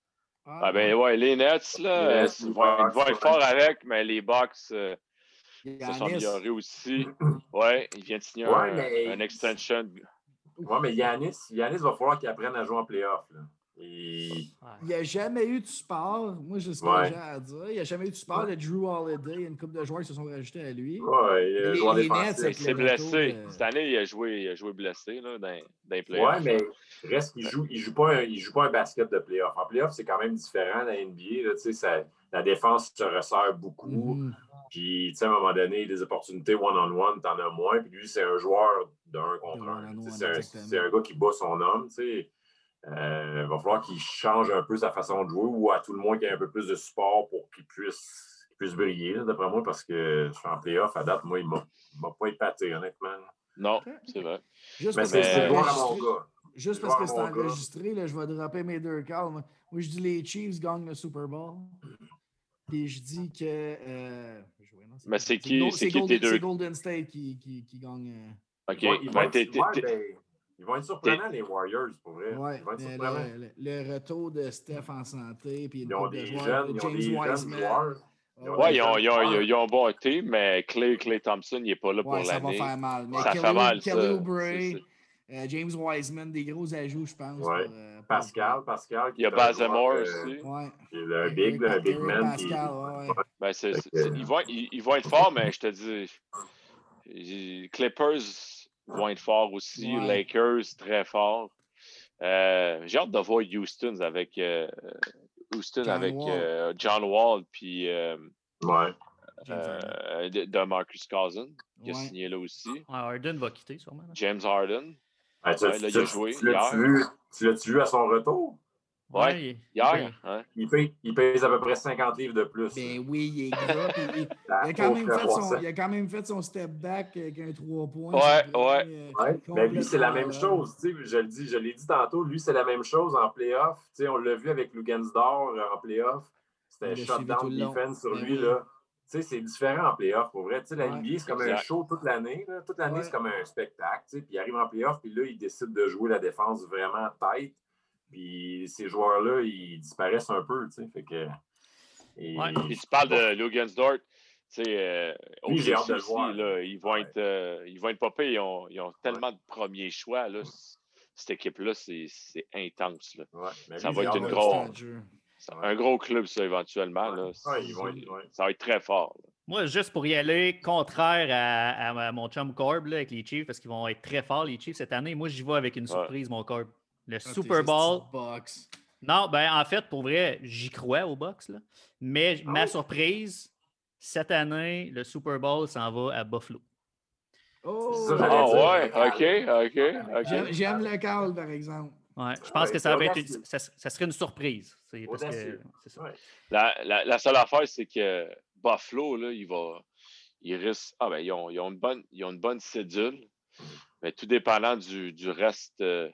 Ah, Ah ben ouais, les Nets, là, euh, ils vont, ils Bucks, vont être forts avec, mais les Bucks euh, se sont améliorés aussi. Ouais, ils viennent de signer Ouais, un, mais- un extension. Ouais, mais Yanis, Yanis va falloir qu'il apprenne à jouer en playoff. Là. Et-. Il n'y a jamais eu de support. Moi, j'ai ce que Ouais. j'ai à dire. Il n'y a jamais eu de support de Drew Holiday. Il y a une couple de joueurs qui se sont rajoutés à lui. Ouais, il a Les- les. Nets, Il s'est blessé. de- Cette année, il a joué, il a joué blessé là, dans, dans les playoffs. Ouais, mais reste qu'il joue, il joue pas un, il joue pas un basket de playoff. En playoff, c'est quand même différent de la NBA. Là, tu sais, ça- la défense se resserre beaucoup. Mhm. Puis, tu sais, à un moment donné, des opportunités one-on-one, t'en as moins. Puis lui, c'est un joueur d'un contre De un. C'est un, un gars qui bat son homme. tu sais. Euh, il va falloir qu'il change un peu sa façon de jouer ou à tout le moins qu'il y ait un peu plus de support pour qu'il puisse, qu'il puisse briller, d'après moi, parce que en playoff, à date, moi, il ne m'a pas épaté, honnêtement. Non, c'est vrai. Juste Mais parce que c'est à mon enregistré, gars. juste parce que c'est là, je vais dropper mes deux calls. Moi, je dis les Chiefs gagnent le Super Bowl. Et je dis que. euh, Mais c'est qui- Go- c'est qui Golden, tes deux? c'est Golden State qui, qui, qui gagne. euh, OK. Ouais, ben, ils vont être surprenants, les Warriors, pour vrai. Ouais, ils vont être surprenants. le, le- le retour de Steph en santé, puis une Ils ont de des joueurs, jeunes, ils ont James des jeunes Wiseman. joueurs. Ouais, Ouais, ils ont, jeunes ils, ont, ils ont un bon team, mais Clay, Clay Thompson, il n'est pas là pour Ouais, ça va l'année. faire mal. Mais Ça Kelly, fait mal, ça. Kelly C'est- Oubre, euh, James Wiseman, des gros ajouts, je pense. Ouais. pour, euh, pour- Pascal, Pascal. qui Il y a Bazemore aussi. Ouais. qui est un big, un big man. Pascal, ouais, ouais. Ben, ils, vont, ils, ils vont être forts, mais je te dis, Clippers vont être forts aussi. Ouais. Lakers, très forts. Euh, J'ai hâte de voir Houston avec, euh, Houston John avec Wall. euh, John Wall puis euh, Ouais. Euh, de, de Marcus Cousins, qui a signé là aussi. Ouais, Harden va quitter sûrement. là. James Harden. Ah, tu Ouais, là, il a joué tu l'as-tu hier. vu, tu l'as-tu vu à son retour? Ouais, il- Hier? Il, paye, il pèse à peu près 50 livres de plus. Ben oui, il est gras. puis il, a quand même fait son, il a quand même fait son step back avec un 3 points. Premier, ouais. euh, Ouais, mais lui, c'est la même malade. chose. tu sais, Je le dis, je l'ai dit tantôt, lui, c'est la même chose en playoff. Tu sais, On l'a vu avec Lugansdor euh, en playoff. C'était shutdown defense sur Ben lui. oui. Là. Tu sais, C'est différent en playoff, pour vrai. Tu sais, La Ouais. NBA, c'est comme un show toute l'année. Toute l'année, Ouais. c'est comme un spectacle. tu sais, Puis il arrive en playoff, puis là, il décide de jouer la défense vraiment tight. Puis ces joueurs-là, ils disparaissent un peu. tu sais, Fait que, et- Ouais. Puis tu parles de sais, euh, Lui, j'ai OKC hâte de le aussi, voir. là, ils vont Ouais. être, euh, ils vont être pas pires. Ils ont, ils ont tellement de premiers choix. Là. Cette équipe-là, c'est c'est intense. Là. Ouais, mais Ça lui, va être une grosse- un gros club, ça, éventuellement. Ouais. Là. Ouais, ils vont C'est- être- ouais. Ça va être très fort. là. Moi, juste pour y aller contraire à, à- à mon chum Corb là, avec les Chiefs, parce qu'ils vont être très forts, les Chiefs, cette année. Moi, j'y vais avec une surprise, mon Corb. Le Ah, Super Bowl. box. Non, ben en fait, pour vrai, j'y crois au box. Là. Mais Ah ma oui? surprise, cette année, le Super Bowl s'en va à Buffalo. Oh! Ah ouais, ok, ok, J'aime- ok. J'aime le call, par exemple. Ouais, je pense Ouais, que ça, va être une- ça, ça serait une surprise. C'est parce que- Audacieux. c'est ça. Ouais. La, la, la seule affaire, c'est que Buffalo, là, il va. Il risque. Ah ben, ils ont, ils ont une bonne, ils ont une bonne cédule. Mais tout dépendant du, du reste. euh,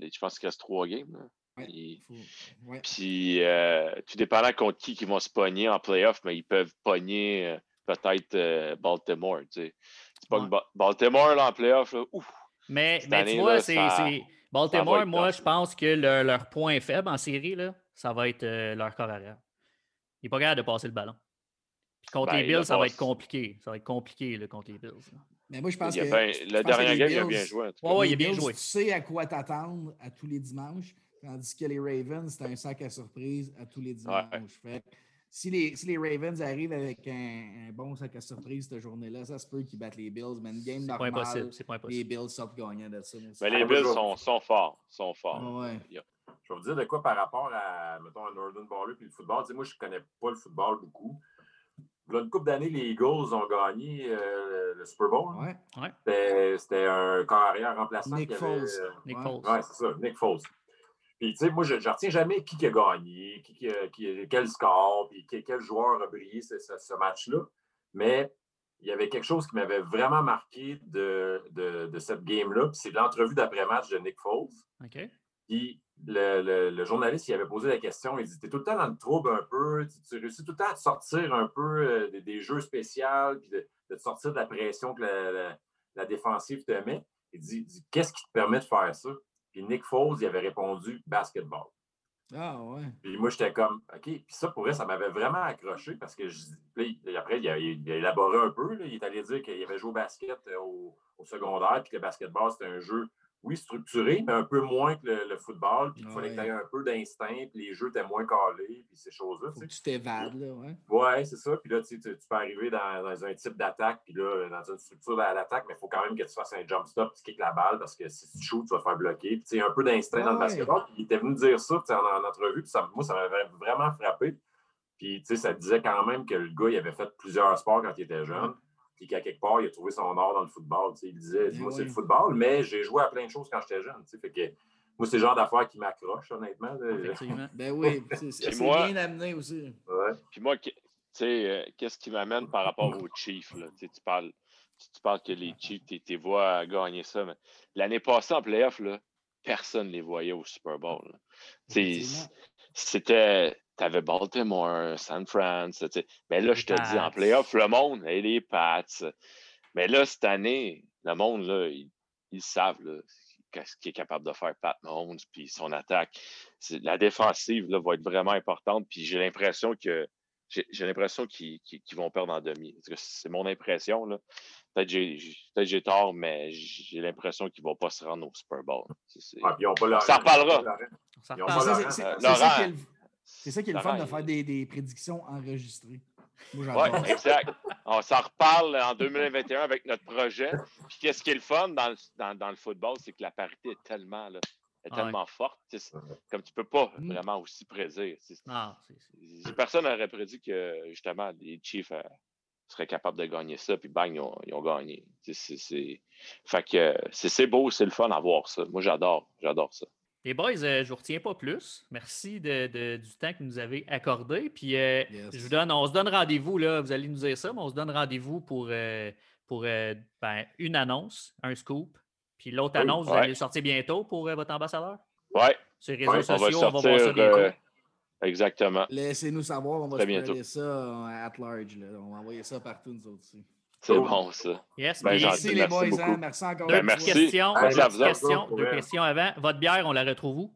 je pense qu'il reste trois games. là. Ouais. Faut- ouais. Puis, euh, tout dépendant contre qui ils vont se pogner en playoff, mais ils peuvent pogner euh, peut-être euh, Baltimore. Tu sais. Tu pognes Ouais. Ba- Baltimore là, en playoff, là, ouf, Mais, tu vois, c'est, Baltimore, moi, je pense que leur, leur point faible en série, là, ça va être euh, leur corps arrière. Il n'est pas capable de passer le ballon. Puis contre Ben, les il Bills, a ça va pas- être compliqué. Ça va être compliqué là, contre les Bills. là. Mais moi, je pense il a que. bien- le dernier game, il a bien joué. cas. Ouais, il a bien Bills, joué. Tu sais à quoi t'attendre à tous les dimanches, tandis que les Ravens, c'est un sac à surprise à tous les dimanches. Fait si, les, si les Ravens arrivent avec un, un bon sac à surprise cette journée-là, ça se peut qu'ils battent les Bills, mais une game C'est pas normale, impossible. Les. Bills sortent gagnants de ça. Mais les Ah, Bills vais- sont, sont forts. Sont forts. Ah ouais. Je vais vous dire de quoi par rapport à, mettons, à Northern Baller puis le football. Tu sais, moi, je ne connais pas le football beaucoup. Il y a une couple d'années, les Eagles ont gagné euh, le Super Bowl. Ouais. C'était- C'était un corps arrière remplaçant. Nick qui avait, Foles. euh, Nick. Foles. C'est ça, Nick Foles. Puis, tu sais, moi, je ne retiens jamais qui, qui a gagné, qui, qui- quel score, puis quel joueur a brillé ce, ce- ce match-là. Mais il y avait quelque chose qui m'avait vraiment marqué de, de, de cette game-là, puis c'est l'entrevue d'après-match de Nick Foles. OK? Puis le, le- le journaliste, il avait posé la question, il dit Tu es tout le temps dans le trouble un peu, tu, tu réussis tout le temps à te sortir un peu euh, des, des jeux spéciaux, puis de, de te sortir de la pression que la, la- la défensive te met. Il dit, dit, Qu'est-ce qui te permet de faire ça? Puis Nick Foles, il avait répondu Basketball. Ah ouais. Puis moi, j'étais comme, OK. Puis ça, pour vrai, ça m'avait vraiment accroché parce que je, puis après, il a, il a élaboré un peu. là. Il est allé dire qu'il avait joué au basket euh, au, au secondaire, puis que le basketball, c'était un jeu, oui, structuré, mais un peu moins que le, le football. Puis il fallait que tu aies un peu d'instinct, puis les jeux étaient moins calés, puis ces choses-là. Tu que sais. tu t'évades, là, ouais. Ouais, c'est ça. Puis là, tu, peux arriver dans, dans un type d'attaque, puis là, dans une structure à l'attaque, mais il faut quand même que tu fasses un jump stop, tu kicks la balle, parce que si tu shoots, tu vas te faire bloquer. Puis tu sais, un peu d'instinct dans le basketball. Puis il était venu dire ça en, en entrevue, puis ça, moi, ça m'avait vraiment frappé. Puis, tu sais, ça disait quand même que le gars, il avait fait plusieurs sports quand il était jeune. Puis qu'à quelque part, il a trouvé son art dans le football. Tu sais, il disait, Eh moi, c'est le football, mais j'ai joué à plein de choses quand j'étais jeune. tu sais. Fait que Moi, c'est le genre d'affaires qui m'accroche, honnêtement. là. Effectivement. Ben oui, c'est bien amené aussi. Ouais. Puis moi, tu sais, euh, qu'est-ce qui m'amène par rapport aux Chiefs? Là? Tu parles, tu, tu parles que les Chiefs, tu les vois gagner ça, mais l'année passée en playoff, là, personne ne les voyait au Super Bowl. C'était. Tu avais Baltimore, San Fran. tu sais. Mais là, je te dis, en playoff, le monde, et les Pats. Mais là, cette année, le monde, là, ils, ils savent là, qu'est-ce qu'il est capable de faire Pat Mahomes, puis son attaque. La défensive là, va être vraiment importante. Puis j'ai l'impression que j'ai j'ai l'impression qu'ils vont perdre en demi. C'est mon impression. là. Peut-être que j'ai j'ai tort, mais j'ai l'impression qu'ils ne vont pas se rendre au Super Bowl. C'est- Ah, puis ils ont pas leur- Ça reparlera. Ils Laurent. C'est- ça qui est le- fun de faire des, des prédictions enregistrées. Moi, Oui, exact. On s'en reparle en 2021 avec notre projet. Puis qu'est-ce qui est le fun dans le, dans, dans le football, c'est que la parité est tellement, là, est Ah ouais. tellement forte. Comme tu peux pas Mm. vraiment aussi prédire. c'est- Personne n'aurait prédit que justement les Chiefs euh, seraient capables de gagner ça, puis bang, ils ont, ils ont gagné. C'est beau, c'est le fun à voir ça. Moi, j'adore, j'adore ça. Les boys, euh, je ne vous retiens pas plus. Merci de- de- du temps que vous nous avez accordé. Puis euh, Yes. je vous donne, on se donne rendez-vous, là. Vous allez nous dire ça, mais on se donne rendez-vous pour, euh, pour euh, ben, une annonce, un scoop. Puis l'autre Oui, annonce, vous allez le sortir bientôt pour euh, votre ambassadeur? Ouais, Sur les réseaux Ouais, on va sociaux, on va voir ça sortir. bientôt. euh, exactement. Laissez-nous savoir, on va bientôt. ça euh, at large. là. On va envoyer ça partout, nous autres aussi. C'est bon, ça. Yes, Ben, Merci les merci boys, hein. beaucoup. merci encore. deux Ben, merci. questions, Hey, deux merci questions, deux questions avant. Votre bière, on la retrouve où?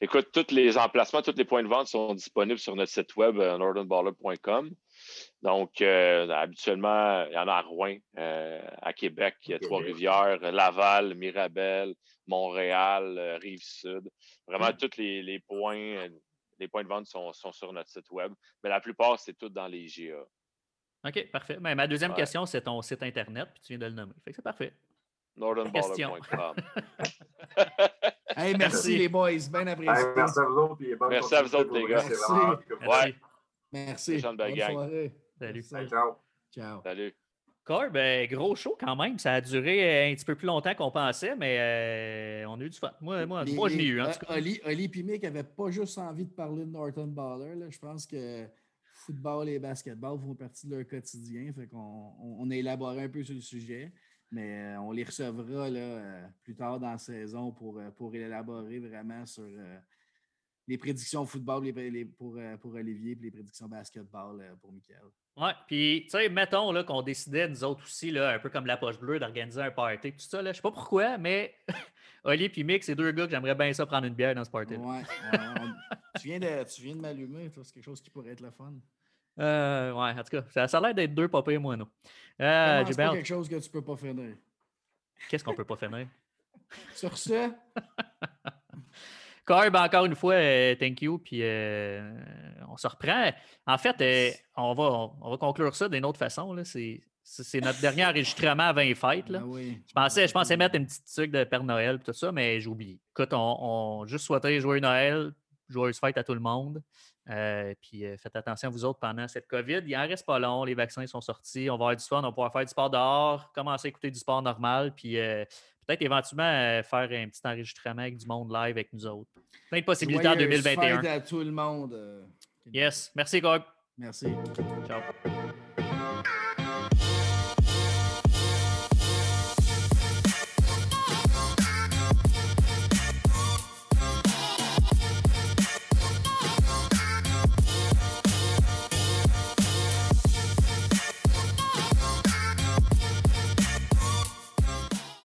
Écoute, tous les emplacements, tous les points de vente sont disponibles sur notre site web euh, northernballer.com. Donc, euh, habituellement, il y en a à Rouen, euh, à Québec, il y a Québec. Trois-Rivières, Laval, Mirabel, Montréal, euh, Rive-Sud. Vraiment, Mm. tous les, les points, les points de vente sont, sont sur notre site web. Mais la plupart, c'est tout dans les GA. OK, parfait. Ben, ma deuxième Ouais. question, c'est ton site Internet, puis tu viens de le nommer. Fait que c'est parfait. northernballer.com. Hey, merci Merci. les boys, bien Hey, apprécié. merci à vous autres. bonne Merci à vous autres, les gars. Merci. Ouais. Merci. Belle Bonne soirée. Salut. Hey, ciao. Ciao. Salut. Corb, ben, gros show quand même. Ça a duré euh, un petit peu plus longtemps qu'on pensait, mais euh, on a eu du fun. Moi, moi, Les- moi je l'ai eu, en euh, tout cas. Oli, Oli et Mick n'avaient pas juste envie de parler de Norton Baller. là. Je pense que football et basketball font partie de leur quotidien. Fait qu'on on, a élaboré un peu sur le sujet, mais euh, on les recevra là, euh, plus tard dans la saison pour, euh, pour élaborer vraiment sur les prédictions football pour, pour Olivier et les prédictions basketball pour Michael. Ouais, puis, tu sais, mettons qu'on décidait, nous autres aussi, là, un peu comme la poche bleue, d'organiser un party, tout ça. Je sais pas pourquoi, mais Oli et Mick, c'est deux gars que j'aimerais bien ça prendre une bière dans ce party. Ouais, on- tu viens de, tu viens de m'allumer. C'est quelque chose qui pourrait être le fun. Euh, ouais, en tout cas, ça, ça a l'air d'être deux et moi, non. Euh, c'est quelque chose que tu peux pas finir? Qu'est-ce qu'on peut pas finir? Sur ce, Corb, encore une fois, euh, thank you. Puis euh, on se reprend. En fait, euh, on, va, on, on va conclure ça d'une autre façon. là. C'est c'est- notre dernier enregistrement avant les fêtes. Là. oui. Je pensais, je pensais mettre une petite truc de Père Noël et tout ça, mais j'ai oublié. Écoute, on, on juste souhaiter joyeux Noël, joyeuse fête à tout le monde. Euh, puis euh, faites attention à vous autres pendant cette COVID. Il en reste pas long, les vaccins sont sortis, on va avoir du fun, on va pouvoir faire du sport dehors, commencer à écouter du sport normal, puis euh, peut-être éventuellement faire un petit enregistrement avec du monde live avec nous autres. Plein de possibilités en Joyeuse 2021. fête à tout le monde. Yes. Merci, Gog. Merci. Ciao.